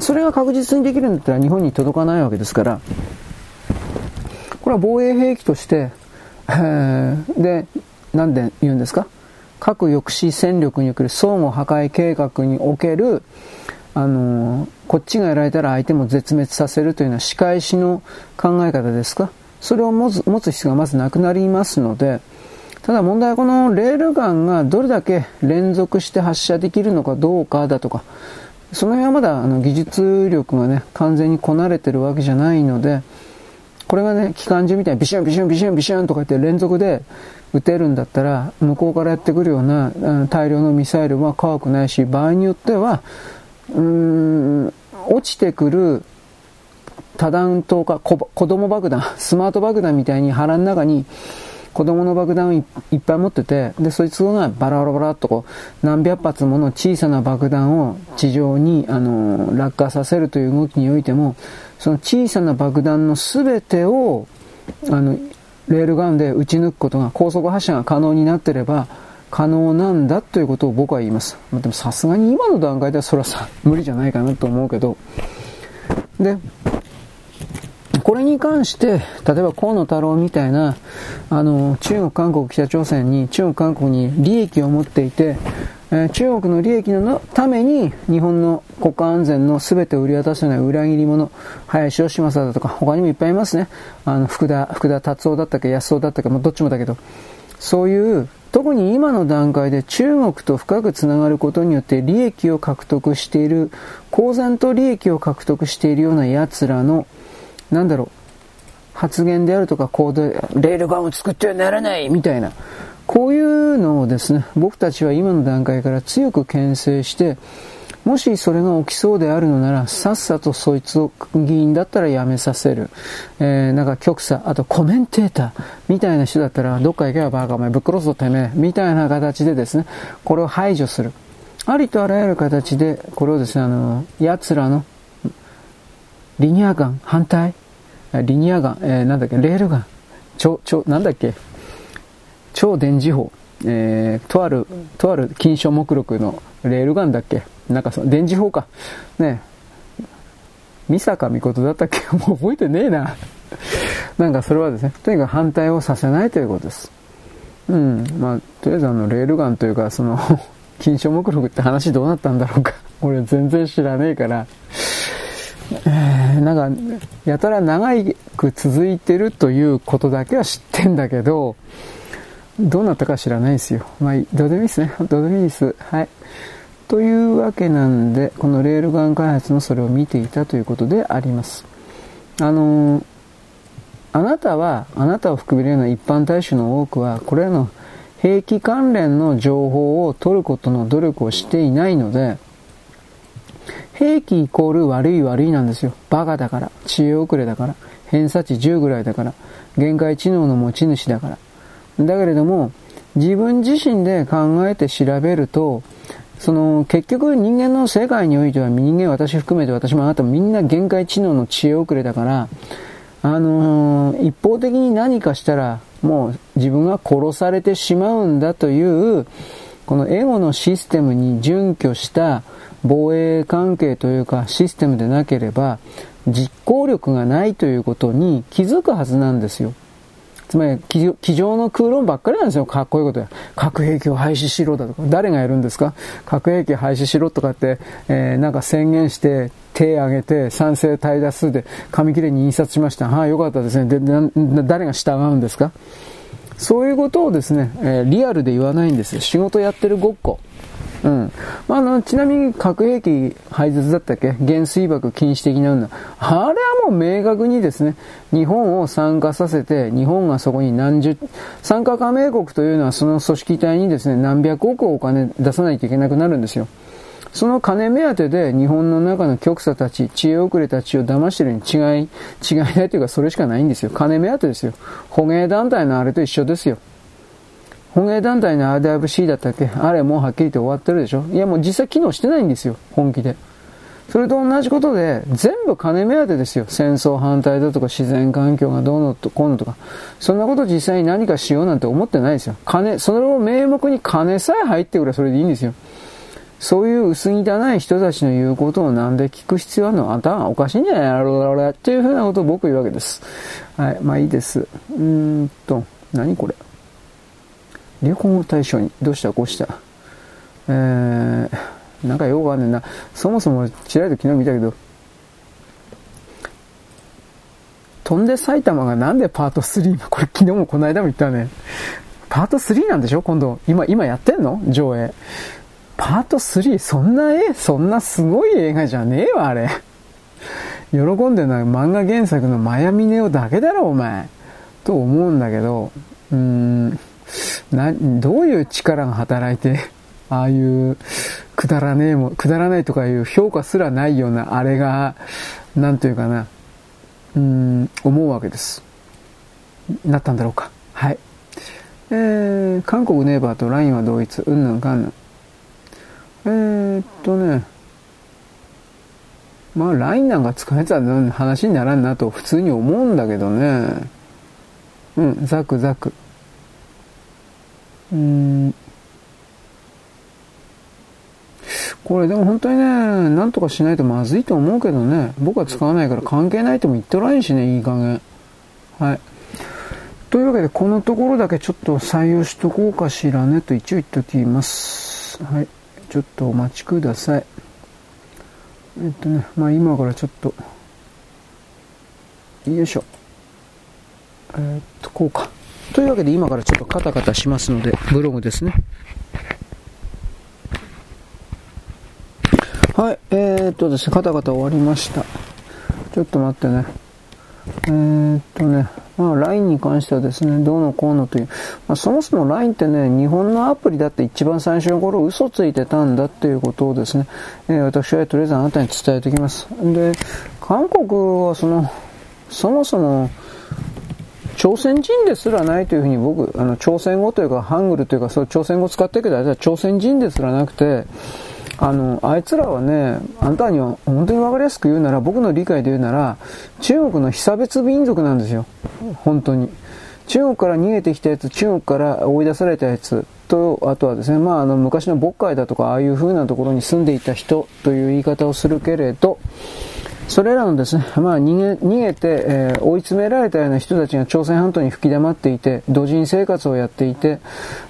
A: それが確実にできるんだったら日本に届かないわけですから、これは防衛兵器として、えー、で、なんで言うんですか？核抑止戦力における相互破壊計画における、あのー、こっちがやられたら相手も絶滅させるというような仕返しの考え方ですか？それを持つ持つ必要がまずなくなりますので、ただ問題はこのレールガンがどれだけ連続して発射できるのかどうかだとか、その辺はまだあの技術力がね、完全にこなれてるわけじゃないので、これがね、機関銃みたいにビシュンビシュンビシュンビシュンとか言って連続で撃てるんだったら、向こうからやってくるような大量のミサイルは怖くないし、場合によっては、うーん、落ちてくる多弾頭か子供爆弾、スマート爆弾みたいに腹の中に子供の爆弾をいっぱい持ってて、で、そいつがバラバラバラっとこう、何百発もの小さな爆弾を地上に、あの、落下させるという動きにおいても、その小さな爆弾の全てを、あの、レールガンで撃ち抜くことが、高速発射が可能になってれば、可能なんだということを僕は言います。まあでもさすがに今の段階ではそれはさ、無理じゃないかなと思うけど。で、これに関して、例えば河野太郎みたいな、あの、中国、韓国、北朝鮮に、中国、韓国に利益を持っていて、え、中国の利益のために日本の国家安全の全てを売り渡すような裏切り者、林芳正だとか、他にもいっぱいいますね。あの、福田、福田達夫だったっけ、安夫だったっけ、もうどっちもだけど、そういう、特に今の段階で中国と深くつながることによって利益を獲得している、公然と利益を獲得しているような奴らのなんだろう、発言であるとか行動、レールガンを作ってはならないみたいな、こういうのをですね、僕たちは今の段階から強く牽制して、もしそれが起きそうであるのなら、さっさとそいつを議員だったら辞めさせる。えー、なんか局差、あとコメンテーターみたいな人だったら、どっか行けばバカお前ぶっ殺すぞてめえ、みたいな形でですね、これを排除する。ありとあらゆる形で、これをですね、あの、奴らの、リニアガン反対リニアガン、えー、なんだっけ、レールガン、超、超、なんだっけ、超電磁砲、えー、とある、とある金賞目録のレールガンだっけなんかその、電磁砲か。ね三坂美琴だったっけ？*laughs* もう覚えてねえな。*laughs* なんかそれはですね、とにかく反対をさせないということです。うん。まあ、とりあえずあの、レールガンというか、その *laughs* 金賞目録って話どうなったんだろうか。俺全然知らねえから。なんか、やたら長く続いてるということだけは知ってんだけど、どうなったか知らないですよ。まあ、どうでもいいですね。どうでもいいです。はい。というわけなんで、このレールガン開発のそれを見ていたということであります。あのー、あなたは、あなたを含めるような一般大衆の多くは、これらの兵器関連の情報を取ることの努力をしていないので、兵器イコール悪い悪いなんですよ。バカだから、知恵遅れだから、偏差値10ぐらいだから、限界知能の持ち主だから。だけれども、自分自身で考えて調べると、その、結局人間の世界においては人間私含めて私もあなたもみんな限界知能の知恵遅れだから、あのー、一方的に何かしたらもう自分が殺されてしまうんだという、このエゴのシステムに準拠した防衛関係というかシステムでなければ実行力がないということに気づくはずなんですよ。つまり、机上の空論ばっかりなんですよ。かっこいいことや。核兵器を廃止しろだとか。誰がやるんですか？核兵器廃止しろとかって、えー、なんか宣言して、手挙げて、賛成大多数で紙切れに印刷しました。はい、よかったですね。で、誰が従うんですか？そういうことをですね、えー、リアルで言わないんですよ。仕事やってるごっこ。うん。まあ、あの、ちなみに核兵器廃絶だったっけ？原水爆禁止的なの。あれはもう明確にですね、日本を参加させて、日本がそこに何十、参加加盟国というのはその組織体にですね、何百億お金出さないといけなくなるんですよ。その金目当てで日本の中の極左たち、知恵遅れたちを騙してるに違い、違いないというかそれしかないんですよ。金目当てですよ。捕鯨団体のあれと一緒ですよ。本営団体の RWC だったっけ？あれもうはっきり言って終わってるでしょ？いやもう実際機能してないんですよ、本気で。それと同じことで、全部金目当てですよ。戦争反対だとか自然環境がどうのとこうのとか。そんなこと実際に何かしようなんて思ってないですよ。金、それを名目に金さえ入ってくればそれでいいんですよ。そういう薄汚い人たちの言うことをなんで聞く必要あるの？あんたおかしいんじゃないの？ろっていうふうなことを僕言うわけです。はい。まあいいです。うーんと、何これ？流行語大賞に、どうしたこうした。えー、なんか用があんねんな。そもそも、ちらりと昨日見たけど、飛んで埼玉がなんでパート3これ昨日もこの間も言ったね。パート3なんでしょ？今度。今、今やってんの？上映。パート 3? そんな絵そんなすごい映画じゃねえわ、あれ。喜んでるのは漫画原作のマヤミネオだけだろ、お前。と思うんだけど、うーん。な、どういう力が働いて、*laughs* ああいうくだらねえも、くだらないとかいう評価すらないようなあれが、なんというかな、うん、思うわけです。なったんだろうか。はい。えー、韓国ネイバーと LINE は同一、うんぬんかんぬん。えー、っとね、まあ LINE なんか使えたら話にならんなと普通に思うんだけどね。うん、ザクザク。これでも本当にね、なんとかしないとまずいと思うけどね。僕は使わないから関係ないとも言ってらんしね、いい加減。はい。というわけで、このところだけちょっと採用しとこうかしらねと一応言っときます。はい。ちょっとお待ちください。えっとね、まあ今からちょっと、よいしょ。え、っと、こうか。というわけで今からちょっとカタカタしますので、ブログですね。はい、えー、っとですね、カタカタ終わりました。ちょっと待ってね。えー、っとね、まあ、LINE に関してはですね、どうのこうのという、まあ、そもそも LINE ってね、日本のアプリだって一番最初の頃嘘ついてたんだっていうことをですね、えー、私はとりあえずあなたに伝えておきます。で、韓国はその、そもそも、朝鮮人ですらないというふうに僕、あの、朝鮮語というか、ハングルというか、そう、朝鮮語使ってるけど、あれは朝鮮人ですらなくて、あの、あいつらはね、あんたには本当にわかりやすく言うなら、僕の理解で言うなら、中国の被差別民族なんですよ。本当に。中国から逃げてきたやつ、中国から追い出されたやつと、あとはですね、まあ、あの、昔の渤海だとか、ああいう風なところに住んでいた人という言い方をするけれど、それらのですね、まあ、逃げ、逃げて、えー、追い詰められたような人たちが朝鮮半島に吹き溜まっていて、土人生活をやっていて、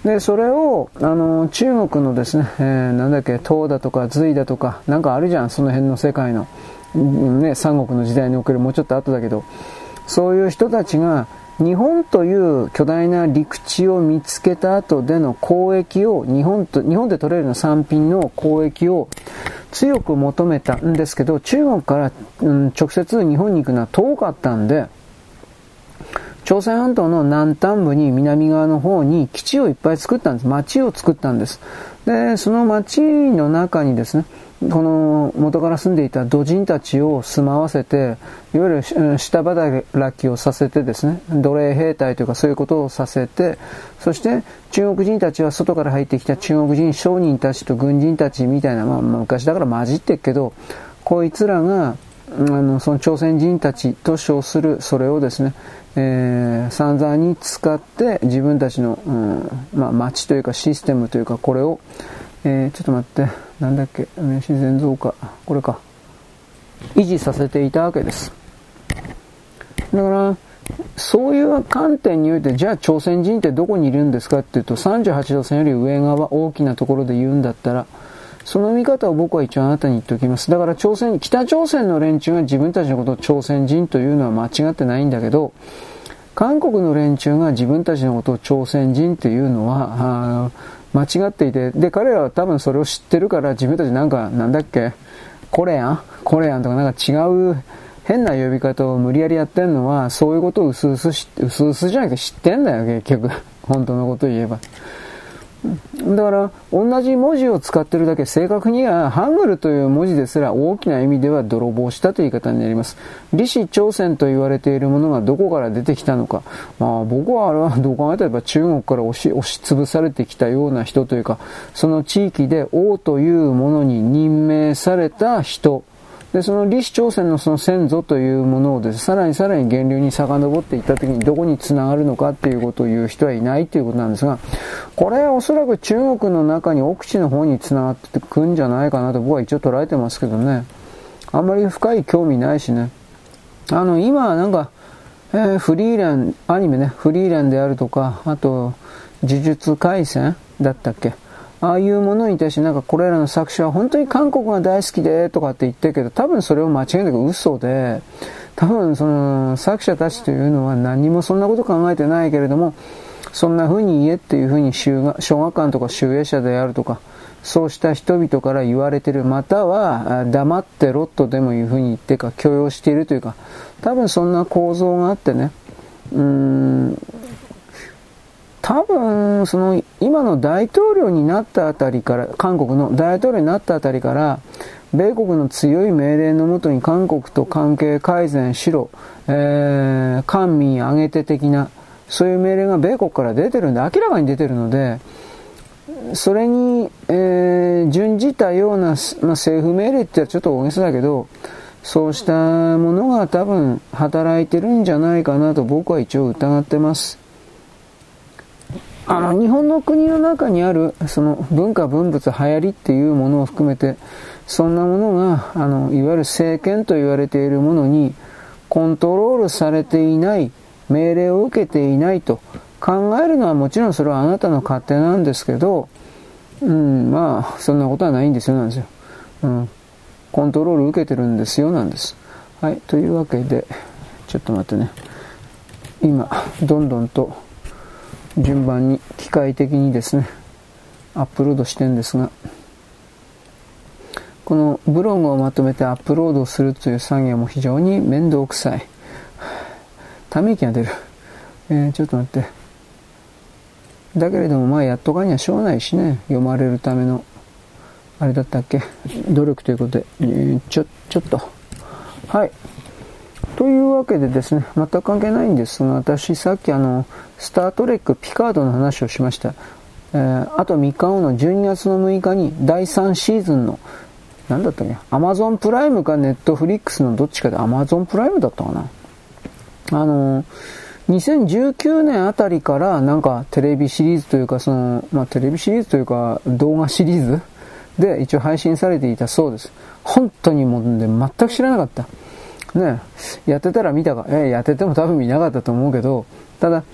A: で、それを、あの、中国のですね、えー、なんだっけ、唐だとか隋だとか、なんかあるじゃん、その辺の世界の、ね、三国の時代におけるもうちょっと後だけど、そういう人たちが、日本という巨大な陸地を見つけた後での交易を、日本と、日本で取れるの産品の交易を強く求めたんですけど、中国から、うん、直接日本に行くのは遠かったんで、朝鮮半島の南端部に南側の方に基地をいっぱい作ったんです。町を作ったんです。で、その町の中にですね、この元から住んでいた土人たちを住まわせて、いわゆる下働きをさせてですね、奴隷兵隊というかそういうことをさせて、そして中国人たちは外から入ってきた中国人商人たちと軍人たちみたいな、まあ昔だから混じってっけど、こいつらが、あの、その朝鮮人たちと称する、それをですね、えー、散々に使って自分たちの、うん、まあ、町というかシステムというかこれを、えー、ちょっと待って、なんだっけ、自然増加、これか、維持させていたわけです。だから、そういう観点において、じゃあ朝鮮人ってどこにいるんですかっていうと、38度線より上側、大きなところで言うんだったら、その見方を僕は一応あなたに言っておきます。だから朝鮮、北朝鮮の連中が自分たちのことを朝鮮人というのは間違ってないんだけど、韓国の連中が自分たちのことを朝鮮人っていうのは、間違っていて、で、彼らは多分それを知ってるから自分たちなんか、なんだっけ、これやん？これやん？とかなんか違う変な呼び方を無理やりやってんのは、そういうことを薄々知って、薄々じゃなくて知ってんだよ、結局。本当のこと言えば。だから、同じ文字を使ってるだけ正確には、ハングルという文字ですら大きな意味では泥棒したという言い方になります。李氏朝鮮と言われているものがどこから出てきたのか。まあ僕はあれはどう考えたら中国から押し、押し潰されてきたような人というか、その地域で王というものに任命された人で、その李氏朝鮮のその先祖というものをです、ねさらにさらに源流に遡っていった時にどこに繋がるのかっていうことを言う人はいないということなんですが、これはおそらく中国の中に奥地の方に繋がってくんじゃないかなと僕は一応捉えてますけどね。あんまり深い興味ないしね。あの、今なんか、えー、フリーレン、アニメね、フリーレンであるとか、あと、呪術廻戦だったっけ？ああいうものに対してなんかこれらの作者は本当に韓国が大好きでとかって言ってるけど、多分それを間違いなく嘘で、多分その作者たちというのは何もそんなこと考えてないけれども、そんな風に言えっていう風に小学館とか集英社であるとか、そうした人々から言われてる、または黙ってろとでもいう風に言ってか許容しているというか、多分そんな構造があってね、うーん、多分、その、今の大統領になったあたりから、韓国の大統領になったあたりから、米国の強い命令のもとに韓国と関係改善しろ、えー、官民挙げて的な、そういう命令が米国から出てるんで、明らかに出てるので、それに、えー、準じたような、まあ、政府命令って言ったらちょっと大げさだけど、そうしたものが多分働いてるんじゃないかなと僕は一応疑ってます。あの、日本の国の中にある、その文化文物流行りっていうものを含めて、そんなものが、あの、いわゆる政権と言われているものに、コントロールされていない、命令を受けていないと考えるのはもちろんそれはあなたの勝手なんですけど、うん、まあ、そんなことはないんですよ、なんですよ。うん。コントロール受けてるんですよ、なんです。はい、というわけで、ちょっと待ってね。今、どんどんと、順番に機械的にですねアップロードしてんですがこのブログをまとめてアップロードするという作業も非常に面倒くさいため息が出る。えー、ちょっと待って。だけれども、まあ、やっとかにはしょうがないしね。読まれるための、あれだったっけ？努力ということで、えー、ちょ、ちょっと。はい。というわけでですね、全く関係ないんですが、私さっきあの、スタートレックピカードの話をしました。えー、あと3日後の12月の6日に第3シーズンの、なんだったっけアマゾンプライムかネットフリックスのどっちかでアマゾンプライムだったかなあのー、2019年あたりからなんかテレビシリーズというかその、まあ、テレビシリーズというか動画シリーズで一応配信されていたそうです。本当にもう、ね、全く知らなかった。ね、やってたら見たか、えやってても多分見なかったと思うけど、ただ、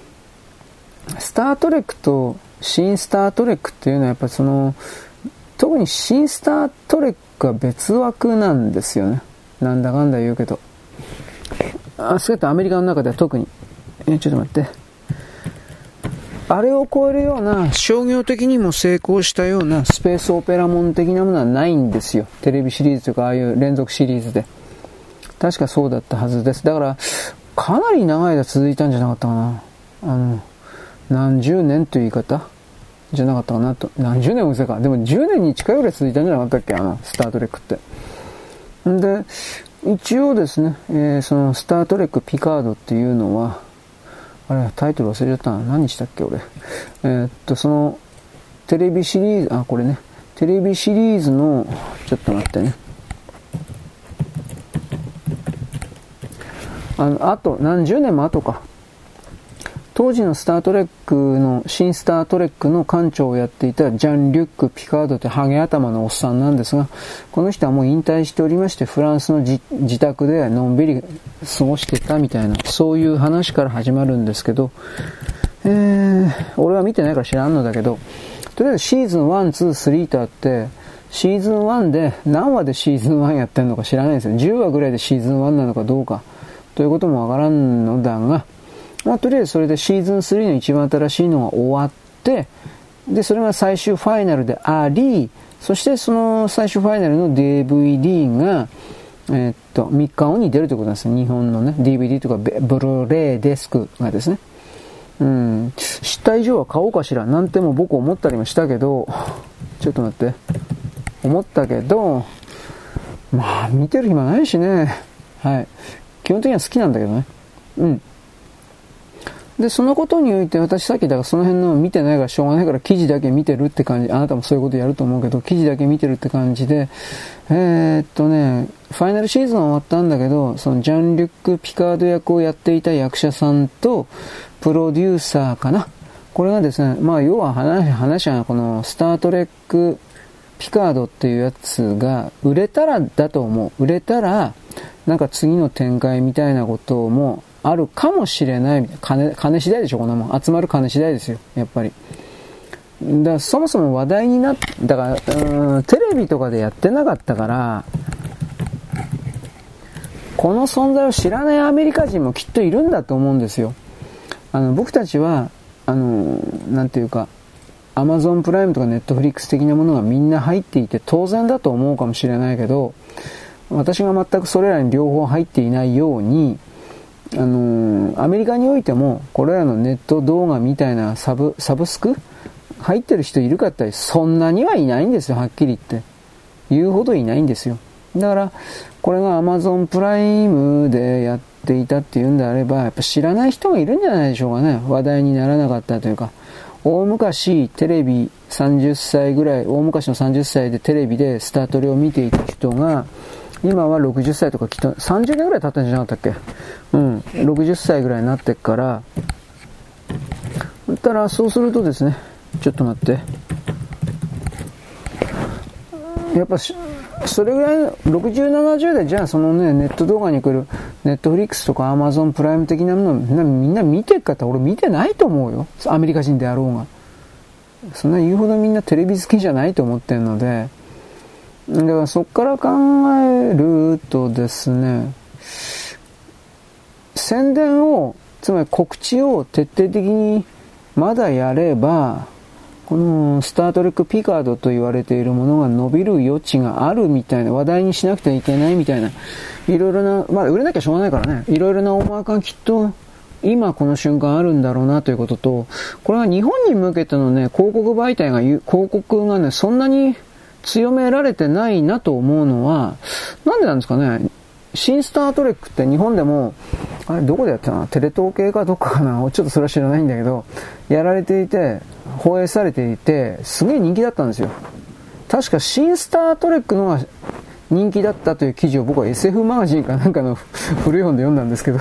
A: スタートレックと新スタートレックっていうのはやっぱりその、特に新スタートレックは別枠なんですよね。なんだかんだ言うけど。あ、そうやってアメリカの中では特に。え、ちょっと待って。あれを超えるような商業的にも成功したようなスペースオペラモン的なものはないんですよ。テレビシリーズとかああいう連続シリーズで。確かそうだったはずです。だから、かなり長い間続いたんじゃなかったかな。あの、何十年という言い方？じゃなかったかなと。何十年もせか。でも10年に近いぐらい続いたんじゃなかったっけ？あの、スタートレックって。んで、一応ですね、えー、そのスタートレックピカードっていうのは、あれ、タイトル忘れちゃったな。何したっけ俺。えー、っと、その、テレビシリーズ、あ、これね。テレビシリーズの、ちょっと待ってね。あの、あと、何十年も後か。当時のスタートレックの、新スタートレックの館長をやっていたジャン・リュック・ピカードってハゲ頭のおっさんなんですが、この人はもう引退しておりまして、フランスの自宅でのんびり過ごしてたみたいな、そういう話から始まるんですけど、えー、俺は見てないから知らんのだけど、とりあえずシーズン1、2、3とあって、シーズン1で何話でシーズン1やってるのか知らないですよ。10話ぐらいでシーズン1なのかどうか。ということもわからんのだが、まあ、とりあえずそれでシーズン3の一番新しいのが終わって、で、それが最終ファイナルであり、そしてその最終ファイナルの DVD が、えー、っと、3日後に出るということなんです。日本のね、DVD とかブルーレイデスクがですね。うん、知った以上は買おうかしら、なんても僕思ったりもしたけど、ちょっと待って。思ったけど、まあ、見てる暇ないしね。はい。基本的には好きなんだけどね。うん。で、そのことにおいて私さっきだからその辺の見てないからしょうがないから記事だけ見てるって感じ、あなたもそういうことやると思うけど、記事だけ見てるって感じで、えー、っとね、ファイナルシーズン終わったんだけど、そのジャン・リュック・ピカード役をやっていた役者さんと、プロデューサーかな。これがですね、まあ要は話、話はこのスタートレックピカードっていうやつが売れたらだと思う。売れたら、なんか次の展開みたいなこともあるかもしれない。金、金次第でしょ、こんなもん。集まる金次第ですよ、やっぱり。だそもそも話題になっだから、うん、テレビとかでやってなかったから、この存在を知らないアメリカ人もきっといるんだと思うんですよ。あの、僕たちは、あの、なんていうか、アマゾンプライムとかネットフリックス的なものがみんな入っていて当然だと思うかもしれないけど、私が全くそれらに両方入っていないように、あのー、アメリカにおいても、これらのネット動画みたいなサブ、サブスク入ってる人いるかってそんなにはいないんですよ、はっきり言って。言うほどいないんですよ。だから、これが Amazon プライムでやっていたっていうんであれば、やっぱ知らない人がいるんじゃないでしょうかね。話題にならなかったというか。大昔テレビ30歳ぐらい、大昔の30歳でテレビでスタートレを見ていた人が、今は60歳とかきっと30年ぐらい経ったんじゃなかったっけ？うん、60歳ぐらいになってっから、だったらそうするとですね、ちょっと待って。やっぱそれぐらいの60、70代じゃあそのね、ネット動画に来るネットフリックスとかアマゾンプライム的なものみんな見てる方俺見てないと思うよ。アメリカ人であろうが。そんな言うほどみんなテレビ好きじゃないと思ってるので、だからそこから考えるとですね、宣伝を、つまり告知を徹底的にまだやれば、このスタートレックピカードと言われているものが伸びる余地があるみたいな、話題にしなくてはいけないみたいな、いろいろな、まあ売れなきゃしょうがないからね、いろいろな思惑がきっと今この瞬間あるんだろうなということと、これが日本に向けてのね、広告媒体が、広告がね、そんなに強められてないなと思うのは、なんでなんですかね。新スタートレックって日本でも、あれどこでやってたの？テレ東系かどっかかな？ちょっとそれは知らないんだけど、やられていて、放映されていて、すげえ人気だったんですよ。確か新スタートレックのが人気だったという記事を僕は SF マガジンかなんかの *laughs* 古い本で読んだんですけど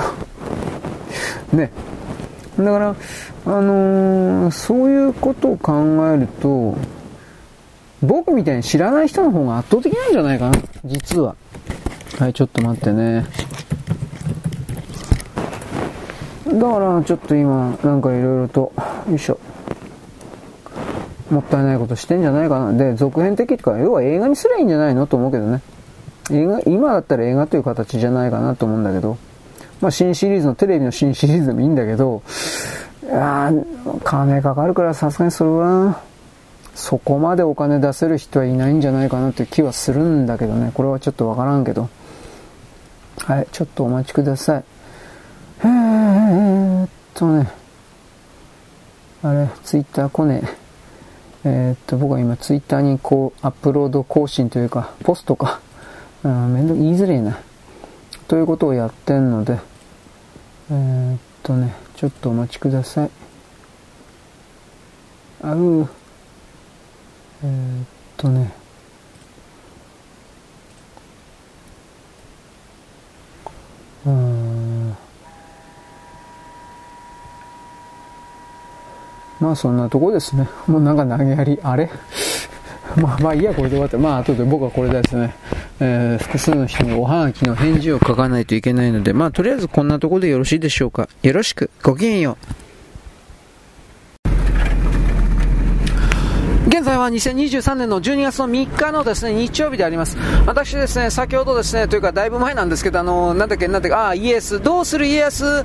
A: *laughs* ね。だから、あのー、そういうことを考えると、僕みたいに知らない人の方が圧倒的なんじゃないかな、実は。はい、ちょっと待ってね。だからちょっと今なんかいろいろとよいしょ。もったいないことしてんじゃないかな。で続編的とか要は映画にすりゃいいんじゃないのと思うけどね。映画今だったら映画という形じゃないかなと思うんだけど。まあ新シリーズのテレビの新シリーズでもいいんだけどあ金かかるからさすがにそれはそこまでお金出せる人はいないんじゃないかなという気はするんだけどね。これはちょっとわからんけど。はいちょっとお待ちください。えーっとね、あれ、ツイッター来ねえ。えー、っと、僕は今ツイッターにこう、アップロード更新というか、ポストか。あめんどく言いづれえな。ということをやってんので、えー、っとね、ちょっとお待ちください。あうえー、っとね、うん。まあそんなとこですね。もうなんか投げやり、あれ？*laughs* まあまあいいや、これで終わって。まあ後で僕はこれですね、えー、複数の人におはがきの返事を書かないといけないので、まあとりあえずこんなとこでよろしいでしょうか。よろしく。ごきげんよう。在は2023年の12月の3日のですね、日曜日であります。私ですね、先ほどですね、というかだいぶ前なんですけど、あの、なんだっけ、なんだっけ、あ、イエス、どうする家康、えっ、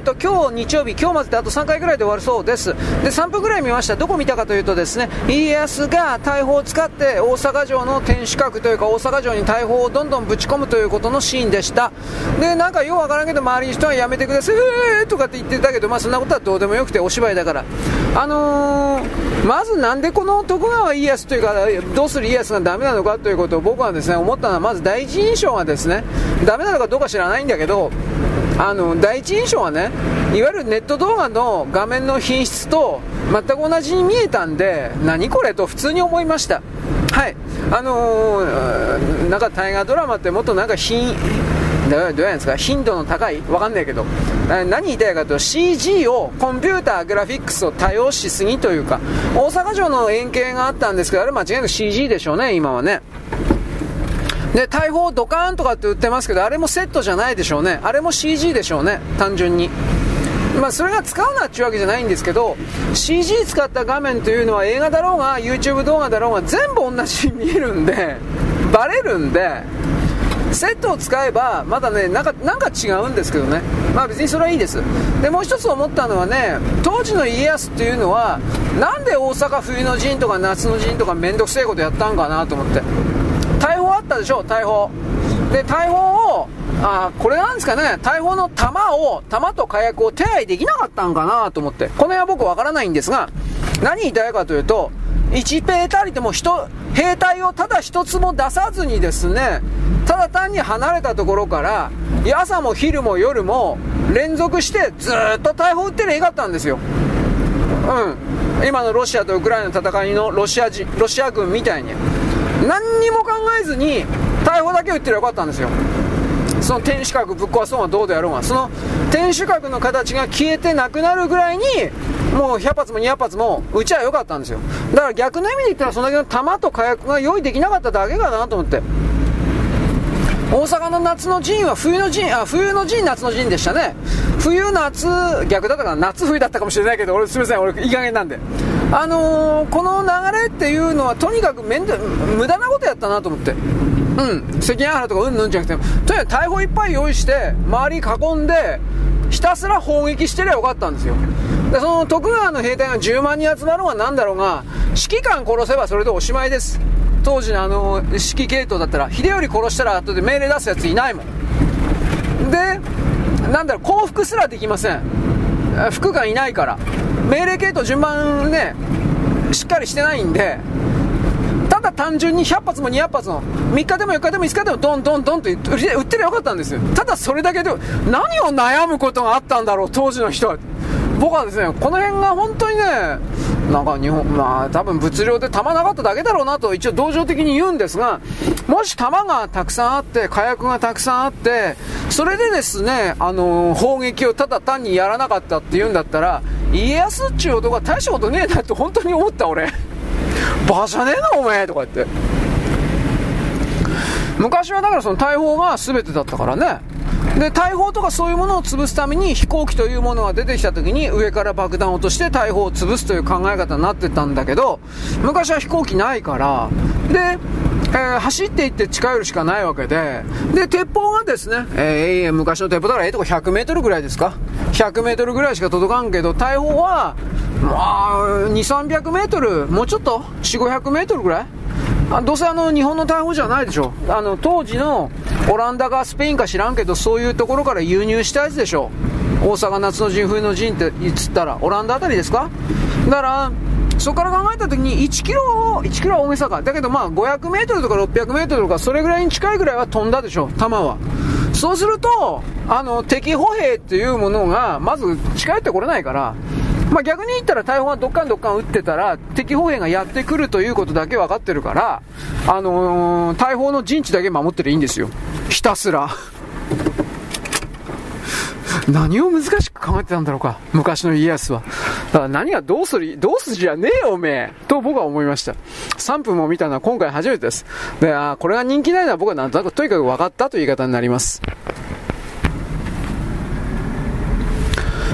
A: ー、と、今日日曜日、今日までであと3回ぐらいで終わるそうです。で、3分ぐらい見ました。どこ見たかというとですね、家康が大砲を使って大阪城の天守閣というか大阪城に大砲をどんどんぶち込むということのシーンでした。で、なんかようわからんけど、周りの人はやめてください、えーとかって言ってたけど、まあそんなことはどうでもよくてお芝居だから。あのー、まずなんでこの徳川家康というか、どうする家康がダメなのかということを僕はですね、思ったのは、まず第一印象がですね、ダメなのかどうか知らないんだけど、あの、第一印象はね、いわゆるネット動画の画面の品質と全く同じに見えたんで、何これと普通に思いました。はい。あのー、なんか大河ドラマってもっとなんか品、どうやんですか？頻度の高い？わかんないけど。何言いたいかというと CG をコンピューターグラフィックスを多用しすぎというか。大阪城の円形があったんですけどあれ間違いなく CG でしょうね今はね。で大砲ドカーンとかって売ってますけどあれもセットじゃないでしょうね。あれも CG でしょうね単純に。まあ、それが使うなっていうわけじゃないんですけど CG 使った画面というのは映画だろうが YouTube 動画だろうが全部同じに見えるんでバレるんでセットを使えばまだねなんかなんか違うんですけどね。まあ別にそれはいいです。でもう一つ思ったのはね当時の家康っていうのはなんで大阪冬の陣とか夏の陣とか面倒くせえことやったんかなと思って。大砲あったでしょ大砲。で大砲をあこれなんですかね。大砲の弾を弾と火薬を手配できなかったんかなと思って。この辺は僕わからないんですが何言いたいかというと1ペータリでも人兵隊をただ一つも出さずにですねただ単に離れたところから朝も昼も夜も連続してずっと大砲撃ってりゃよかったんですよ。うん。今のロシアとウクライナの戦いのロシア人ロシア軍みたいに。何にも考えずに大砲だけ撃ってりゃよかったんですよ。その天守閣ぶっ壊そうがどうであろうがその天守閣の形が消えてなくなるぐらいにもう100発も200発も撃ちは良かったんですよ。だから逆の意味で言ったらそのだけの弾と火薬が用意できなかっただけかなと思って。大阪の夏の陣は冬の陣、あ、冬の陣、夏の陣でしたね。冬、夏、逆だったかな夏、冬だったかもしれないけど、俺すみません、俺いい加減なんで。あのー、この流れっていうのはとにかく面倒、無駄なことやったなと思って。うん、関ヶ原とかうんぬんじゃなくて、とにかく大砲いっぱい用意して、周り囲んで、ひたすら砲撃してりゃよかったんですよ。で、その徳川の兵隊が10万人集まろうがなんだろうが、指揮官殺せばそれでおしまいです。当時のあの指揮系統だったら秀頼殺したら後で命令出すやついないもんでなんだろう、降伏すらできません。服がいないから。命令系統順番ね、しっかりしてないんで、ただ単純に100発も200発も、3日でも4日でも5日でもドンドンドンと売ってりゃよかったんですよ。ただそれだけで、何を悩むことがあったんだろう、当時の人は。僕はですね、この辺が本当にね、なんか日本、まあ多分物量で弾なかっただけだろうなと一応同情的に言うんですが、もし弾がたくさんあって、火薬がたくさんあって、それでですね、あの、砲撃をただ単にやらなかったって言うんだったら、家康っちゅう男は大したことねえなって本当に思った俺。バカじゃねえなお前とか言って。昔はだからその大砲が全てだったからね。で、大砲とかそういうものを潰すために飛行機というものが出てきた時に上から爆弾を落として大砲を潰すという考え方になってたんだけど、昔は飛行機ないから、で、えー、走っていって近寄るしかないわけで、で、鉄砲がですね、えー、昔の鉄砲だからええとこ100メートルぐらいですか ?100 メートルぐらいしか届かんけど、大砲は、まあ、2、300メートル、もうちょっと ?4、500メートルぐらい？あどうせあの日本の逮捕じゃないでしょあの当時のオランダかスペインか知らんけどそういうところから輸入したやつでしょ大阪夏の陣冬の陣って言ったらオランダあたりですかだからそこから考えた時に1キロ、1キロは大げさか。だけどまあ500メートルとか600メートルとかそれぐらいに近いぐらいは飛んだでしょ、弾は。そうすると、あの、敵歩兵っていうものがまず近寄ってこれないから、まあ、逆に言ったら大砲がどっかんどっかん撃ってたら、敵歩兵がやってくるということだけ分かってるから、あのー、大砲の陣地だけ守ってりゃいいんですよ。ひたすら。*laughs* 何を難しく考えてたんだろうか、昔の家康は。だから何がどうする、どうするじゃねえよ、おめえ。と僕は思いました。3分も見たのは今回初めてです。で、あこれが人気ないのは僕はなんとなくとにかく分かったという言い方になります。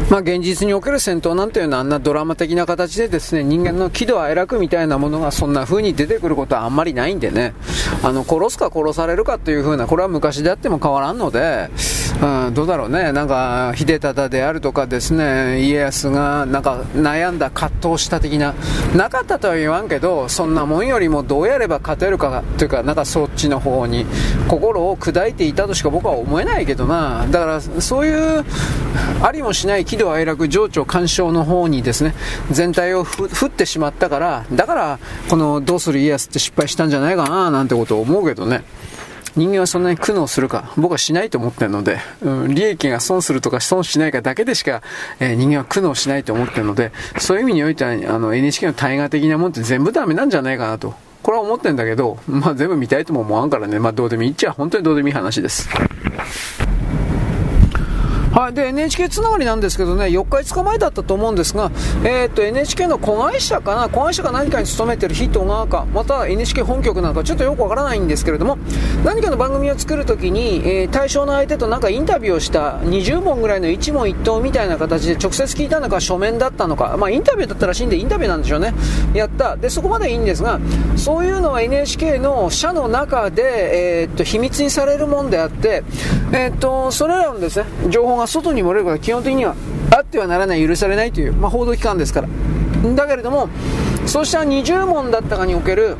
A: まあ、現実における戦闘なんていうのはあんなドラマ的な形でですね、人間の喜怒哀楽みたいなものがそんな風に出てくることはあんまりないんでね、あの、殺すか殺されるかという風な、これは昔であっても変わらんので、うん、どうだろうね、なんか、秀忠であるとかですね、家康がなんか悩んだ葛藤した的な、なかったとは言わんけど、そんなもんよりもどうやれば勝てるかというか、なんかそっちの方に心を砕いていたとしか僕は思えないけどな、だからそういう、ありもしない喜怒哀楽、情緒干渉の方にですね、全体を振ってしまったから、だから、このどうする家康って失敗したんじゃないかな、なんてことを思うけどね。人間はそんなに苦悩するか僕はしないと思ってるので、うん、利益が損するとか損しないかだけでしか、えー、人間は苦悩しないと思ってるので、そういう意味においては、あの NHK の大河的なもんって全部ダメなんじゃないかなと。これは思ってんだけど、まあ全部見たいとも思わんからね、まあどうでもいいっちゃ本当にどうでもいい話です。はい、で NHK つながりなんですけどね、4日、5日前だったと思うんですが、えー、と NHK の子会社かな、子会社か何かに勤めてる人がか、また NHK 本局なんか、ちょっとよくわからないんですけれども、何かの番組を作るときに、えー、対象の相手となんかインタビューをした20問ぐらいの一問一答みたいな形で直接聞いたのか、書面だったのか、まあ、インタビューだったらしいんで、インタビューなんでしょうね、やった、でそこまでいいんですが、そういうのは NHK の社の中で、えー、と秘密にされるもんであって、えー、とそれらのですね情報が外に漏れることは基本的にはあってはならない許されないという、まあ、報道機関ですから。だけれどもそうした20問だったかにおける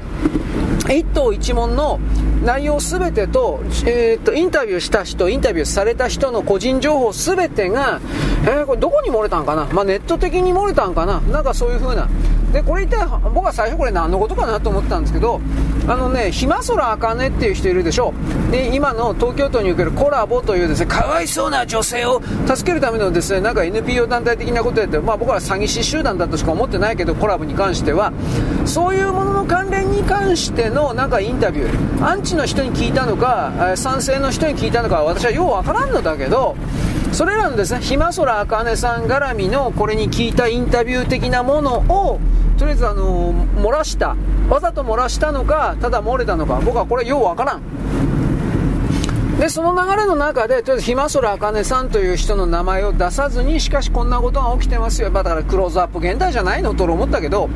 A: 1答1問の内容すべてと,、えーと、インタビューした人、インタビューされた人の個人情報すべてが、えー、これどこに漏れたんかな、まあ、ネット的に漏れたんかな、なんかそういう風な、でこれ一体僕は最初これ何のことかなと思ったんですけどあのねひまそらあかねっていう人いるでしょう。で今の東京都におけるコラボというですねかわいそうな女性を助けるためのですねなんか NPO 団体的なことやって、まあ、僕は詐欺師集団だとしか思ってないけどコラボに関しては。はそういうものの関連に関してのなんかインタビューアンチの人に聞いたのか賛成の人に聞いたのか私はようわからんのだけどそれらのですね、ひまそらあかねさん絡みのこれに聞いたインタビュー的なものを、とりあえずあの漏らした。わざと漏らしたのか、ただ漏れたのか、僕はこれようわからん。で、その流れの中で、とりあえず、ひまそらあかねさんという人の名前を出さずに、しかしこんなことが起きてますよ。ま、だからクローズアップ現代じゃないの？と思ったけど、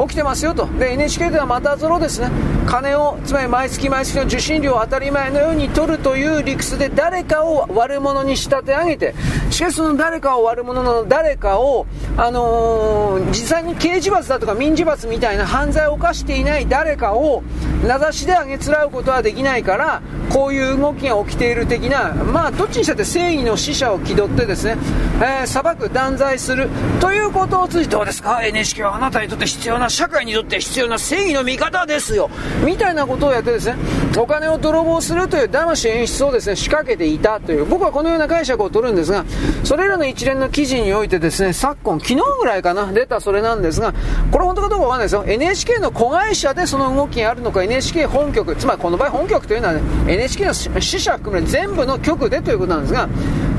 A: 起きてますよと。で、NHK ではまたぞろですね、金を、つまり毎月毎月の受信料を当たり前のように取るという理屈で誰かを悪者に仕立て上げて、しかしその誰かを悪者の誰かを、あのー、実際に刑事罰だとか民事罰みたいな犯罪を犯していない誰かを名指しであげつらうことはできないからこういう動きが起きている的なまあどっちにしたって正義の使者を気取ってですね、えー、裁く断罪するということを通じてどうですか？NHK はあなたにとって必要な社会にとって必要な正義の味方ですよ。みたいなことをやってですねお金を泥棒するという騙し演出をですね仕掛けていたという。僕はこのような解釈を取るんですがそれらの一連の記事においてですね昨今昨日ぐらいかな出たそれなんですがこれ本当かどうかわかんないですよ。NHK の子会社でその動きがあるのか NHK 本局つまりこの場合本局というのは、ね、NHK の死者含め全部の局でということなんですが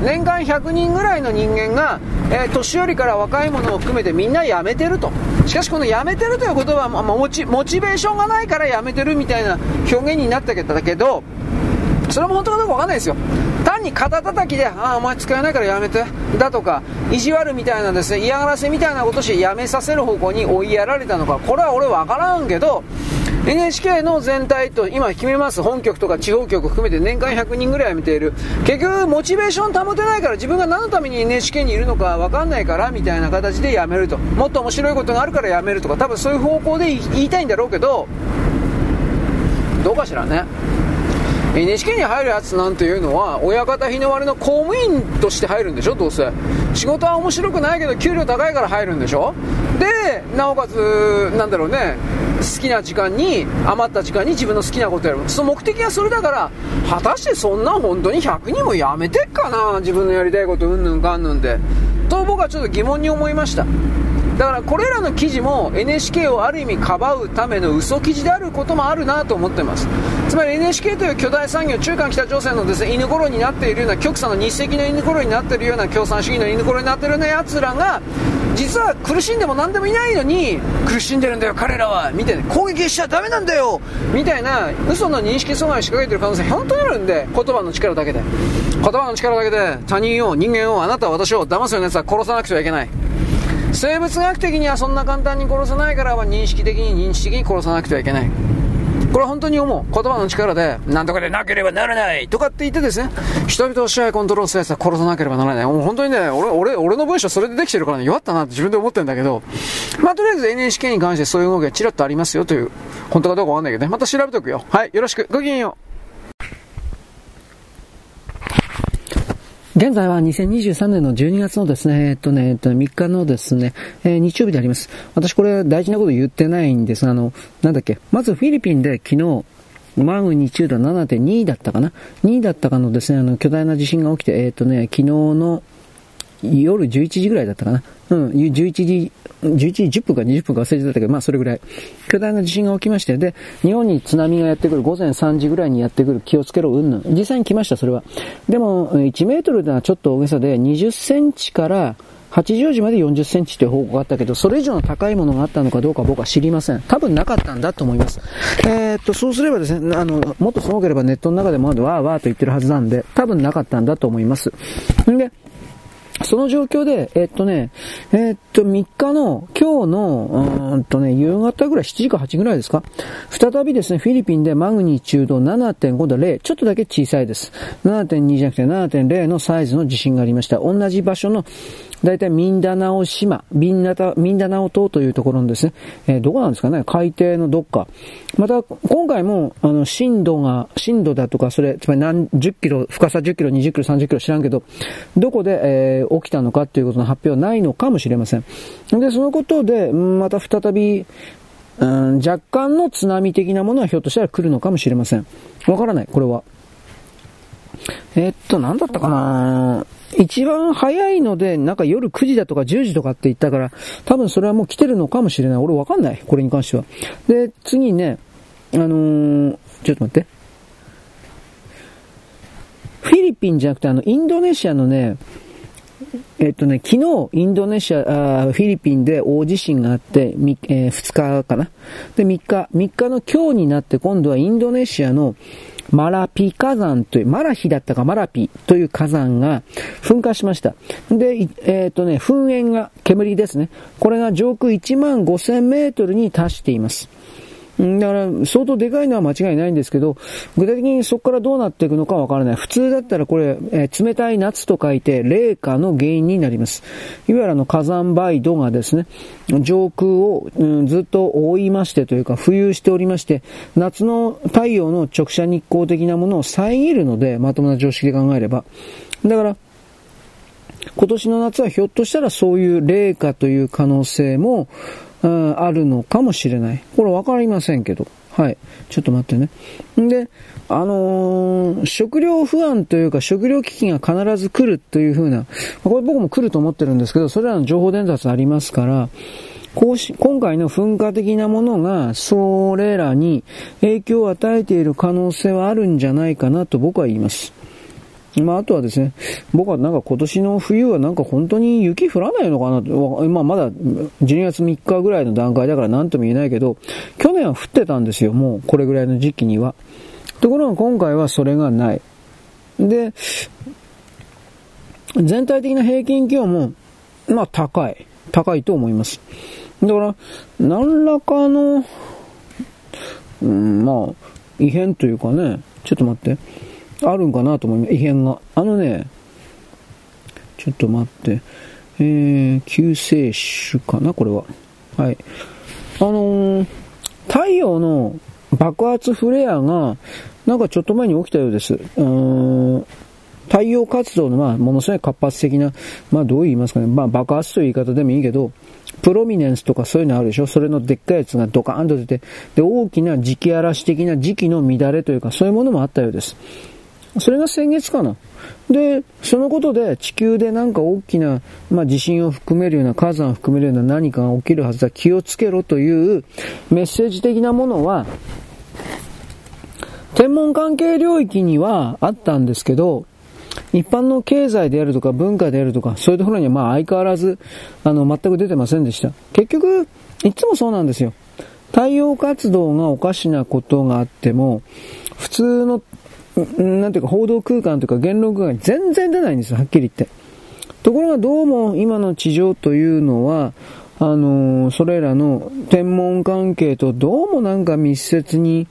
A: 年間100人ぐらいの人間が、えー、年寄りから若い者を含めてみんな辞めてると。しかしこの辞めてるということは、モチモチベーションがないから辞めてるみたいな表現になったけどそれも本当かどうか分からないですよ。単に肩叩きで、ああ、お前使えないからやめて、だとか、意地悪みたいなですね、嫌がらせみたいなことしてやめさせる方向に追いやられたのか、これは俺わからんけど、NHK の全体と今決めます。本局とか地方局含めて年間100人ぐらい辞めている。結局モチベーション保てないから自分が何のために NHK にいるのか分かんないからみたいな形で辞めると。もっと面白いことがあるから辞めるとか多分そういう方向で言いたいんだろうけどどうかしらね。NHK に入るやつなんていうのは親方日の割の公務員として入るんでしょどうせ。仕事は面白くないけど給料高いから入るんでしょ。でなおかつなんだろうね。好きな時間に余った時間に自分の好きなことやる。その目的はそれだから果たしてそんな本当に100人もやめてっかな自分のやりたいことうんぬんかんぬんで。と僕はちょっと疑問に思いました。だからこれらの記事も NHK をある意味かばうための嘘記事であることもあるなと思ってます。つまり NHK という巨大産業中間北朝鮮のです、ね、犬頃になっているような極左の日赤の犬頃になっているような共産主義の犬頃になっているようなやつらが実は苦しんでも何でもいないのに苦しんでるんだよ彼らはみたいな攻撃しちゃダメなんだよみたいな嘘の認識阻害を仕掛けてる可能性本当にあるんで言葉の力だけで。言葉の力だけで他人を人間をあなたは私を騙すようなやつは殺さなくてはいけない。生物学的にはそんな簡単に殺さないからは認識的に認知的に殺さなくてはいけない。これは本当に思う言葉の力で何とかでなければならないとかって言ってですね人々を支配コントロールするやつは殺さなければならない。もう本当にね俺俺俺の文章それでできてるからね弱ったなって自分で思ってるんだけど。まあとりあえず NHK に関してそういう動きがちらっとありますよという本当かどうかわかんないけどね。また調べとくよ。はいよろしく。ごきげんよう。
B: 現在は2023年の12月のですね、えっとね、えっと、3日のですね、えー、日曜日であります。私これ大事なこと言ってないんです、あの、なんだっけ、まずフィリピンで昨日、マグニチュード7.2だったかな ?2 だったかのですね、あの、巨大な地震が起きて、えっ、とね、昨日の夜11時ぐらいだったかな。うん、11時、11時10分か20分か忘れてたけど、まあそれぐらい。巨大な地震が起きまして、で、日本に津波がやってくる、午前3時ぐらいにやってくる、気をつけろ、うんぬん。実際に来ました、それは。でも、1メートルではちょっと大げさで、20センチから八丈島で40センチという報告があったけど、それ以上の高いものがあったのかどうか僕は知りません。多分なかったんだと思います。えー、っと、そうすればですね、あの、もっとすごければネットの中でもわーわーと言ってるはずなんで、多分なかったんだと思います。んで、その状況で、えっとね、えっと、3日の、今日の、うんとね、夕方ぐらい、7時か8時ぐらいですか？再びですね、フィリピンでマグニチュード7.5度0、ちょっとだけ小さいです。7.2じゃなくて7.0のサイズの地震がありました。同じ場所の大体ミンダナオ島、ミンダナオ島というところのですね、えー、どこなんですかね、海底のどっか。また、今回も、あの、震度が、震度だとか、それ、つまり何十キロ、深さ10キロ、20キロ、30キロ知らんけど、どこで、えー、起きたのかっていうことの発表はないのかもしれません。で、そのことで、また再び、うん、若干の津波的なものはひょっとしたら来るのかもしれません。わからない、これは。えー、っと、なんだったかな一番早いので、なんか夜9時だとか10時とかって言ったから、多分それはもう来てるのかもしれない。俺わかんない。これに関しては。で、次ね、あのー、ちょっと待って。フィリピンじゃなくて、あの、インドネシアのね、えっとね、昨日、インドネシア、フィリピンで大地震があって、えー、2日かな。で、3日、3日の今日になって今度はインドネシアの、マラピ火山という、マラヒだったかマラピという火山が噴火しました。で、えっ、ー、とね、噴煙が、煙ですね。これが上空1万5000メートルに達しています。だから、相当でかいのは間違いないんですけど、具体的にそこからどうなっていくのかわからない。普通だったらこれ、えー、冷たい夏と書いて、冷夏の原因になります。いわゆるあの火山灰土がですね、上空を、うん、ずっと覆いましてというか、浮遊しておりまして、夏の太陽の直射日光的なものを遮るので、まともな常識で考えれば。だから、今年の夏はひょっとしたらそういう冷夏という可能性も、うん、あるのかもしれない。これわかりませんけど。はい。ちょっと待ってね。んで、あのー、食料不安というか食料危機が必ず来るというふうな、これ僕も来ると思ってるんですけど、それらの情報伝達ありますから、こうし、今回の噴火的なものが、それらに影響を与えている可能性はあるんじゃないかなと僕は言います。まあ、あとはですね、僕はなんか今年の冬はなんか本当に雪降らないのかなと、まあ、まだ12月3日ぐらいの段階だから何とも言えないけど、去年は降ってたんですよ、もうこれぐらいの時期には。ところが今回はそれがない。で、全体的な平均気温も、まあ高い。高いと思います。だから、何らかの、うん、まあ、異変というかね、ちょっと待って。あるんかなと思います。異変が。あのね、ちょっと待って。えー、救世主かなこれは。はい。あのー、太陽の爆発フレアが、なんかちょっと前に起きたようです。うん太陽活動の、まあ、ものすごい活発的な、まあ、どう言いますかね、まあ、爆発という言い方でもいいけど、プロミネンスとかそういうのあるでしょそれのでっかいやつがドカーンと出て、で、大きな磁気嵐的な時期の乱れというか、そういうものもあったようです。それが先月かな。で、そのことで地球でなんか大きな、まあ、地震を含めるような、火山を含めるような何かが起きるはずだ、気をつけろというメッセージ的なものは、天文関係領域にはあったんですけど、一般の経済であるとか文化であるとか、そういうところにはまあ相変わらず、あの、全く出てませんでした。結局、いつもそうなんですよ。太陽活動がおかしなことがあっても、普通のなんていうか報道空間というか言論空間に全然出ないんですよ、はっきり言って。ところがどうも今の地上というのは、あのー、それらの天文関係とどうもなんか密接に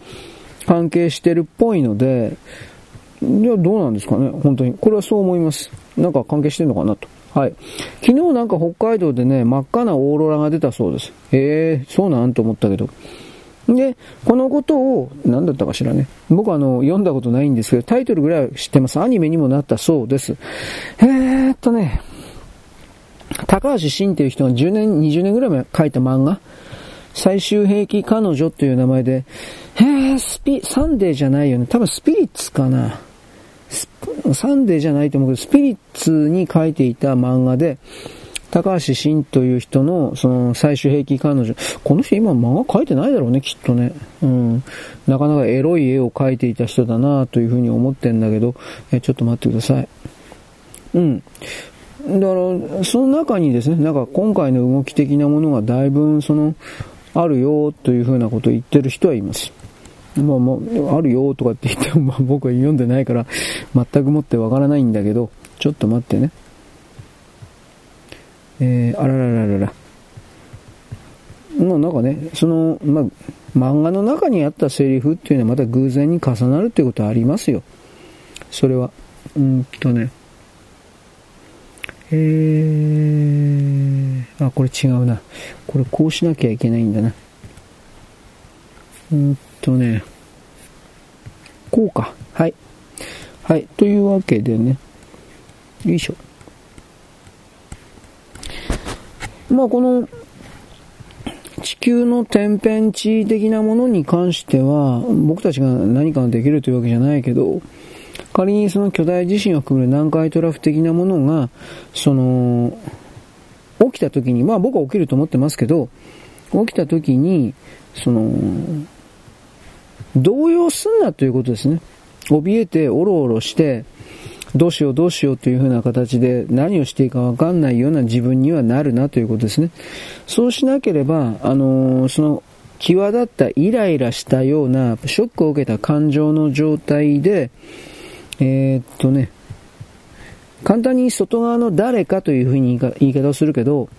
B: 関係してるっぽいので、じゃあどうなんですかね、本当に。これはそう思います。なんか関係してるのかなと。はい。昨日なんか北海道でね、真っ赤なオーロラが出たそうです。ええー、そうなんと思ったけど。で、このことを、何だったかしらね。僕はあの、読んだことないんですけど、タイトルぐらいは知ってます。アニメにもなったそうです。えーっとね、高橋しんっていう人が10年、20年ぐらい前書いた漫画、最終兵器彼女という名前で、えー、スピ、サンデーじゃないよね。多分スピリッツかな。サンデーじゃないと思うけど、スピリッツに書いていた漫画で、高橋しんという人の、その、最終兵器彼女。この人今漫画描いてないだろうね、きっとね。うん。なかなかエロい絵を描いていた人だなというふうに思ってんだけど、え、ちょっと待ってください。うん。だから、その中にですね、なんか今回の動き的なものがだいぶ、その、あるよというふうなことを言ってる人はいます。まあまあ、あるよとかって言っても、まあ僕は読んでないから、全くもってわからないんだけど、ちょっと待ってね。えー、あららららら。のなんかね、その、まあ、漫画の中にあったセリフっていうのはまた偶然に重なるっていうことはありますよ。それは。うんとね。えー、あ、これ違うな。これこうしなきゃいけないんだな。うんとね。こうか。はい。はい。というわけでね。よいしょ。まあこの地球の天変地異的なものに関しては、僕たちが何かができるというわけじゃないけど、仮にその巨大地震を含める南海トラフ的なものが、その、起きた時に、まあ僕は起きると思ってますけど、起きた時に、その、動揺すんなということですね。怯えて、おろおろして、どうしようどうしようというふうな形で何をしていいかわかんないような自分にはなるなということですね。そうしなければ、あのー、その、際立ったイライラしたようなショックを受けた感情の状態で、えー、っとね、簡単に外側の誰かというふうに言い方をするけど、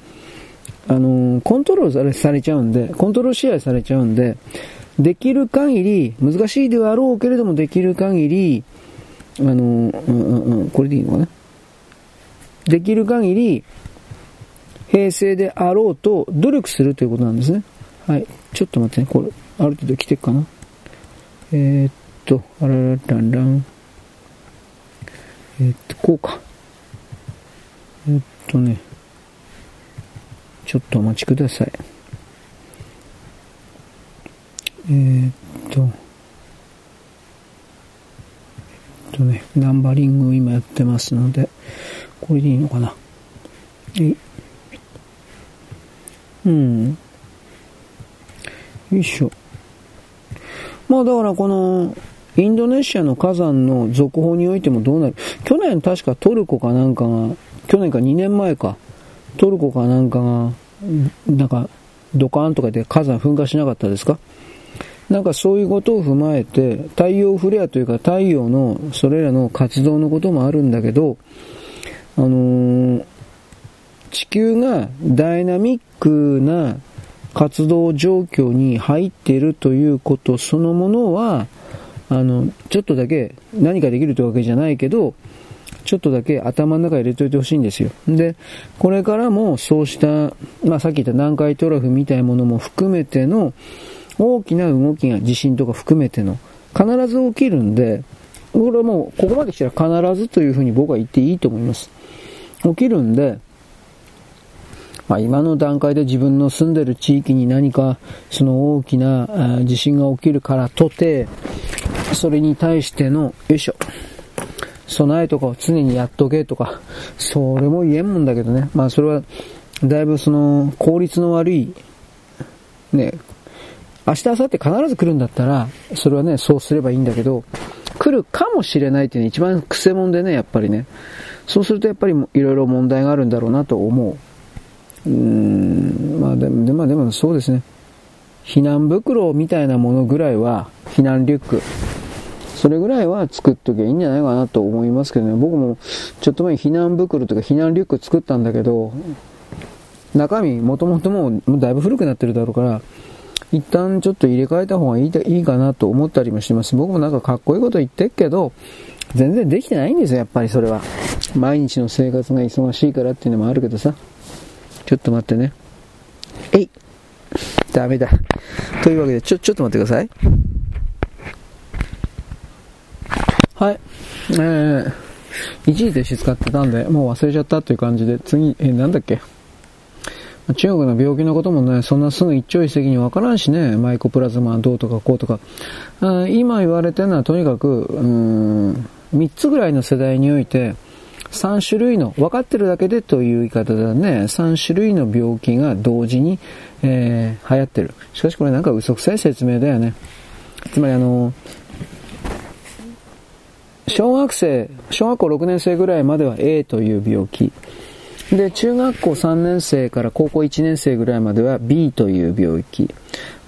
B: あのー、コントロールされちゃうんで、コントロール支配されちゃうんで、できる限り、難しいではあろうけれども、できる限り、あの、うんうんうん、これでいいのかな？できる限り、平成であろうと努力するということなんですね。はい。ちょっと待ってね。これ、ある程度来てるかな？えー、っと、あらららんらん。えー、っと、こうか。えー、っとね。ちょっとお待ちください。えー、っと、えっとね、ナンバリングを今やってますので、これでいいのかな。えうん。よいしょ。まあだからこの、インドネシアの火山の続報においてもどうなる？去年確かトルコかなんかが、去年か2年前か、トルコかなんかが、なんか、ドカーンとかで火山噴火しなかったですか？なんかそういうことを踏まえて、太陽フレアというか太陽のそれらの活動のこともあるんだけど、あのー、地球がダイナミックな活動状況に入っているということそのものは、あの、ちょっとだけ何かできるというわけじゃないけど、ちょっとだけ頭の中に入れといてほしいんですよ。で、これからもそうした、まあさっき言った南海トラフみたいなものも含めての、大きな動きが地震とか含めての必ず起きるんで、これはもうここまで来たら必ずというふうに僕は言っていいと思います。起きるんで、まあ、今の段階で自分の住んでる地域に何かその大きな地震が起きるからとて、それに対しての、よいしょ、備えとかを常にやっとけとか、それも言えんもんだけどね。まあそれは、だいぶその効率の悪い、ね、明日、明後日必ず来るんだったら、それはね、そうすればいいんだけど、来るかもしれないっていうのは一番癖もんでね、やっぱりね。そうするとやっぱりいろいろ問題があるんだろうなと思う。うーん、まあでも、でまあでもそうですね。避難袋みたいなものぐらいは、避難リュック。それぐらいは作っときゃいいんじゃないかなと思いますけどね。僕もちょっと前に避難袋とか避難リュック作ったんだけど、中身もともともうだいぶ古くなってるだろうから、一旦ちょっと入れ替えた方がいいいいかなと思ったりもします。僕もなんかかっこいいこと言ってっけど、全然できてないんですよ、やっぱりそれは。毎日の生活が忙しいからっていうのもあるけどさ。ちょっと待ってね。えいダメだ。というわけで、ちょ、ちょっと待ってください。はい。えー、一時停止使ってたんで、もう忘れちゃったっていう感じで、次、えー、なんだっけ？中国の病気のこともね、そんなすぐ一朝一夕にわからんしね、マイコプラズマどうとかこうとか。あ今言われてるのはとにかく、うん、3つぐらいの世代において、3種類の、分かってるだけでという言い方だね、3種類の病気が同時に、えー、流行ってる。しかしこれなんか嘘くさい説明だよね。つまりあの、小学生、小学校6年生ぐらいまでは A という病気。で、中学校3年生から高校1年生ぐらいまでは B という病気。で、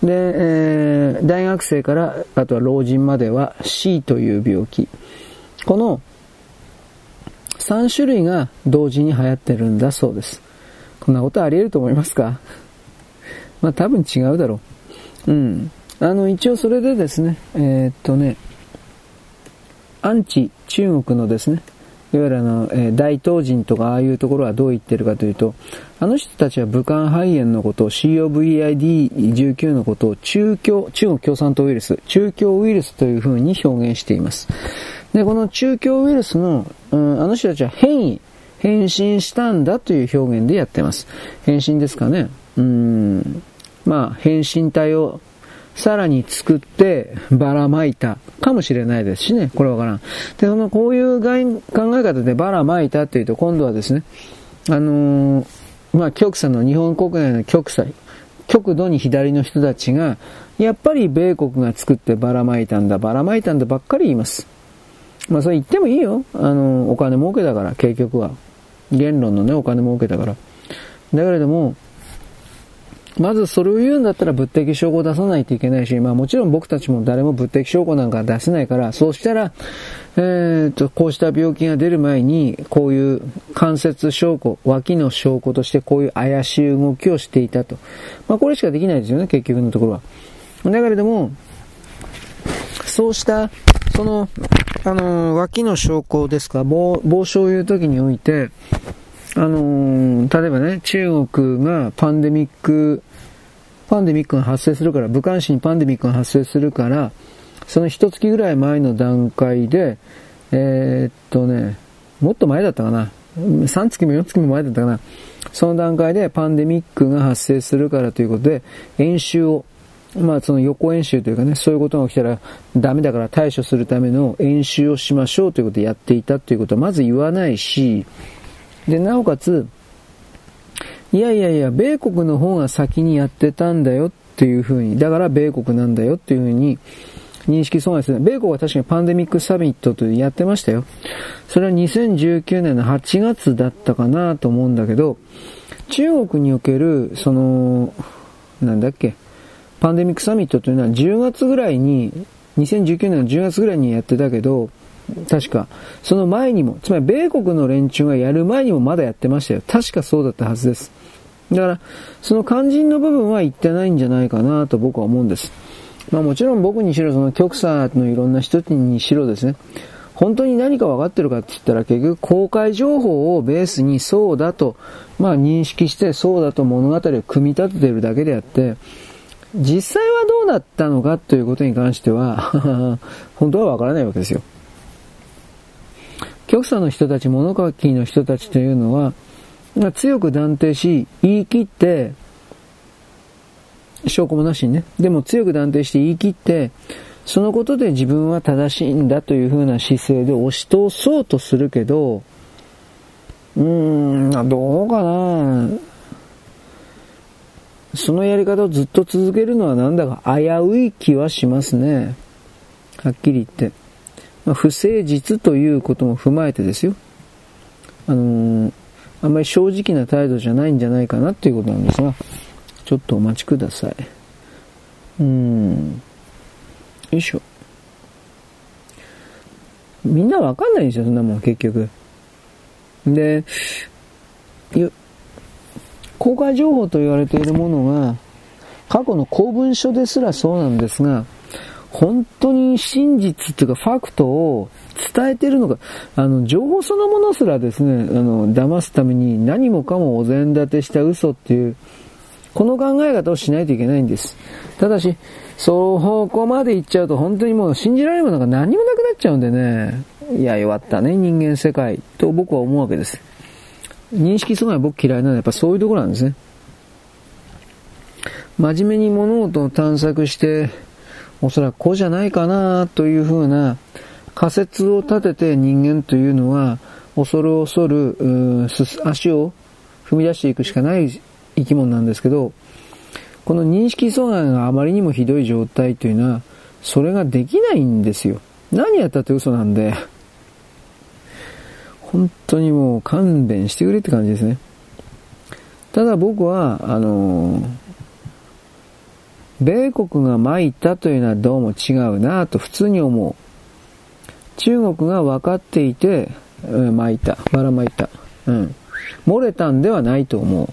B: えー、大学生からあとは老人までは C という病気。この3種類が同時に流行ってるんだそうです。こんなことあり得ると思いますか？*laughs* まあ多分違うだろう。うん。あの、一応それでですね、えー、っとね、アンチ中国のですね、いわゆるあの、えー、大東人とかああいうところはどう言ってるかというと、あの人たちは武漢肺炎のことを COVID-19 のことを中共、中国共産党ウイルス、中共ウイルスというふうに表現しています。で、この中共ウイルスの、うん、あの人たちは変異、変身したんだという表現でやってます。変身ですかね。うん、まあ、変身体をさらに作ってばらまいたかもしれないですしね。これわからん。で、そのこういう考え方でばらまいたっていうと今度はですね、あのー、まあ極左の日本国内の極左、極度に左の人たちが、やっぱり米国が作ってばらまいたんだ、ばらまいたんだばっかり言います。まあそれ言ってもいいよ。あのー、お金儲けだから、結局は。言論のね、お金儲けだから。だけれども、まずそれを言うんだったら物的証拠を出さないといけないし、まあもちろん僕たちも誰も物的証拠なんか出せないから、そうしたら、えー、と、こうした病気が出る前に、こういう関節証拠、脇の証拠としてこういう怪しい動きをしていたと。まあこれしかできないですよね、結局のところは。だけれども、そうした、その、あの、脇の証拠ですか、防防止をいう時において、あのー例えばね、中国がパンデミック、パンデミックが発生するから、武漢市にパンデミックが発生するから、その一月ぐらい前の段階で、えー、っとね、もっと前だったかな。3月も4月も前だったかな。その段階でパンデミックが発生するからということで、演習を、まあその予行演習というかね、そういうことが起きたらダメだから対処するための演習をしましょうということでやっていたということはまず言わないし、で、なおかつ、いやいやいや、米国の方が先にやってたんだよっていうふうに、だから米国なんだよっていうふうに認識そうですね。米国は確かにパンデミックサミットというやってましたよ。それは2019年の8月だったかなと思うんだけど、中国における、その、なんだっけ、パンデミックサミットというのは10月ぐらいに、2019年の10月ぐらいにやってたけど、確か、その前にも、つまり米国の連中がやる前にもまだやってましたよ。確かそうだったはずです。だから、その肝心の部分は言ってないんじゃないかなと僕は思うんです。まあもちろん僕にしろ、その極左のいろんな人にしろですね、本当に何か分かってるかって言ったら結局公開情報をベースにそうだと、まあ認識してそうだと物語を組み立ててるだけであって、実際はどうだったのかということに関しては *laughs* 本当は分からないわけですよ。極左の人たち、物書きの人たちというのは、強く断定し、言い切って、証拠もなしにね。でも強く断定して言い切って、そのことで自分は正しいんだというふうな姿勢で押し通そうとするけど、うーん、どうかなそのやり方をずっと続けるのはなんだか危うい気はしますね。はっきり言って。まあ、不誠実ということも踏まえてですよ。あのー、あんまり正直な態度じゃないんじゃないかなっていうことなんですが、ちょっとお待ちください。うん。よいしょ。みんなわかんないんですよ、そんなもん、結局。で、公開情報と言われているものが、過去の公文書ですらそうなんですが、本当に真実っていうかファクトを伝えてるのか、あの、情報そのものすらですね、あの、騙すために何もかもお膳立てした嘘っていう、この考え方をしないといけないんです。ただし、そこまで行っちゃうと本当にもう信じられるものが何もなくなっちゃうんでね、いや、弱ったね、人間世界と僕は思うわけです。認識阻害僕嫌いなのはやっぱそういうところなんですね。真面目に物事を探索して、おそらくこうじゃないかなというふうな仮説を立てて人間というのは恐る恐る足を踏み出していくしかない生き物なんですけど、この認識阻害があまりにもひどい状態というのは、それができないんですよ。何やったって嘘なんで、*laughs* 本当にもう勘弁してくれって感じですね。ただ僕は、あの米国が撒いたというのはどうも違うなと普通に思う。中国が分かっていて、うん、撒いた。ばらまいた。うん。漏れたんではないと思う。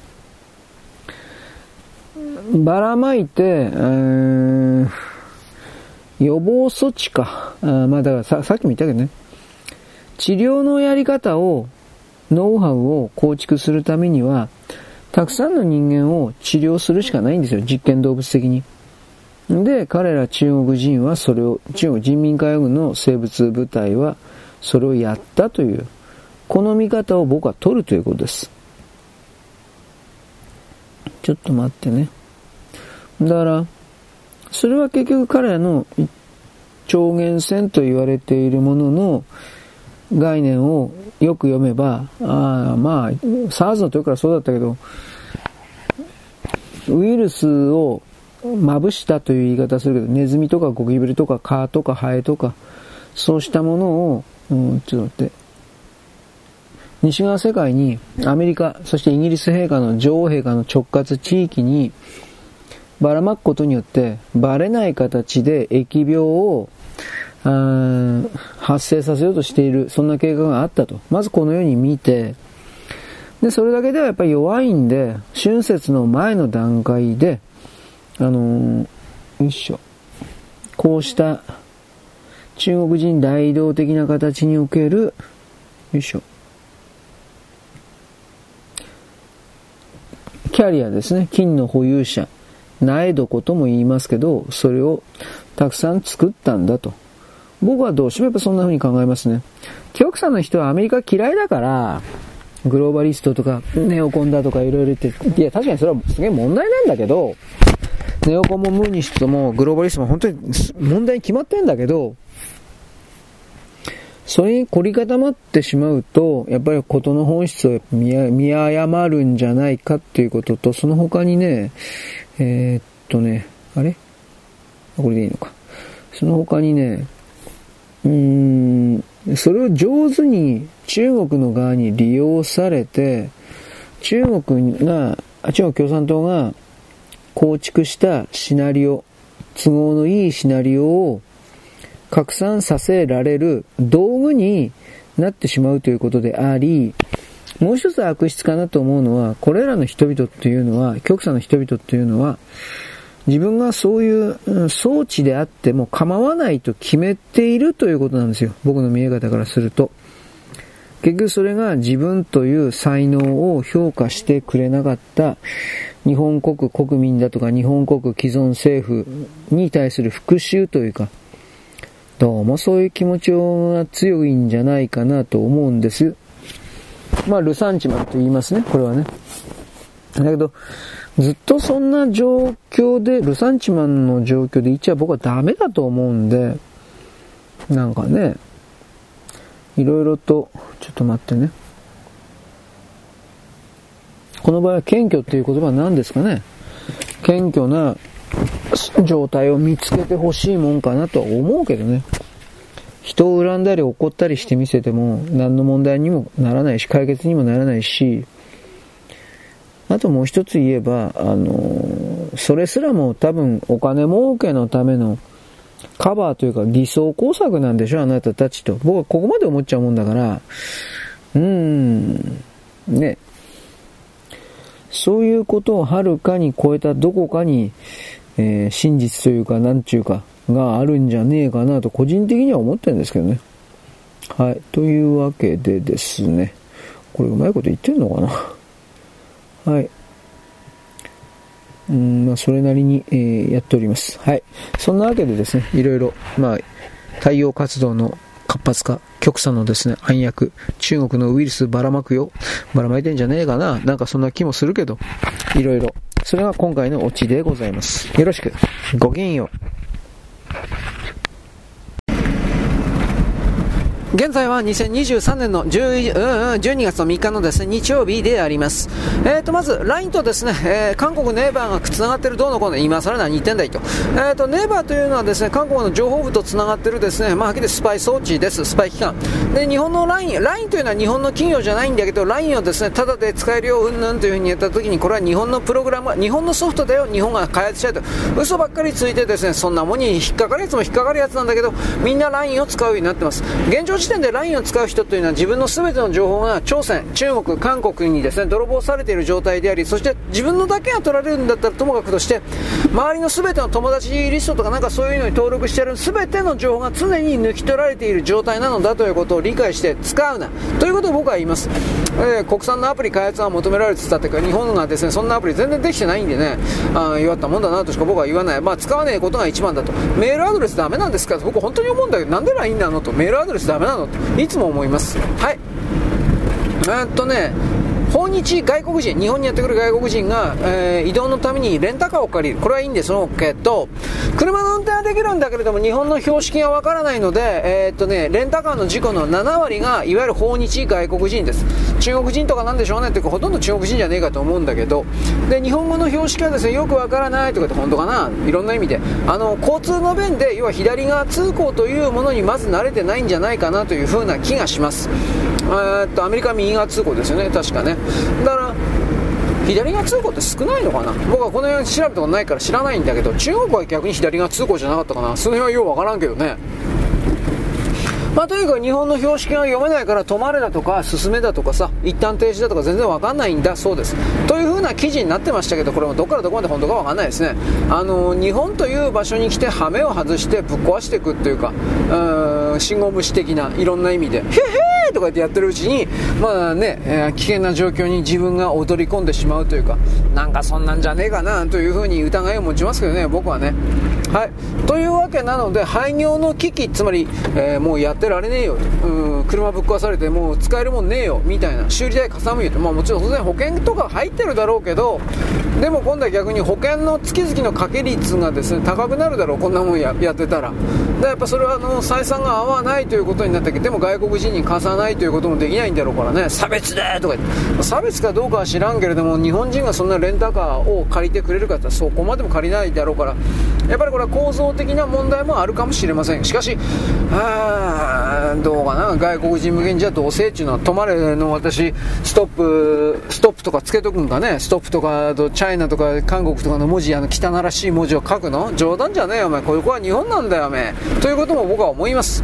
B: ばらまいて、うん予防措置か。あまあだからささっきも言ったけどね。治療のやり方を、ノウハウを構築するためには、たくさんの人間を治療するしかないんですよ。実験動物的に。で、彼ら中国人はそれを、中国人民解放軍の生物部隊はそれをやったという、この見方を僕は取るということです。ちょっと待ってね。だから、それは結局彼らの超限線と言われているものの概念をよく読めば、ああ、まあ、SARS の時からそうだったけど、ウイルスをまぶしたという言い方するけど、ネズミとかゴキブリとか蚊とかハエとか、そうしたものを、うん、ちょっと待って、西側世界にアメリカ、そしてイギリス陛下の女王陛下の直轄地域にばらまくことによって、バレない形で疫病を発生させようとしている、そんな計画があったと。まずこのように見て、で、それだけではやっぱり弱いんで、春節の前の段階で、あのー、よいしょ。こうした中国人大移動的な形における、よいしょ。キャリアですね。金の保有者。苗床とも言いますけど、それをたくさん作ったんだと。僕はどうしてもやっぱそんな風に考えますね。極左の人はアメリカ嫌いだから、グローバリストとか、ネオコンだとかいろいろ言って、いや、確かにそれはすげえ問題なんだけど、ネオコンもムーニストもグローバリストも本当に問題に決まってんだけど、それに凝り固まってしまうと、やっぱり事の本質を見誤るんじゃないかっていうことと、その他にね、えー、っとね、あれ？これでいいのか。その他にね、うーん、それを上手に中国の側に利用されて、中国が、中国共産党が構築したシナリオ、都合のいいシナリオを拡散させられる道具になってしまうということであり、もう一つ悪質かなと思うのは、これらの人々っていうのは、極左の人々っていうのは、自分がそういう装置であっても構わないと決めているということなんですよ。僕の見え方からすると。結局それが自分という才能を評価してくれなかった日本国国民だとか日本国既存政府に対する復讐というか、どうもそういう気持ちが強いんじゃないかなと思うんです。まあ、ルサンチマンと言いますね、これはね。だけど、ずっとそんな状況で、ルサンチマンの状況でいちゃ僕はダメだと思うんで、なんかね、いろいろと、ちょっと待ってね。この場合は謙虚っていう言葉は何ですかね？謙虚な状態を見つけてほしいもんかなとは思うけどね。人を恨んだり怒ったりしてみせても何の問題にもならないし、解決にもならないし、あともう一つ言えば、あの、それすらも多分お金儲けのためのカバーというか偽装工作なんでしょあなたたちと。僕はここまで思っちゃうもんだから、うーん、ね。そういうことをはるかに超えたどこかに、えー、真実というか、なんちゅうか、があるんじゃねえかなと個人的には思ってるんですけどね。はい。というわけでですね。これうまいこと言ってんのかな？はい。うん、まあ、それなりに、えー、やっております。はい。そんなわけでですね、いろいろ、まあ、太陽活動の活発化、極左のですね、暗躍、中国のウイルスばらまくよ。ばらまいてんじゃねえかな。なんかそんな気もするけど、いろいろ。それが今回のオチでございます。よろしく。ごきげんよう。
A: 現在は2023年の12月の3日のですね、日曜日であります。えーと、まず、LINE とですね、えー、韓国ネイバーが繋がってるどうのこうの、今更何言ってんだいと。えーと、ネイバーというのはですね、韓国の情報部と繋がってるですね、まあ、はっきりスパイ装置です、スパイ機関。で、日本の LINE、LINE というのは日本の企業じゃないんだけど、LINE をですね、ただで使えるよ、うんぬんというふうに言った時に、これは日本のプログラム、日本のソフトだよ、日本が開発したいと。嘘ばっかりついてですね、そんなもんに引っかかるやつも引っかかるやつなんだけど、みんな LINE を使うようになってます。現状時点で LINE を使う人というのは自分の全ての情報が朝鮮、中国、韓国にですね、泥棒されている状態であり、そして自分のだけが取られるんだったらともかくとして、周りの全ての友達リストとかなんかそういうのに登録している全ての情報が常に抜き取られている状態なのだということを理解して使うな。ということを僕は言います。えー、国産のアプリ開発は求められてたっていうか、日本がですね、そんなアプリ全然できてないんでね、あ弱ったもんだなとしか僕は言わない。まあ使わないことが一番だと。メールアドレスダメなんですか僕本当に思うんだけど、なんで LINE なのと。メールアドレスダメなのと。いつも思います。はい。えっとね、訪日外国人、日本にやってくる外国人が、えー、移動のためにレンタカーを借りる。これはいいんですけど、車の運転はできるんだけれども、日本の標識がわからないので、えー、っとね、レンタカーの事故の7割が、いわゆる訪日外国人です。中国人とかなんでしょうねっていうか、ほとんど中国人じゃねえかと思うんだけど、で、日本語の標識はですね、よくわからないとかって本当かな？いろんな意味で。あの、交通の便で、要は左側通行というものにまず慣れてないんじゃないかなというふうな気がします。えっと、アメリカ右側通行ですよね、確かね。だから左側通行って少ないのかな？僕はこの辺調べたことないから知らないんだけど中国は逆に左側通行じゃなかったかな？その辺はようわからんけどね。まあ、とにかく日本の標識が読めないから止まれだとか進めだとかさ一旦停止だとか全然わかんないんだそうです。という風な記事になってましたけどこれもどこからどこまで本当かわかんないですね。あの日本という場所に来て羽目を外してぶっ壊していくっていうかう信号無視的ないろんな意味でへへーとかってやってるうちにまあね、えー、危険な状況に自分が踊り込んでしまうというかなんかそんなんじゃねえかなという風に疑いを持ちますけどね僕はね。はい。というわけなので廃業の危機つまり、えー、もうやってられねえようん車ぶっ壊されてもう使えるもんねえよみたいな。修理代かさむよと、まあ、もちろん当然保険とか入ってるだろうけどでも今度は逆に保険の月々の掛け率がですね高くなるだろう。こんなもんややってたら。でやっぱそれはあの採算が合わないということになったけどでも外国人に貸さないということもできないんだろうからね。差別でとか言って。差別かどうかは知らんけれども日本人がそんなレンタカーを借りてくれるかってそこまでも借りないだろうから。やっぱりこれは構造的な問題もあるかもしれません。しかしあどうかな。外国人向けにじゃあどうせっていうのは止まれの私ストップストップとかつけとくんかね。ストップとかとチャイナとか韓国とかの文字あの汚らしい文字を書くの？冗談じゃねえよお前。ここは日本なんだよお前ということも僕は思います。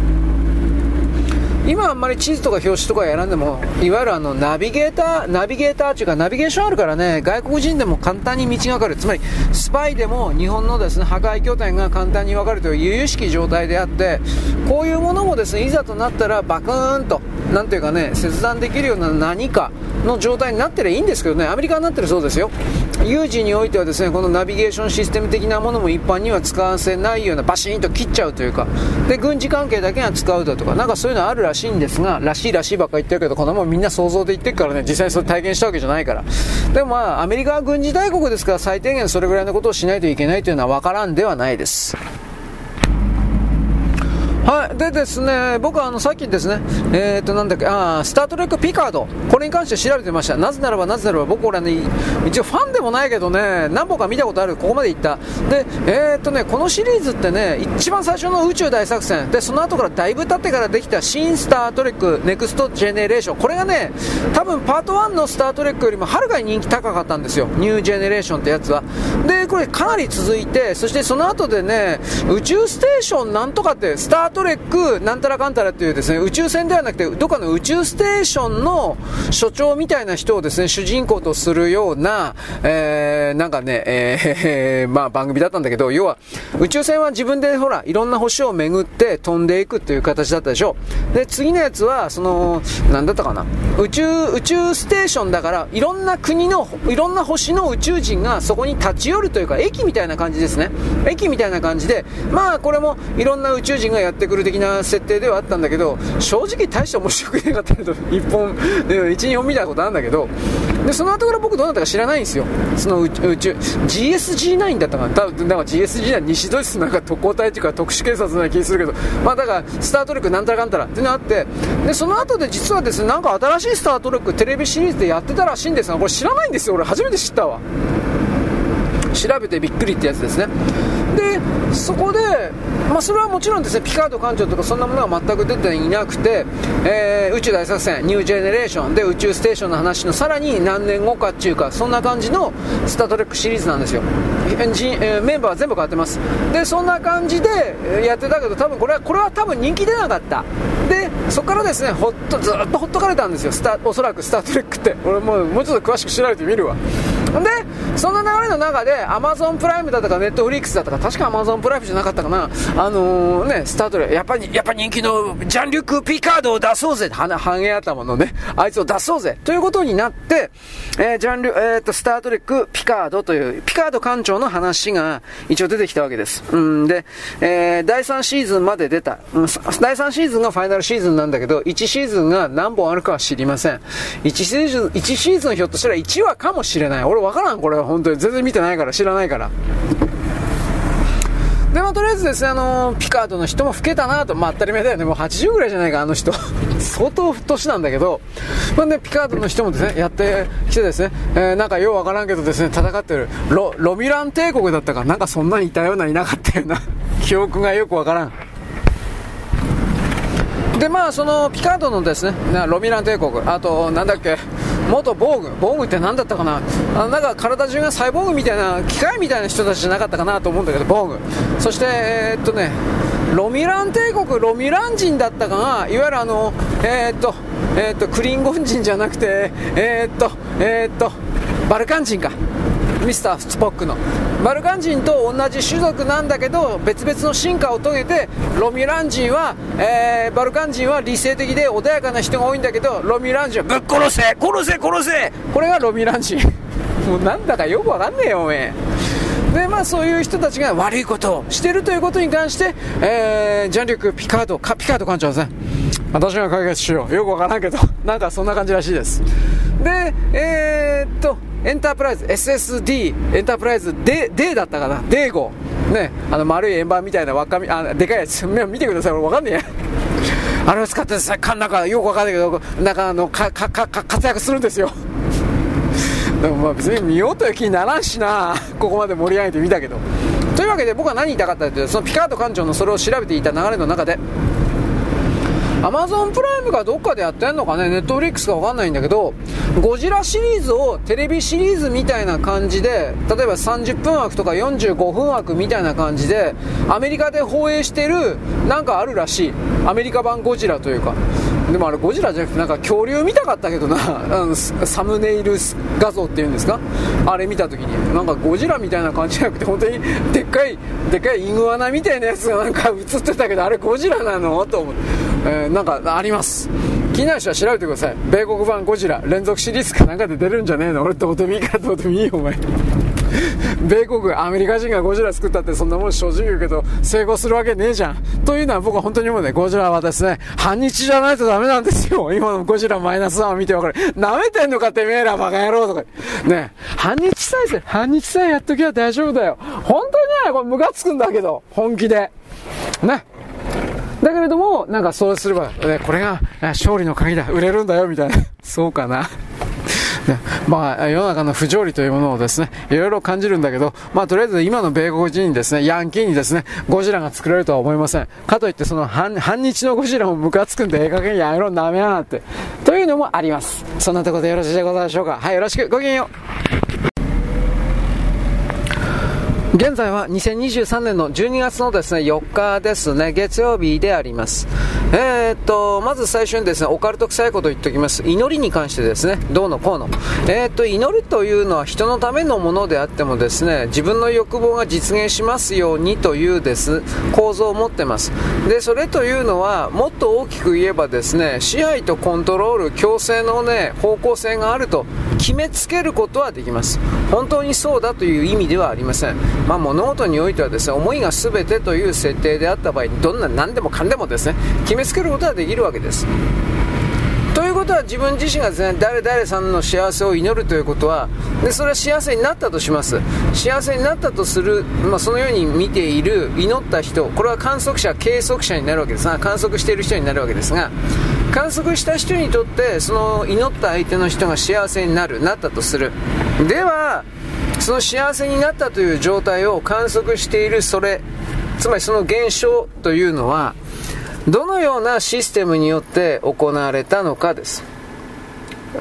A: 今あんまり地図とか表紙とかやらんでもいわゆるあのナビゲーターナビゲーターっていうかナビゲーションあるからね外国人でも簡単に道が分かる。つまりスパイでも日本のですね破壊拠点が簡単に分かるという由々しき状態であってこういうものもですねいざとなったらバクーンとなんていうかね切断できるような何かの状態になってりゃいいんですけどね。アメリカになってるそうですよ。有事においてはですねこのナビゲーションシステム的なものも一般には使わせないようなバシーンと切っちゃうというか。で軍事関係だけが使うだとかなんかそういうのあるららしいんですがらしいらしいばっか言ってるけどこんなもんみんな想像で言ってるからね実際にそれ体験したわけじゃないから。でもまあアメリカは軍事大国ですから最低限それぐらいのことをしないといけないというのは分からんではないです。はい。でですね、僕はあの、さっきですね、えっ、ー、と、なんだっけ、あスタートレックピカード。これに関して調べてました。なぜならば、なぜならば、僕これね、一応ファンでもないけどね、何本か見たことある。ここまで行った。で、えっ、ー、とね、このシリーズってね、一番最初の宇宙大作戦。で、その後からだいぶ経ってからできた新スタートレックネクストジェネレーション。これがね、多分パート1のスタートレックよりもはるかに人気高かったんですよ。ニュージェネレーションってやつは。で、これかなり続いて、そしてその後でね、宇宙ステーションなんとかって、スタートレックなんたらかんたらっていうですね、宇宙船ではなくて、どっかの宇宙ステーションの所長みたいな人をですね、主人公とするような、えー、なんかね、えー、*laughs* まあ番組だったんだけど、要は、宇宙船は自分でほら、いろんな星を巡って飛んでいくっていう形だったでしょ。で、次のやつは、その、なんだったかな。宇宙、宇宙ステーションだから、いろんな国の、いろんな星の宇宙人がそこに立ち寄るというか、駅みたいな感じですね。駅みたいな感じで、まあこれもいろんな宇宙人がやってくる的な設定ではあったんだけど正直大して面白くなかったけど1本12本見たことあるんだけど。でその後から僕どうなったか知らないんですよ。その宇宙 GSG9 だったかな。多分なんか GSG9 西ドイツなんか特攻隊っていうか特殊警察のような気するけど。まあだからスタートレックなんたらかんたら。っていうのがあって。でその後で実はですねなんか新しいスタートレックテレビシリーズでやってたらしいんですがこれ知らないんですよ。俺初めて知ったわ。調べてびっくりってやつですね。でそこで、まあ、それはもちろんですねピカード艦長とかそんなものは全く出ていなくて、えー、宇宙大作戦ニュージェネレーションで宇宙ステーションの話のさらに何年後かっていうかそんな感じのスター・トレックシリーズなんですよ、えー、メンバーは全部変わってます。でそんな感じでやってたけど多分これはこれは多分人気出なかった。でそこからですねほっとずっとほっとかれたんですよ。スタおそらくスター・トレックって。俺もうもうちょっと詳しく調べてみるわ。でそんな流れの中でアマゾンプライムだとかネットフリックスだとか確かアマゾンプライムじゃなかったかな。あのー、ねスタートでやっぱりやっぱ人気のジャンリュック・ピカードを出そうぜ。は半毛頭のねあいつを出そうぜ。ということになって、えー、ジャンリュ、えー、とスタートレック・ピカードというピカード艦長の話が一応出てきたわけです。うんで、えー、第3シーズンまで出た、うん、第3シーズンがファイナルシーズンなんだけど1シーズンが何本あるかは知りません。1シーズン1シーズンひょっとしたら1話かもしれない。俺分からんこれ。は本当に。全然見てないから。知らないから。で、まあ、とりあえずですね、あの、ピカードの人も老けたなと、まあ、当たり前だよね、もう80ぐらいじゃないか、あの人。相当年なんだけど、まあね、ピカードの人もですね、やってきてですね、えー、なんかようわからんけどですね、戦ってる、ロ、ロミラン帝国だったか、なんかそんなにいたような、いなかったような、*laughs* 記憶がよくわからん。でまあそのピカードのですねロミラン帝国。あとなんだっけ。元防具防具って何だったかな。あなんか体中がサイボーグみたいな機械みたいな人たちじゃなかったかなと思うんだけどボーグ。そしてえー、っとねロミュラン帝国ロミュラン人だったかがいわゆるあのえー、っとえー、っとクリンゴン人じゃなくてえ、っとえっとバルカン人か。ミスター・スポックのバルカン人と同じ種族なんだけど別々の進化を遂げてロミュラン人は、えー、バルカン人は理性的で穏やかな人が多いんだけどロミュラン人はぶっ殺せ殺せ殺せこれがロミュラン人。*laughs* もうなんだかよくわかんねえよおめえ。でまあそういう人たちが悪いことをしてるということに関して、えー、ジャンリュック・ピカードかピカード館長ですね私が解決しよう。よくわからんけど。*laughs* なんかそんな感じらしいです。でえー、っとエンタープライズ SSD エンタープライズ D, D だったかな。D 号。ねあの丸い円盤みたいな輪っかみあでかいやつ。*laughs* 見てください。俺わかんねえや。あれを使ってさなんかよくわかんないけどなんかあのかかか活躍するんですよでもまあ別に見ようという気にならんしな。*laughs* ここまで盛り上げてみたけど。というわけで僕は何言いたかったかというとそのピカート館長のそれを調べていた流れの中でアマゾンプライムがどっかでやってんのかね、ネットフリックスかわかんないんだけど、ゴジラシリーズをテレビシリーズみたいな感じで、例えば30分枠とか45分枠みたいな感じで、アメリカで放映してる、なんかあるらしい。アメリカ版ゴジラというか。でもあれゴジラじゃなくてなんか恐竜見たかったけどな。*laughs* あのサムネイル画像っていうんですか？あれ見た時に。なんかゴジラみたいな感じじゃなくて本当にでっかいでっかいイグアナみたいなやつがなんか映ってたけどあれゴジラなの？と思って、えー、なんかあります。気になる人は調べてください。米国版ゴジラ連続シリーズかなんかで出るんじゃねえの？俺どうでもいいからどうでもいいよお前。*laughs* 米国アメリカ人がゴジラ作ったってそんなもん正直言うけど成功するわけねえじゃん。というのは僕は本当に思うね。ゴジラはですね反日じゃないとダメなんですよ。*laughs* 今のゴジラマイナス1を見て分かる。舐めてんのかてめえらバカ野郎とか。ね反日さえ反日さえやっときゃ大丈夫だよ。本当にねこれムカつくんだけど本気で。ね。だけれども、なんかそうすれば、ね、これが勝利の鍵だ、売れるんだよ、みたいな。*laughs* そうかな。ね、まあ、世の中の不条理というものをですね、いろいろ感じるんだけど、まあ、とりあえず今の米国人にですね、ヤンキーにですね、ゴジラが作れるとは思いません。かといって、その反、日のゴジラもムカつくんで、ええ加減やめろ、なめやがって。というのもあります。そんなところでよろしいでございましょうか。はい、よろしく、ごきげんよう。現在は2023年の12月のですね、4日ですね、月曜日であります。えー、っと、まず最初にですね、オカルト臭いことを言っておきます。祈りに関してですね、どうのこうの。えー、っと、祈るというのは人のためのものであってもですね、自分の欲望が実現しますようにというです、構造を持ってます。で、それというのは、もっと大きく言えばですね、支配とコントロール、強制のね、方向性があると決めつけることはできます。本当にそうだという意味ではありません。まあ、物事においてはですね思いが全てという設定であった場合どんな何でもかんでもですね決めつけることができるわけです。ということは自分自身がですね誰々さんの幸せを祈るということはでそれは幸せになったとします。幸せになったとする、まあ、そのように見ている祈った人これは観測者計測者になるわけです。が観測している人になるわけですが観測した人にとってその祈った相手の人が幸せになるなったとする。ではその幸せになったという状態を観測しているそれつまりその現象というのはどのようなシステムによって行われたのかです。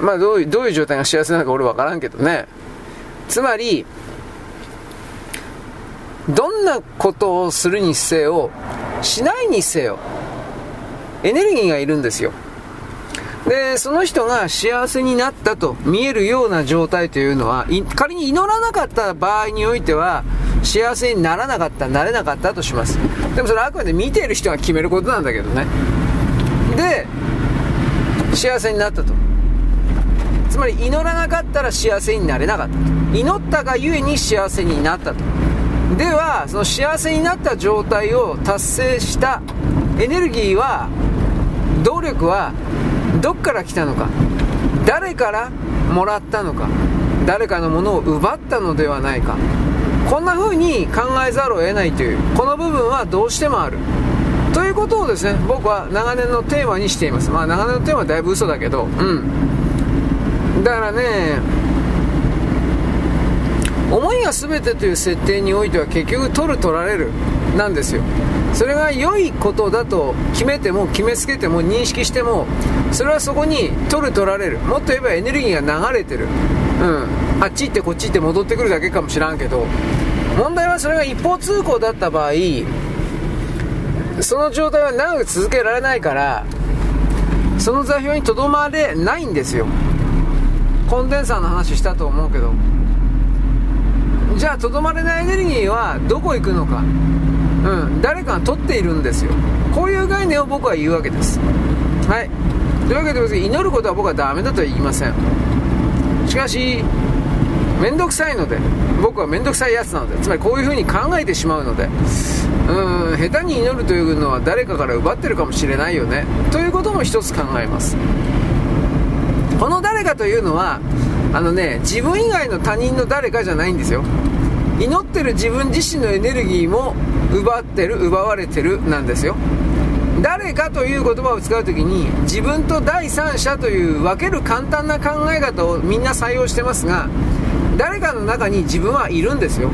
A: まあどういうどういう状態が幸せなのか俺分からんけどね。つまりどんなことをするにせよしないにせよエネルギーがいるんですよ。で、その人が幸せになったと見えるような状態というのは、仮に祈らなかった場合においては、幸せにならなかった、なれなかったとします。でもそれはあくまで見ている人が決めることなんだけどね。で、幸せになったと。つまり祈らなかったら幸せになれなかったと。祈ったがゆえに幸せになったと。では、その幸せになった状態を達成したエネルギーは、動力はどっから来たのか？誰からもらったのか？誰かのものを奪ったのではないか？こんな風に考えざるを得ないというこの部分はどうしてもある。ということをですね僕は長年のテーマにしています。まあ長年のテーマはだいぶ嘘だけどうん。だからね思いが全てという設定においては結局取る取られるなんですよ。それが良いことだと決めても決めつけても認識してもそれはそこに取る取られる。もっと言えばエネルギーが流れてる。うん。あっち行ってこっち行って戻ってくるだけかもしらんけど問題はそれが一方通行だった場合その状態は長く続けられないからその座標にとどまれないんですよ。コンデンサーの話したと思うけど。じゃあとどまれないエネルギーはどこ行くのか。うん。誰かが取っているんですよ。こういう概念を僕は言うわけです。はい。というわけで祈ることは僕はダメだとは言いません。しかし面倒くさいので僕は面倒くさいやつなのでつまりこういうふうに考えてしまうのでうん下手に祈るというのは誰かから奪ってるかもしれないよね。ということも一つ考えます。この誰かというのはあのね自分以外の他人の誰かじゃないんですよ。祈ってる自分自身のエネルギーも奪ってる奪われてるなんですよ。誰かという言葉を使う時に自分と第三者という分ける簡単な考え方をみんな採用してますが誰かの中に自分はいるんですよ。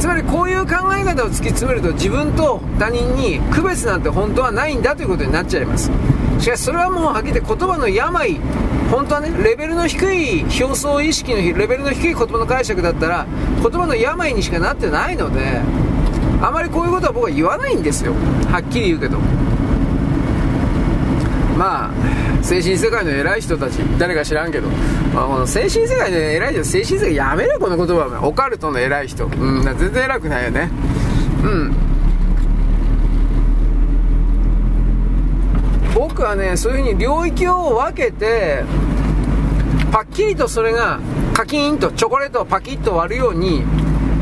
A: つまりこういう考え方を突き詰めると自分と他人に区別なんて本当はないんだということになっちゃいます。しかしそれはもうはっきり言って言葉の病本当はねレベルの低い表層意識のレベルの低い言葉の解釈だったら言葉の病にしかなってないのであまりこういうことは僕は言わないんですよ。はっきり言うけど。まあ精神世界の偉い人たち誰か知らんけど、まあ、この精神世界の偉い人精神世界やめろこの言葉は。オカルトの偉い人。うん全然偉くないよね。うん。僕はねそういうふうに領域を分けてパッキリとそれがカキーンとチョコレートをパキッと割るように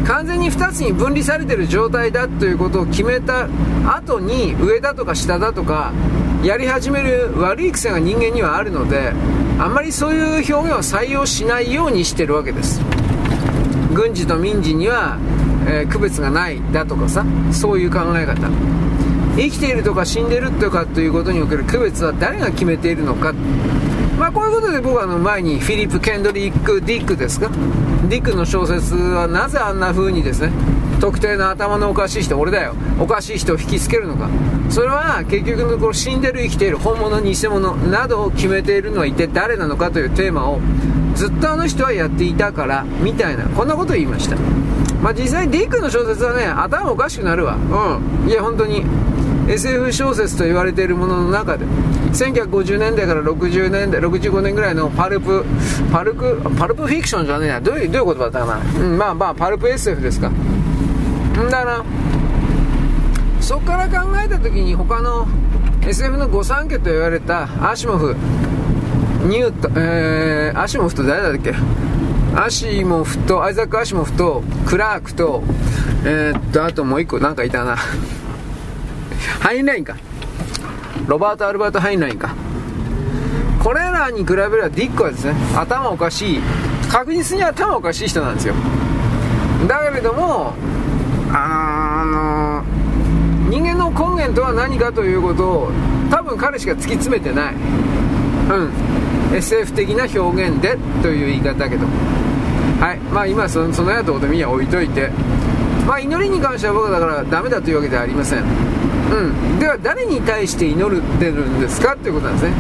A: 完全に2つに分離されてる状態だということを決めた後に上だとか下だとかやり始める悪い癖が人間にはあるのであんまりそういう表現を採用しないようにしてるわけです。軍事と民事には、えー、区別がないだとかさそういう考え方。生きているとか死んでるとかということにおける区別は誰が決めているのか。まあこういうことで僕はあの前にフィリップ・ケンドリック・ディックですか？ディックの小説はなぜあんな風にですね特定の頭のおかしい人俺だよおかしい人を引きつけるのか。それは結局のところ死んでる生きている本物偽物などを決めているのは一体誰なのかというテーマをずっとあの人はやっていたからみたいな。こんなことを言いました。まあ実際ディックの小説はね頭おかしくなるわ。うん。いや本当に SF 小説と言われているものの中で。1950年代から60年代65年ぐらいのパルプパルプパルプフィクションじゃねえや。どういうどういう言葉だったかな、うん、まあまあパルプ SF ですか。んだなそこから考えた時に他の SF の御三家と言われたアシモフニュート、えー、アシモフと誰だっけ？アシモフとアイザック・アシモフとクラークとえー、っとあともう一個なんかいたな。ハインラインか。ロバート・アルバート・ハインラインか。これらに比べればディックはですね頭おかしい。確実に頭おかしい人なんですよ。だけれどもあのー、の根源とは何かということを多分彼しか突き詰めてない。うん。SF 的な表現でという言い方だけど。はい。まあ今そのそのようなことみんな置いといて。まあ祈りに関しては僕はだからダメだというわけではありません。うん。では誰に対して祈るってるんですかっていうことなんですね。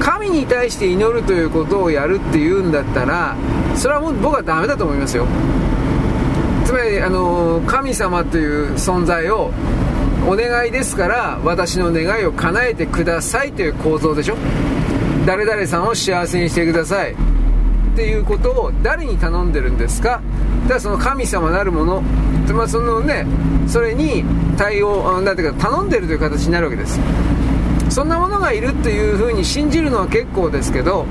A: 神に対して祈るということをやるっていうんだったらそれはもう僕はダメだと思いますよ。つまりあの神様という存在をお願いですから私の願いを叶えてくださいという構造でしょ？誰々さんを幸せにしてください。っていうことを誰に頼んでるんですか？だからその神様なるもの、まあ、そのねそれに対応なんていうか頼んでるという形になるわけです。そんなものがいるっていうふうに信じるのは結構ですけど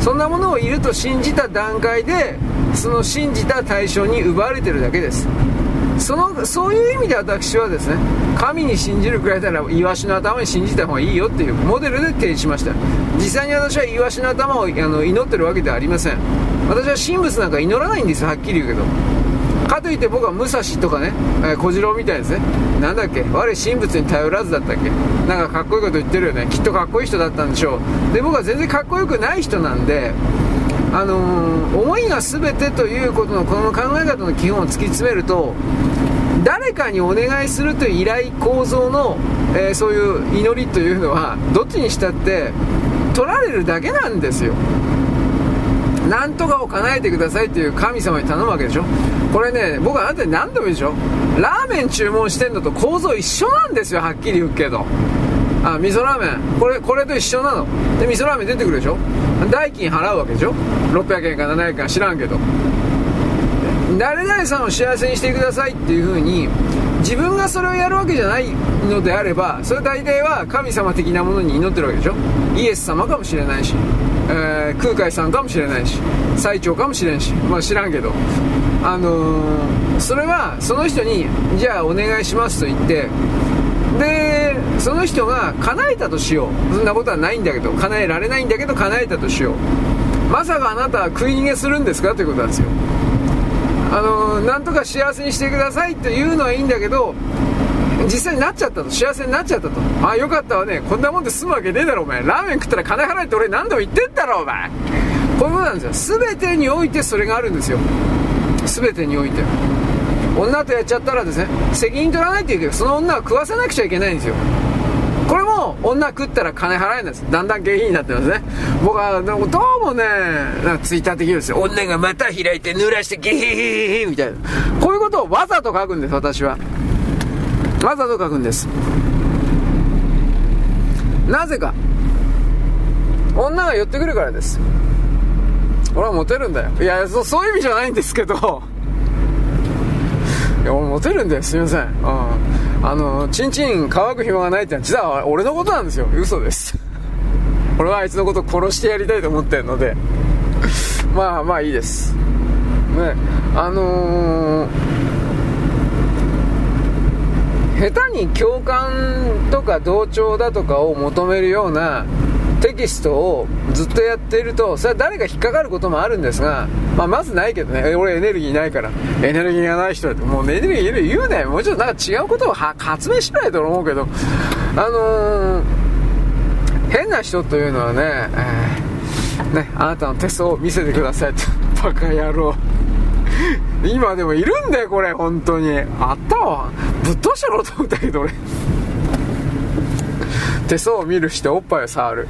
A: そんなものをいると信じた段階でその信じた対象に奪われてるだけです。そのそういう意味で私はですね神に信じるくらいならイワシの頭に信じた方がいいよっていうモデルで提示しました。実際に私はイワシの頭をあの祈ってるわけではありません。私は神仏なんか祈らないんですはっきり言うけど。かといって僕は武蔵とかね、え、小次郎みたいですね。なんだっけ？我神仏に頼らずだったっけ？なんかかっこいいこと言ってるよね。きっとかっこいい人だったんでしょう。で僕は全然かっこよくない人なんであのー、思いが全てということのこの考え方の基本を突き詰めると誰かにお願いするという依頼構造の、えー、そういう祈りというのはどっちにしたって取られるだけなんですよ。なんとかを叶えてくださいっていう神様に頼むわけでしょ。これね僕はあなたに何でもいいでしょ。ラーメン注文してんのと構造一緒なんですよはっきり言うけど。あ味噌ラーメン。これこれと一緒なの。で味噌ラーメン出てくるでしょ。代金払うわけでしょ？600円か700円か知らんけど。誰々さんを幸せにしてくださいっていう風に自分がそれをやるわけじゃないのであればそれ大体は神様的なものに祈ってるわけでしょ？イエス様かもしれないし、えー、空海さんかもしれないし最長かもしれんしまあ知らんけど。あのー、それはその人にじゃあお願いしますと言ってでその人が叶えたとしよう。そんなことはないんだけど叶えられないんだけど叶えたとしよう。まさかあなたは食い逃げするんですか？ということなんですよ。あのなんとか幸せにしてくださいっていうのはいいんだけど実際になっちゃったと。幸せになっちゃったと。ああよかったわね。こんなもんで済むわけねえだろお前。ラーメン食ったら金払えって俺何度も言ってんだろお前。こういうことなんですよ。全てにおいてそれがあるんですよ。全てにおいて。女とやっちゃったらですね責任取らないって言うけどその女は食わせなくちゃいけないんですよ。女食ったら金払えないです。だんだん下品になってますね。僕はどうもねなんかツイッター的ですよ。女がまた開いて濡らしてゲヘヘヘみたいな。こういうことをわざと書くんです私は。わざと書くんです。なぜか。女が寄ってくるからです。俺はモテるんだよ。いやそそういう意味じゃないんですけど。いや俺モテるんだよ。すいません。うん。あの、チンチン乾く暇がないってのは実は俺のことなんですよ。嘘です。*laughs* 俺はあいつのこと殺してやりたいと思ってるので、*laughs* まあまあいいです。ね、あのー、下手に共感とか同調だとかを求めるようなテキストをずっとやっていると、それは誰か引っかかることもあるんですが、まあ、まずないけどね、俺エネルギーないから、エネルギーがない人だと、もうエネルギー言うね、もうちょっとなんか違うことを発明しないと思うけど、あのー、変な人というのはね、えー、ね、あなたの手相を見せてくださいと、*laughs* バカ野郎。今でもいるんだよ、これ、本当に。あったわ。ぶっ通してろと思ったけど、俺。手相を見るしておっぱいを触る。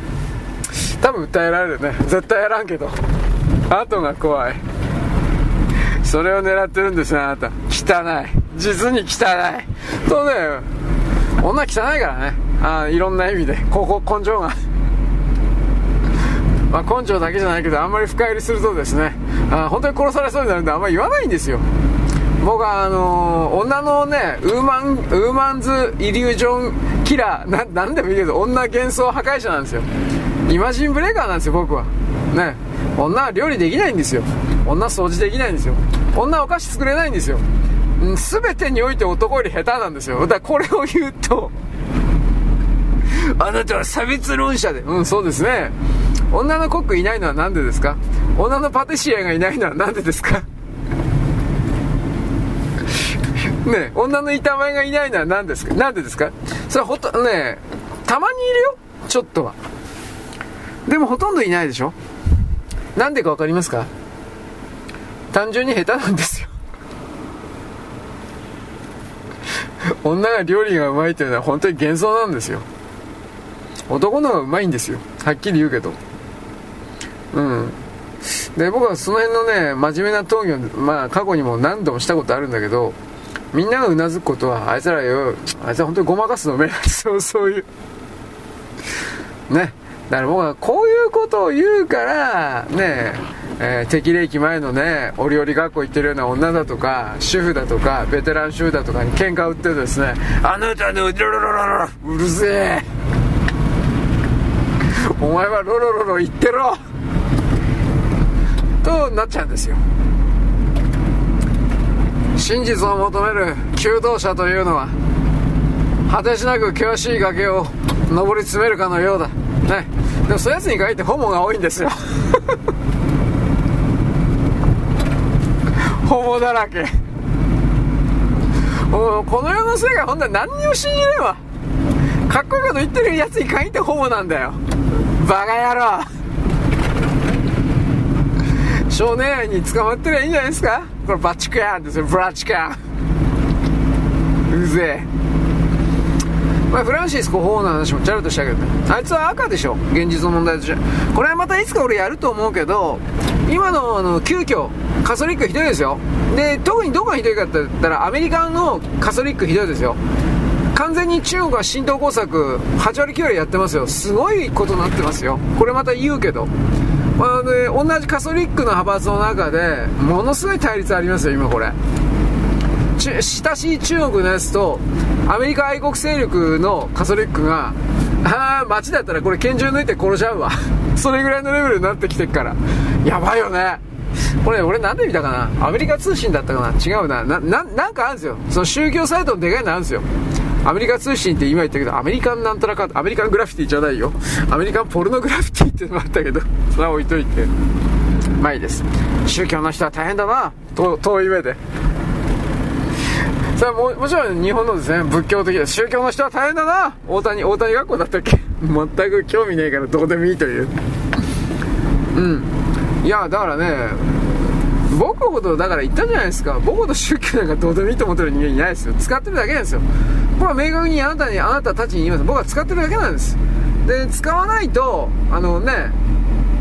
A: 多分訴えられるね。絶対やらんけど。後が怖い。それを狙ってるんですねあなた。汚い。実に汚い。とね女汚いからね。あいろんな意味で。ここ根性が。まあ、根性だけじゃないけどあんまり深入りするとですねあ本当に殺されそうになるんであんまり言わないんですよ。僕はあのー、女のねウーマンウーマンズイリュージョンキラーななんでもいいけど女幻想破壊者なんですよ。イマジンブレーカーなんですよ僕は。ね。女は料理できないんですよ。女掃除できないんですよ。女はお菓子作れないんですよ。全てにおいて男より下手なんですよ。だからこれを言うとあなたは差別論者で。うんそうですね。女のコックいないのは何でですか？女のパティシエがいないのは何でですか？ね女の板前がいないのは何ですか？何でですか？それはほとねたまにいるよちょっとは。でもほとんどいないでしょ？なんでか分かりますか？単純に下手なんですよ。女が料理がうまいというのは本当に幻想なんですよ。男の方がうまいんですよ。はっきり言うけど。うん。で僕はその辺のね真面目な討議をまあ過去にも何度もしたことあるんだけどみんながうなずくことはあいつらよあいつは本当にごまかすの目なんですよそういうねだから僕はこういうことを言うから、ねえー、適齢期前のね、お料理学校行ってるような女だとか、主婦だとか、ベテラン主婦だとかに喧嘩売ってですね、あなたのロロロロロうるせえお前はロロロロ言ってろとなっちゃうんですよ。真実を求める求道者というのは、果てしなく険しい崖を登り詰めるかのようだ。ね。でもそういうやつに限ってホモが多いんですよ。*laughs* ホモだらけ。この世の世界本当に何にも信じねえわ。かっこいいこと言ってるやつに限ってホモなんだよ。バカ野郎。少年愛に捕まってりゃいいんじゃないですか？これバチクヤンですよ。ブラチカンうぜえ。まあ、フランシスコ法の話もちゃるとしたけどあいつは赤でしょ？現実の問題として。これはまたいつか俺やると思うけど今のあの急遽カソリックひどいですよ。で特にどこがひどいかって言ったらアメリカのカソリックひどいですよ。完全に中国は浸透工作8割9割やってますよ。すごいことになってますよ。これまた言うけど。まあ、で同じカソリックの派閥の中でものすごい対立ありますよ今これ。親しい中国のやつとアメリカ愛国勢力のカソリックがああ街だったらこれ拳銃抜いて殺し合うわ。*laughs* それぐらいのレベルになってきてっから。やばいよね。これ俺何で見たかな？アメリカ通信だったかな？違うな。ななんかあるんですよ。その宗教サイトのでかいのあるんですよ。アメリカ通信って今言ったけど、アメリカンなんとなか、アメリカングラフィティじゃないよ。アメリカンポルノグラフィティってのもあったけど、*laughs* それは置いといて。まあいいです。宗教の人は大変だな、遠い目で。さあも、もちろん日本のですね、仏教的で、宗教の人は大変だな大谷、大谷学校だったっけ？*laughs* 全く興味ねえからどうでもいいという。うん。いや、だからね、僕ほどだから言ったじゃないですか。僕ほど宗教なんかどうでもいいと思ってる人間いないですよ。使ってるだけなんですよ。僕は明確にあなたにあなたたちに言います。僕は使ってるだけなんです。で使わないとあのね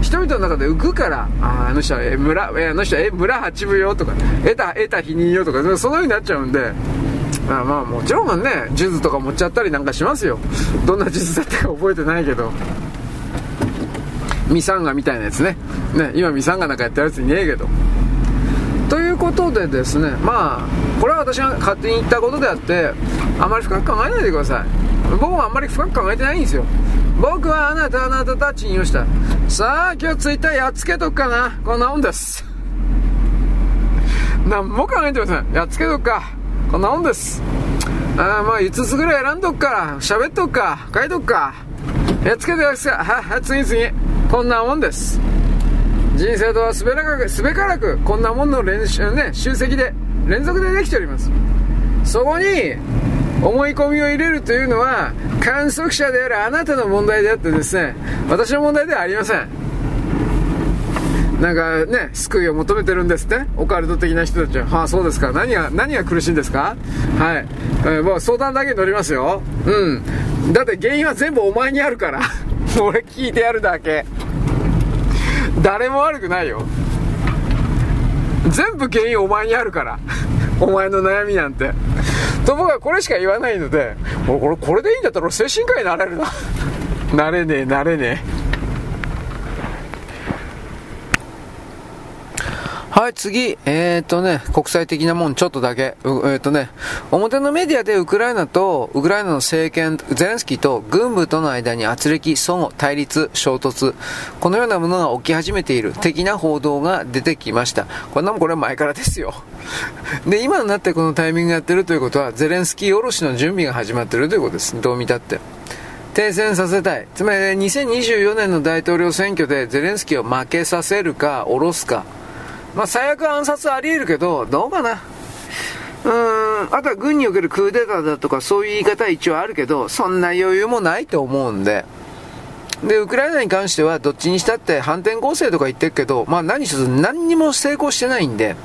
A: 人々の中で浮くからああの人はえ村えあの人はえ村八分よとか得た得た否認よとかそのようになっちゃうんで。まあまあもちろんね数珠とか持っちゃったりなんかしますよ。どんな数珠だったか覚えてないけど。ミサンガみたいなやつね。ね今ミサンガなんかやってるやついねえけど。ことでですねまあこれは私が勝手に言ったことであってあまり深く考えないでください。僕もあんまり深く考えてないんですよ。僕はあなたあなたたちに言いました。さあ今日ツイッターやっつけとくかな。こんなもんです。何も考えてません。やっつけとくか。こんなもんです。あまあ5つぐらい選んどくか。ら喋っとくか。書いとくか。やっつけてやっつけ。はは次々こんなもんです。人生とはすべらくすべからくこんなもんの練習ね集積で連続でできておりますそこに思い込みを入れるというのは観測者であるあなたの問題であってですね私の問題ではありませんなんかね、救いを求めてるんですって？オカルト的な人たちは。はあ、そうですか。何が、何が苦しいんですか？はい。えー、もう相談だけに乗りますよ。うん。だって原因は全部お前にあるから。*laughs* 俺聞いてやるだけ。誰も悪くないよ。全部原因お前にあるから。*laughs* お前の悩みなんて。と僕はこれしか言わないので俺これでいいんだったら精神科医になれるな。なれねえなれねえ。はい、次。えー、っとね、国際的なもんちょっとだけ。えー、っとね、表のメディアでウクライナと、ウクライナの政権、ゼレンスキーと軍部との間に圧力、相互、対立、衝突、このようなものが起き始めている的な報道が出てきました。こんなもんこれは前からですよ。*laughs* で、今になってこのタイミングやってるということは、ゼレンスキーおろしの準備が始まってるということです。どう見たって。停戦させたい。つまり、2024年の大統領選挙でゼレンスキーを負けさせるか、下ろすか。まあ、最悪暗殺あり得るけど、どうかな。うーん、あとは軍におけるクーデターだとかそういう言い方は一応あるけど、そんな余裕もないと思うんで。で、ウクライナに関してはどっちにしたって反転攻勢とか言ってるけど、まあ何しろ何にも成功してないんで、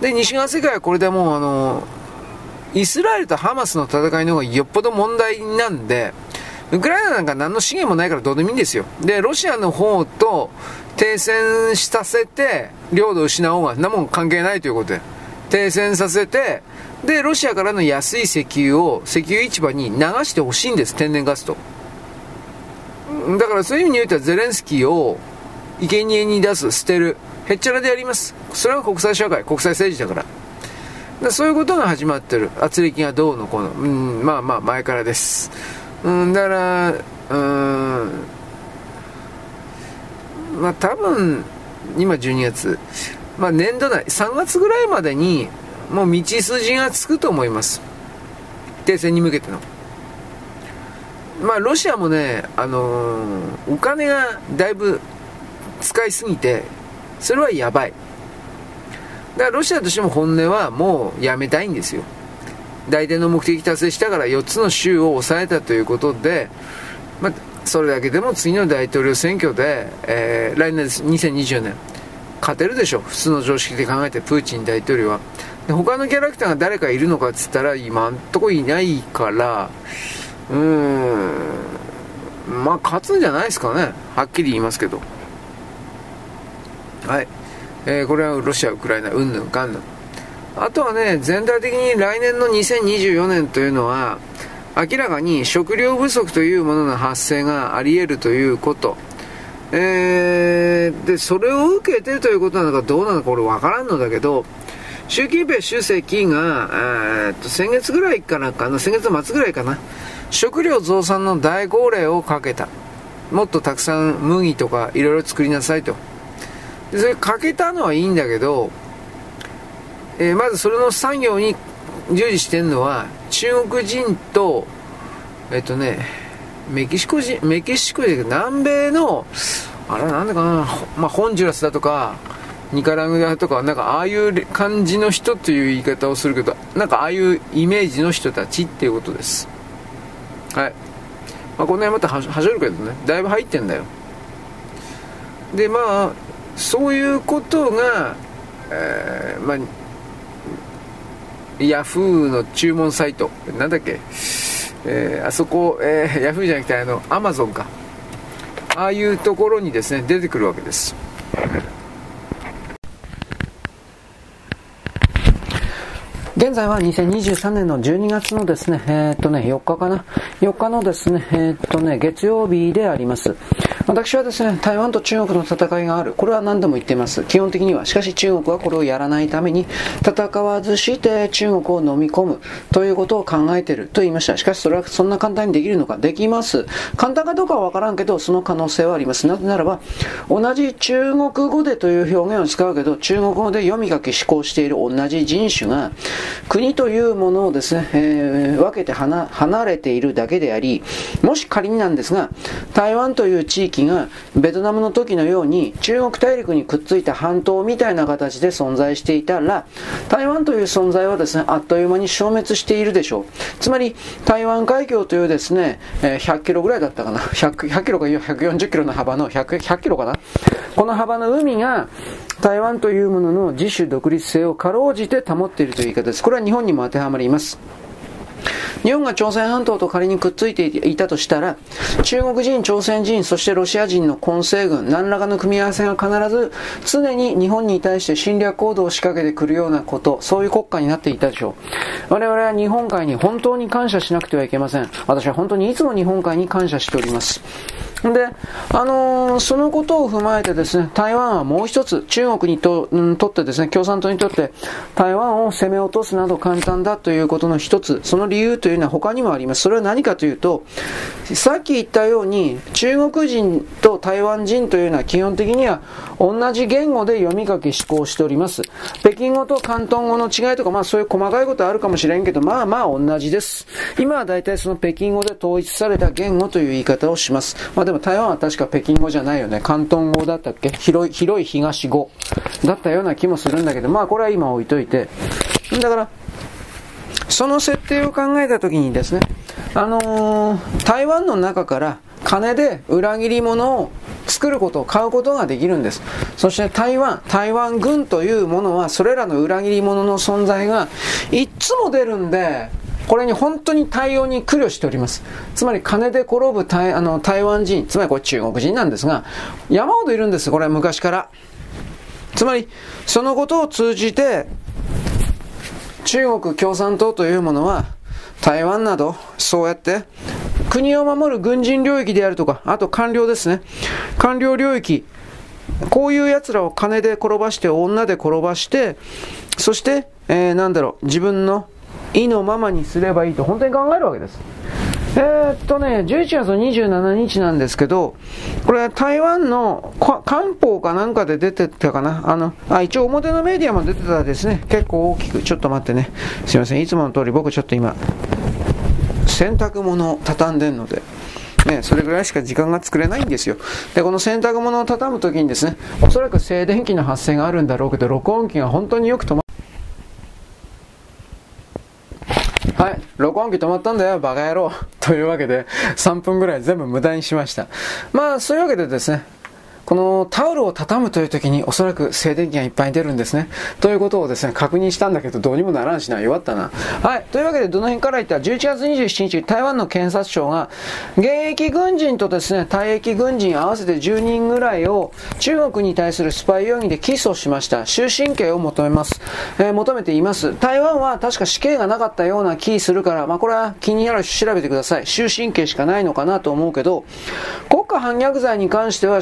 A: で、西側世界はこれでもうあの、イスラエルとハマスの戦いの方がよっぽど問題なんで、ウクライナなんか何の資源もないからどうでもいいんですよ。で、ロシアの方と停戦しさせて、領土を失おうが、なもん関係ないということで、停戦させて、で、ロシアからの安い石油を石油市場に流してほしいんです、天然ガスと。だからそういう意味においてはゼレンスキーを生贄に出す、捨てる、へっちゃらでやります。それは国際社会、国際政治だから。だそういうことが始まってる。圧力がどうのこうの。うん、まあまあ前からです。うん、だから、うん、まあ多分、今12月、まあ年度内、3月ぐらいまでに、もう道筋がつくと思います。停戦に向けての。まあロシアもね、あのー、お金がだいぶ使いすぎて、それはやばい。だからロシアとしても本音はもうやめたいんですよ。大体の目的達成したから4つの州を抑えたということで、まあ、それだけでも次の大統領選挙で、えー、来年です、2020年、勝てるでしょ、普通の常識で考えて、プーチン大統領は。で他のキャラクターが誰かいるのかっつったら、今んとこいないから、うーん、まあ、勝つんじゃないですかね、はっきり言いますけど。はい。えー、これはロシア、ウクライナ、うんぬんかんぬん。あとはね、全体的に来年の2024年というのは、明らかに食料不足というものの発生があり得るということ。えー、で、それを受けてということなのかどうなのかこれわからんのだけど、習近平主席が、えー、と先月ぐらいかなかな、先月末ぐらいかな、食料増産の大号令をかけた。もっとたくさん麦とかいろいろ作りなさいと。でそれかけたのはいいんだけど、えー、まずそれの作業に従事してるのは中国人と、えっとね、メキシコ人、メキシコ人、南米の、あれなんだかな、まあ、ホンジュラスだとか、ニカラグアとか、なんかああいう感じの人という言い方をするけど、なんかああいうイメージの人たちっていうことです。はい。まあ、この辺またはしょるけどね、だいぶ入ってんだよ。で、まあ、そういうことが、えー、まあ、ヤフーの注文サイト、なんだっけ、えー、あそこ、えー、ヤフーじゃなくて、あの、アマゾンか。ああいうところにですね、出てくるわけです。
B: 現在は2023年の12月のですね、えー、っとね、4日かな？4日のですね、えー、っとね、月曜日であります。私はですね、台湾と中国の戦いがある。これは何度も言っています。基本的には。しかし中国はこれをやらないために、戦わずして中国を飲み込むということを考えていると言いました。しかしそれはそんな簡単にできるのか？できます。簡単かどうかはわからんけど、その可能性はあります。なぜならば、同じ中国語でという表現を使うけど、中国語で読み書き思考している同じ人種が、国というものをですね、えー、分けて離れているだけであり、もし仮になんですが、台湾という地域域がベトナムの時のように中国大陸にくっついた半島みたいな形で存在していたら台湾という存在はですねあっという間に消滅しているでしょう。つまり台湾海峡というですね100キロぐらいだったかな。100, 100キロか140キロの幅の 100, 100キロかな。この幅の海が台湾というものの自主独立性をかろうじて保っているという言い方です。これは日本にも当てはまります。日本が朝鮮半島と仮にくっついていたとしたら、中国人、朝鮮人、そしてロシア人の混成軍、何らかの組み合わせが必ず常に日本に対して侵略行動を仕掛けてくるようなこと、そういう国家になっていたでしょう。我々は日本海に本当に感謝しなくてはいけません。私は本当にいつも日本海に感謝しております。で、あのー、そのことを踏まえてですね、台湾はもう一つ、中国にと,、うん、とってですね、共産党にとって、台湾を攻め落とすなど簡単だということの一つ、その理由というのは他にもあります。それは何かというと、さっき言ったように、中国人と台湾人というのは基本的には同じ言語で読み書き思考しております。北京語と広東語の違いとか、まあそういう細かいことはあるかもしれんけど、まあまあ同じです。今は大体その北京語で統一された言語という言い方をします。まあでも台湾は確か北京語じゃないよね。広東語だったっけ広い、広い東語だったような気もするんだけど、まあこれは今置いといて。だから、その設定を考えたときにですね、あのー、台湾の中から金で裏切り者を作ることを買うことができるんです。そして台湾、台湾軍というものはそれらの裏切り者の存在がいっつも出るんで、これに本当に対応に苦慮しております。つまり金で転ぶ台あの台湾人、つまりこれ中国人なんですが、山ほどいるんです、これは昔から。つまり、そのことを通じて、中国共産党というものは、台湾など、そうやって、国を守る軍人領域であるとか、あと官僚ですね。官僚領域、こういう奴らを金で転ばして、女で転ばして、そして、えー、なんだろう、自分の意のままにすればいいと本当に考えるわけです。えー、っとね、11月27日なんですけど、これは台湾の官報かなんかで出てたかな？あの、あ、一応表のメディアも出てたですね。結構大きく。ちょっと待ってね。すいません。いつもの通り僕ちょっと今、洗濯物を畳んでんので。ね、それぐらいしか時間が作れないんですよ。で、この洗濯物を畳むときにですね、おそらく静電気の発生があるんだろうけど、録音機が本当によく止まはい、録音機止まったんだよ、バカ野郎。というわけで、3分ぐらい全部無駄にしました。まあ、そういうわけでですね、
A: このタオルを畳むという時におそらく静電気がいっぱい出るんですね。ということをですね、確認したんだけど、どうにもならんしな、弱ったな。はい。というわけで、どの辺から言ったら、11月27日、台湾の検察庁が、現役軍人とですね、退役軍人合わせて10人ぐらいを中国に対するスパイ容疑で起訴しました。終身刑を求めます。えー、求めています。台湾は確か死刑がなかったような気するから、まあこれは気になるし調べてください。終身刑しかないのかなと思うけど、国家反逆罪に関しては、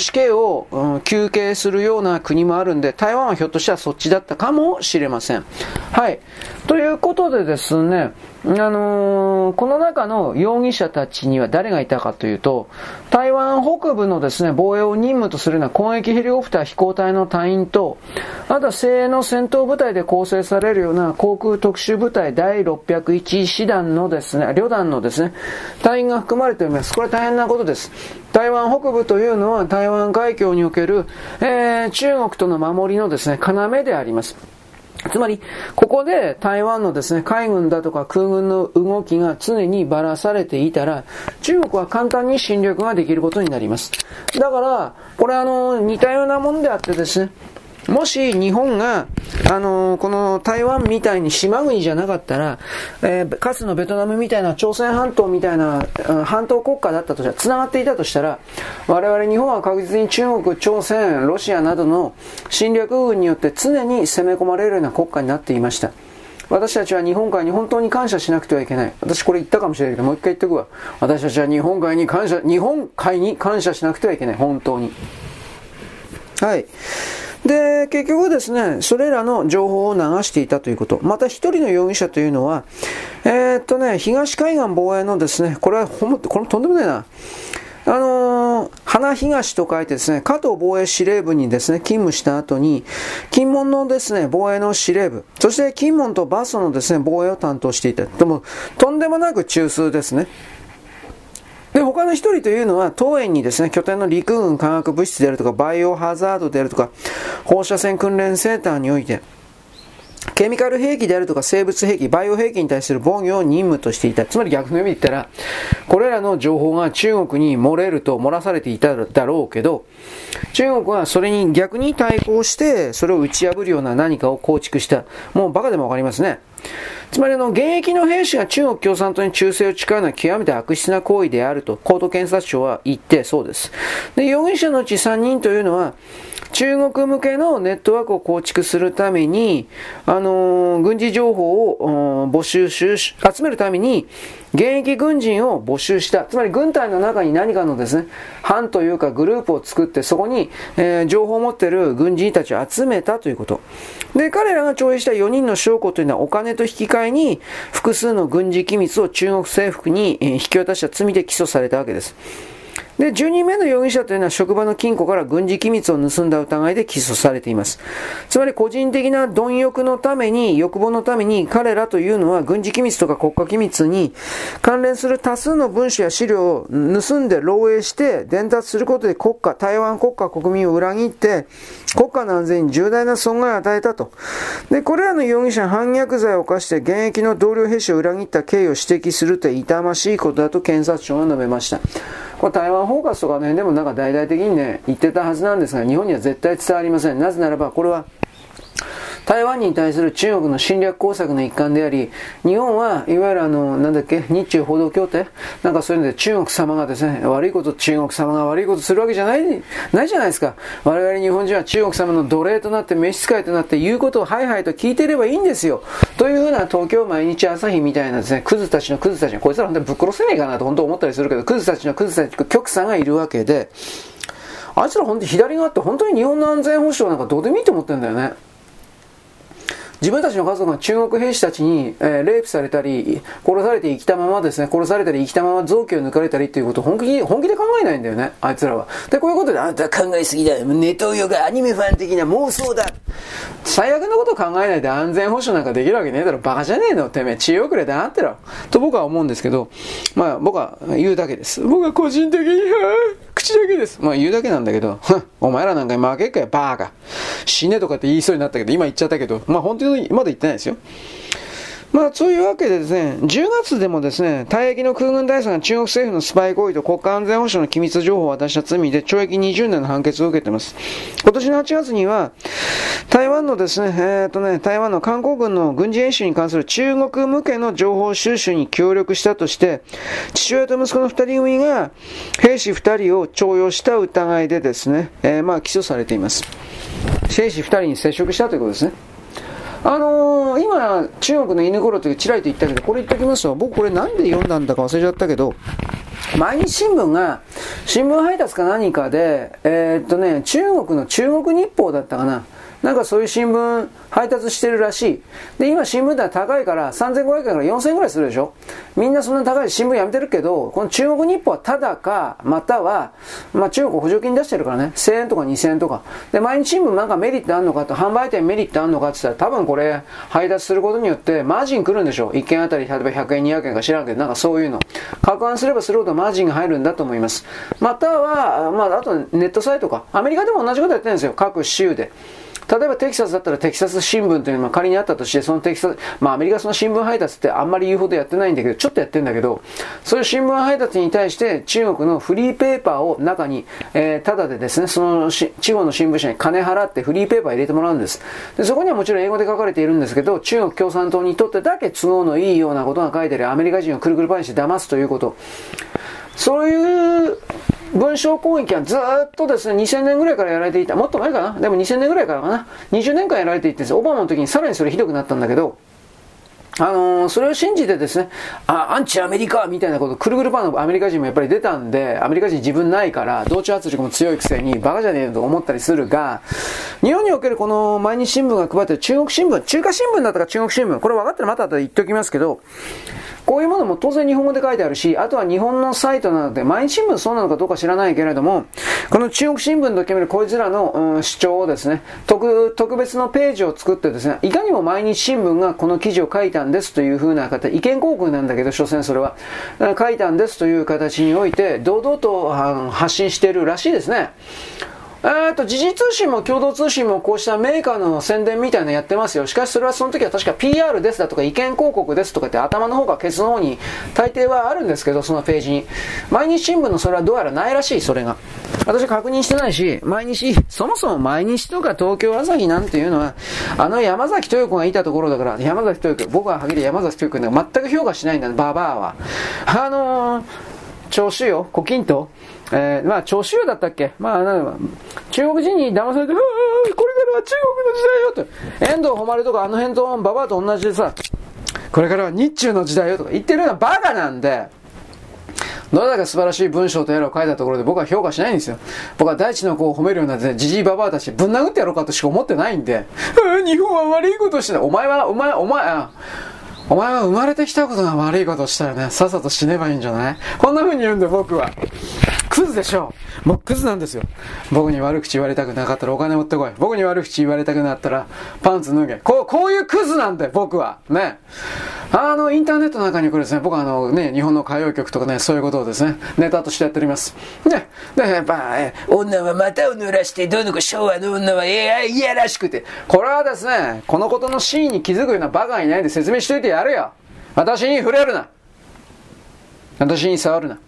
A: 死刑を、うん、求刑するような国もあるんで、台湾はひょっとしたらそっちだったかもしれません。はい。ということでですね、あのー、この中の容疑者たちには誰がいたかというと、台湾北部のですね、防衛を任務とするような攻撃ヘリコプター飛行隊の隊員と、あとは精鋭の戦闘部隊で構成されるような航空特殊部隊第601師団のですね、旅団のですね、隊員が含まれております。これ大変なことです。台湾北部というのは台湾海峡における、えー、中国との守りのですね、要であります。つまり、ここで台湾のですね、海軍だとか空軍の動きが常にばらされていたら、中国は簡単に侵略ができることになります。だから、これあの、似たようなもんであってですね、もし日本が、あのー、この台湾みたいに島国じゃなかったら、えー、かつのベトナムみたいな朝鮮半島みたいな、半島国家だったとしたら、繋がっていたとしたら、我々日本は確実に中国、朝鮮、ロシアなどの侵略軍によって常に攻め込まれるような国家になっていました。私たちは日本海に本当に感謝しなくてはいけない。私これ言ったかもしれないけど、もう一回言っておくわ。私たちは日本海に感謝、日本海に感謝しなくてはいけない。本当に。はい。で、結局ですね、それらの情報を流していたということ。また一人の容疑者というのは、えー、っとね、東海岸防衛のですね、これはほん、これとんでもないな。あのー、花東と書いてですね、加藤防衛司令部にですね、勤務した後に、金門のですね、防衛の司令部、そして金門とバスのですね、防衛を担当していた。でも、とんでもなく中枢ですね。で、他の一人というのは、当園にですね、拠点の陸軍化学物質であるとか、バイオハザードであるとか、放射線訓練センターにおいて、ケミカル兵器であるとか生物兵器、バイオ兵器に対する防御を任務としていた。つまり逆の意味で言ったら、これらの情報が中国に漏れると漏らされていただろうけど、中国はそれに逆に対抗して、それを打ち破るような何かを構築した。もうバカでもわかりますね。つまりあの、現役の兵士が中国共産党に忠誠を誓うのは極めて悪質な行為であると、高等検察庁は言ってそうです。で、容疑者のうち3人というのは、中国向けのネットワークを構築するために、あのー、軍事情報を募集し集めるために、現役軍人を募集した。つまり軍隊の中に何かのですね、班というかグループを作って、そこに、えー、情報を持っている軍人たちを集めたということ。で、彼らが徴兵した4人の証拠というのはお金と引き換えに複数の軍事機密を中国政府に引き渡した罪で起訴されたわけです。で、10人目の容疑者というのは職場の金庫から軍事機密を盗んだ疑いで起訴されています。つまり個人的な貪欲のために、欲望のために彼らというのは軍事機密とか国家機密に関連する多数の文書や資料を盗んで漏洩して伝達することで国家、台湾国家国民を裏切って国家の安全に重大な損害を与えたと。で、これらの容疑者反逆罪を犯して現役の同僚兵士を裏切った経緯を指摘すると痛ましいことだと検察庁は述べました。これ台湾包括とかの辺、でもなんか大々的にね、言ってたはずなんですが、日本には絶対伝わりません。なぜならば、これは台湾に対する中国の侵略工作の一環であり、日本はいわゆるあの、なんだっけ、日中報道協定？なんかそういうので中国様がですね、悪いこと、中国様が悪いことするわけじゃない、ないじゃないですか。我々日本人は中国様の奴隷となって召使いとなって言うことをハイハイと聞いてればいいんですよ。というふうな東京毎日朝日みたいなですね、クズたちのクズたちこいつら本当にぶっ殺せねえかなと本当思ったりするけど、クズたちのクズたち、極左がいるわけで、あいつら本当に左側って本当に日本の安全保障なんかどうでもいいと思ってるんだよね。自分たちの家族が中国兵士たちに、えー、レイプされたり、殺されて生きたままですね、殺されたり生きたまま臓器を抜かれたりっていうことを本気に、本気で考えないんだよね、あいつらは。で、こういうことで、あんた考えすぎだよ、ネトウヨがアニメファン的な妄想だ。最悪なことを考えないで安全保障なんかできるわけねえだろ、バカじゃねえの、てめえ、知恵遅れだなってろ。と僕は思うんですけど、まあ僕は言うだけです。僕は個人的に、口だけです。まあ言うだけなんだけど、お前らなんかに負けっかよ、バーカ。死ねとかって言いそうになったけど、今言っちゃったけど、まあ本当にまだ言ってないですよ。まあ、そういうわけでですね、10月でもですね、退役の空軍大佐が中国政府のスパイ行為と国家安全保障の機密情報を渡した罪で懲役20年の判決を受けています。今年の8月には、台湾のですね、えー、っとね、台湾の韓国軍の軍事演習に関する中国向けの情報収集に協力したとして、父親と息子の2人組が兵士2人を徴用した疑いでですね、えー、まあ起訴されています。兵士2人に接触したということですね。あのー、今、中国の犬頃というちらりと言ったけど、これ言っておきますと、僕これなんで読んだんだか忘れちゃったけど、毎日新聞が、新聞配達か何かで、えー、っとね、中国の中国日報だったかな。なんかそういう新聞配達してるらしい。で、今新聞代高いから3500円から4000円ぐらいするでしょみんなそんな高い新聞やめてるけど、この中国日報はただか、または、まあ中国補助金出してるからね、1000円とか2000円とか。で、毎日新聞なんかメリットあるのかと、販売店メリットあるのかって言ったら多分これ配達することによってマージン来るんでしょ ?1 件あたり例えば100円200円か知らんけど、なんかそういうの。拡案すればするほどマージンが入るんだと思います。または、まああとネットサイトか。アメリカでも同じことやってるんですよ。各州で。例えばテキサスだったらテキサス新聞というのが仮にあったとして、そのテキサス、まあアメリカその新聞配達ってあんまり言うほどやってないんだけど、ちょっとやってんだけど、そういう新聞配達に対して中国のフリーペーパーを中に、えー、ただでですね、その地方の新聞社に金払ってフリーペーパー入れてもらうんです。で、そこにはもちろん英語で書かれているんですけど、中国共産党にとってだけ都合のいいようなことが書いてあるアメリカ人をくるくるパンして騙すということ。そういう文章攻撃はずっとですね、2000年ぐらいからやられていた。もっと前かな？でも2000年ぐらいからかな ?20 年間やられていて、オバマの時にさらにそれひどくなったんだけど、あのー、それを信じてですね、あ、アンチアメリカみたいなこと、くるぐるパンのアメリカ人もやっぱり出たんで、アメリカ人自分ないから、同調圧力も強いくせに、バカじゃねえと思ったりするが、日本におけるこの毎日新聞が配ってる中国新聞、中華新聞だったか中国新聞、これ分かったらまた後で言っておきますけど、こういうものも当然日本語で書いてあるし、あとは日本のサイトなので、毎日新聞そうなのかどうか知らないけれども、この中国新聞と決めるこいつらの、うん、主張をですね、特、特別のページを作ってですね、いかにも毎日新聞がこの記事を書いたんですというふうな方、意見広告なんだけど、所詮それは、書いたんですという形において、堂々と発信しているらしいですね。えっと、時事通信も共同通信もこうしたメーカーの宣伝みたいなのやってますよ。しかしそれはその時は確か PR ですだとか意見広告ですとかって頭の方かケツの方に大抵はあるんですけど、そのページに。毎日新聞のそれはどうやらないらしい、それが。私確認してないし、毎日、そもそも毎日とか東京朝日なんていうのは、あの山崎豊子がいたところだから、山崎豊子、僕ははっきり山崎豊子に全く評価しないんだね、ババアは。あのー、調子よ、コキンと。えー、まあ、長州だったっけ？まあ、中国人に騙されて、これからは中国の時代よと。遠藤誉とかあの辺とババアと同じでさ、これからは日中の時代よとか言ってるようなバカなんで、どれだけ素晴らしい文章とやらを書いたところで僕は評価しないんですよ。僕は大地の子を褒めるようなじじいばばあたちぶん殴ってやろうかとしか思ってないんで、日本は悪いことしてない。お前は、お前、お前、お前は生まれてきたことが悪いことをしたよね。さっさと死ねばいいんじゃない？こんな風に言うんで僕は。クズでしょう。もうクズなんですよ。僕に悪口言われたくなかったらお金持ってこい。僕に悪口言われたくなったらパンツ脱げ。こう、こういうクズなんで、僕は。ね。あの、インターネットの中にこれですね、僕はあのね、日本の歌謡曲とかね、そういうことをですね、ネタとしてやっております。ね。で、やっぱ、え、女は股を濡らして、どうのか昭和の女は、いや、いやらしくて。これはですね、このことの真意に気づくようなバカがいないんで説明しといてやるよ。私に触れるな。私に触るな。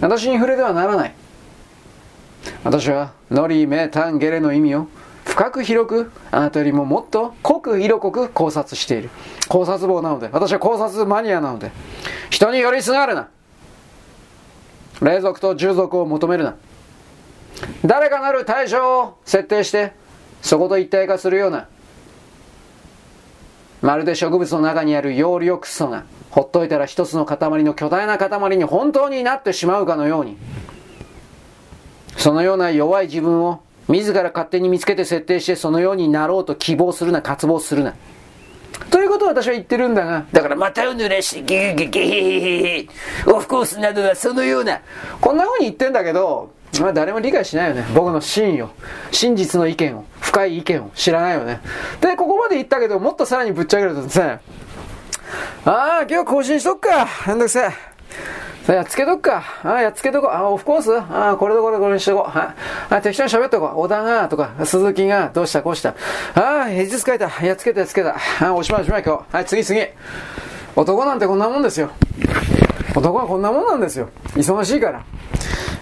A: 私に触れてはならない。私は、ノリ、メ、タン、ゲレの意味を深く広く、あなたよりももっと濃く色濃く考察している。考察棒なので、私は考察マニアなので、人に寄りすがるな。霊族と従属を求めるな。誰かなる対象を設定して、そこと一体化するような、まるで植物の中にある葉緑素が、ほっといたら一つの塊の巨大な塊に本当になってしまうかのように、そのような弱い自分を自ら勝手に見つけて設定してそのようになろうと希望するな、渇望するな。ということを私は言ってるんだが、だからまたを濡らしてギーギーギーオフコースなどはそのような、こんな風に言ってんだけど、まあ誰も理解しないよね。僕の真意を。真実の意見を。深い意見を知らないよね。で、ここまで言ったけど、もっとさらにぶっちゃけるとですね、ああ、今日更新しとくか。めんどくせえ。さあ、やっつけとくか。あやっつけとこう。あ、オフコース？あこれとこれこれにしとこう。はい。あ、適当に喋っとこう。小田が、とか、鈴木が、どうしたこうした。あ平日書いた。やっつけたやっつけた。あ、おしまいおしまい今日。はい、次次。男なんてこんなもんですよ。男はこんなもんなんですよ。忙しいから。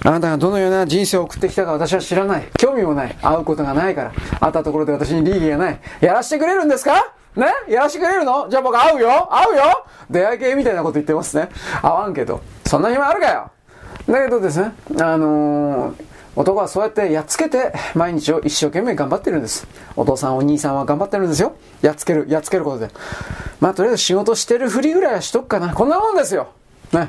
A: あなたがどのような人生を送ってきたか私は知らない。興味もない。会うことがないから。会ったところで私に利益がない。やらせてくれるんですか？ね？やらせてくれるの？じゃあ僕会うよ会うよ出会い系みたいなこと言ってますね。会わんけど。そんな暇あるかよだけどですね、あのー、男はそうやってやっつけて毎日を一生懸命頑張ってるんです。お父さんお兄さんは頑張ってるんですよ。やっつける、やっつけることで。まあとりあえず仕事してるふりぐらいはしとくかな。こんなもんですよ。ね。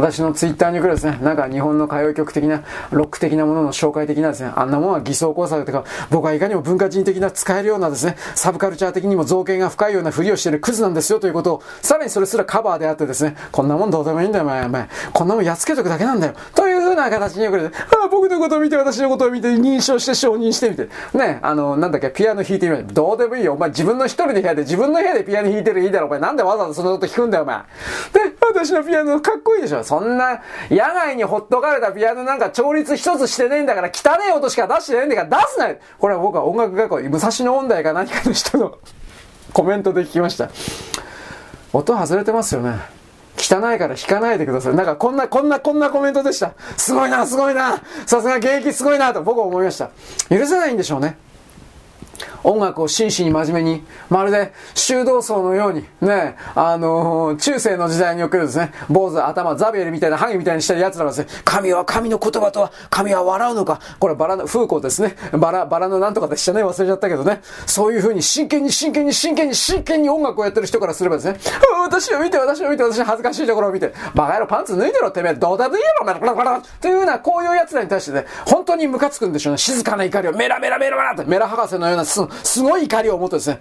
A: 私のツイッターに来るですね、なんか日本の歌謡曲的な、ロック的なものの紹介的なですね、あんなものは偽装工作とか、僕はいかにも文化人的な使えるようなですね、サブカルチャー的にも造形が深いようなふりをしているクズなんですよということを、さらにそれすらカバーであってですね、こんなもんどうでもいいんだよ、お前、お前。こんなもんやっつけとくだけなんだよ。というふうな形によくああ、僕のことを見て、私のことを見て、認証して承認してみて。ね、あの、なんだっけ、ピアノ弾いてみる。どうでもいいよ。お前自分の一人で部屋で、自分の部屋でピアノ弾いてるいいだろ、お前。なんでわざわざそんなこと弾くんだよ、お前。で、私のピアノかっこいいでしょ。そんな、野外にほっとかれたピアノなんか調律一つしてねえんだから、汚え音しか出してねえんだから出すなよこれは僕は音楽学校、武蔵野音大か何かの人のコメントで聞きました。音外れてますよね。汚いから弾かないでください。なんかこんな、こんな、こんなコメントでした。すごいな、すごいな。さすが現役すごいなと僕は思いました。許せないんでしょうね。音楽を真摯に真面目に、まるで修道僧のように、ね、あのー、中世の時代におけるですね、坊主、頭、ザビエルみたいな、ハゲみたいにした奴らがですね、神は神の言葉とは、神は笑うのか、これバラの、風光ですね、バラ、バラのなんとかでしたね、忘れちゃったけどね、そういう風に真剣に真剣に真剣に真剣に音楽をやってる人からすればですね、私を見て、私を見て、私の恥ずかしいところを見て、バカ野郎パンツ脱いでろ、てめえ、どうだと言えろ、メラメラメラというような、こういう奴らに対してね、本当にムカつくんでしょうね、静かな怒りをメラメラメラメラって、メラ博士のようなす、ごい怒りを持ってですね、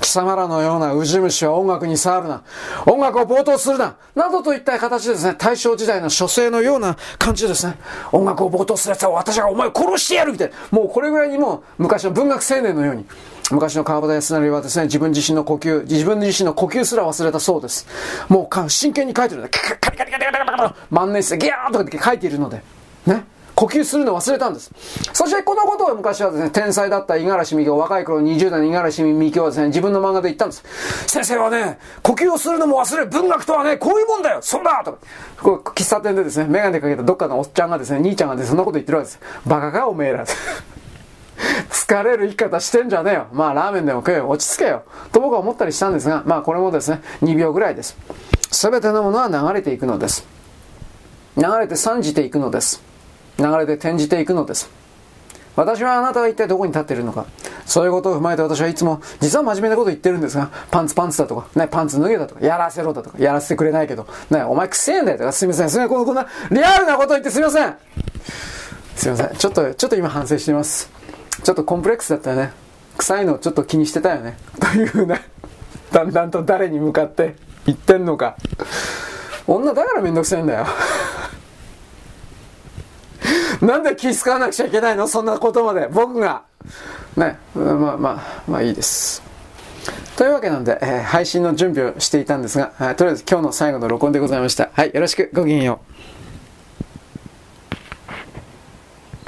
A: 貴様らのようなウジ虫は音楽に触るな。音楽を冒頭するな。などといった形でですね、大正時代の書生のような感じでですね。音楽を冒頭する奴は私がお前を殺してやるみたいな。もうこれぐらいにも昔の文学青年のように。昔の川端康成はですね、自分自身の呼吸、自分自身の呼吸すら忘れたそうです。もう真剣に書いてるんだ。カリカリカリカリカリカリ万年筆でギャーとか書いているので。ね。呼吸するの忘れたんです。そしてこのことを昔はですね、天才だった五十嵐美京、若い頃20代の五十嵐美京はですね、自分の漫画で言ったんです。先生はね、呼吸をするのも忘れ、文学とはね、こういうもんだよそうだとこ喫茶店でですね、メガネかけたどっかのおっちゃんがですね、兄ちゃんがですね、そんなこと言ってるわけです。バカかおめえら。疲れる生き方してんじゃねえよ。まあラーメンでも食えよ。落ち着けよ。と僕は思ったりしたんですが、まあこれもですね、2秒ぐらいです。すべてのものは流れていくのです。流れて散じていくのです。流れで転じていくのです。私はあなたは一体どこに立っているのか。そういうことを踏まえて私はいつも、実は真面目なこと言ってるんですが、パンツパンツだとか、ね、パンツ脱げだとか、やらせろだとか、やらせてくれないけど、ね、お前くせえんだよとか、すみません、すみません、こんなリアルなこと言ってすみません。すみません、ちょっと、ちょっと今反省しています。ちょっとコンプレックスだったよね。臭いのをちょっと気にしてたよね。というふうな、だんだんと誰に向かって言ってんのか。女だからめんどくさいんだよ。*laughs* なんで気使わなくちゃいけないの？そんなことまで。僕が。ね。まあまあ、まあいいです。というわけなんで、えー、配信の準備をしていたんですが、とりあえず今日の最後の録音でございました。はい、よろしく、ごきげんよう。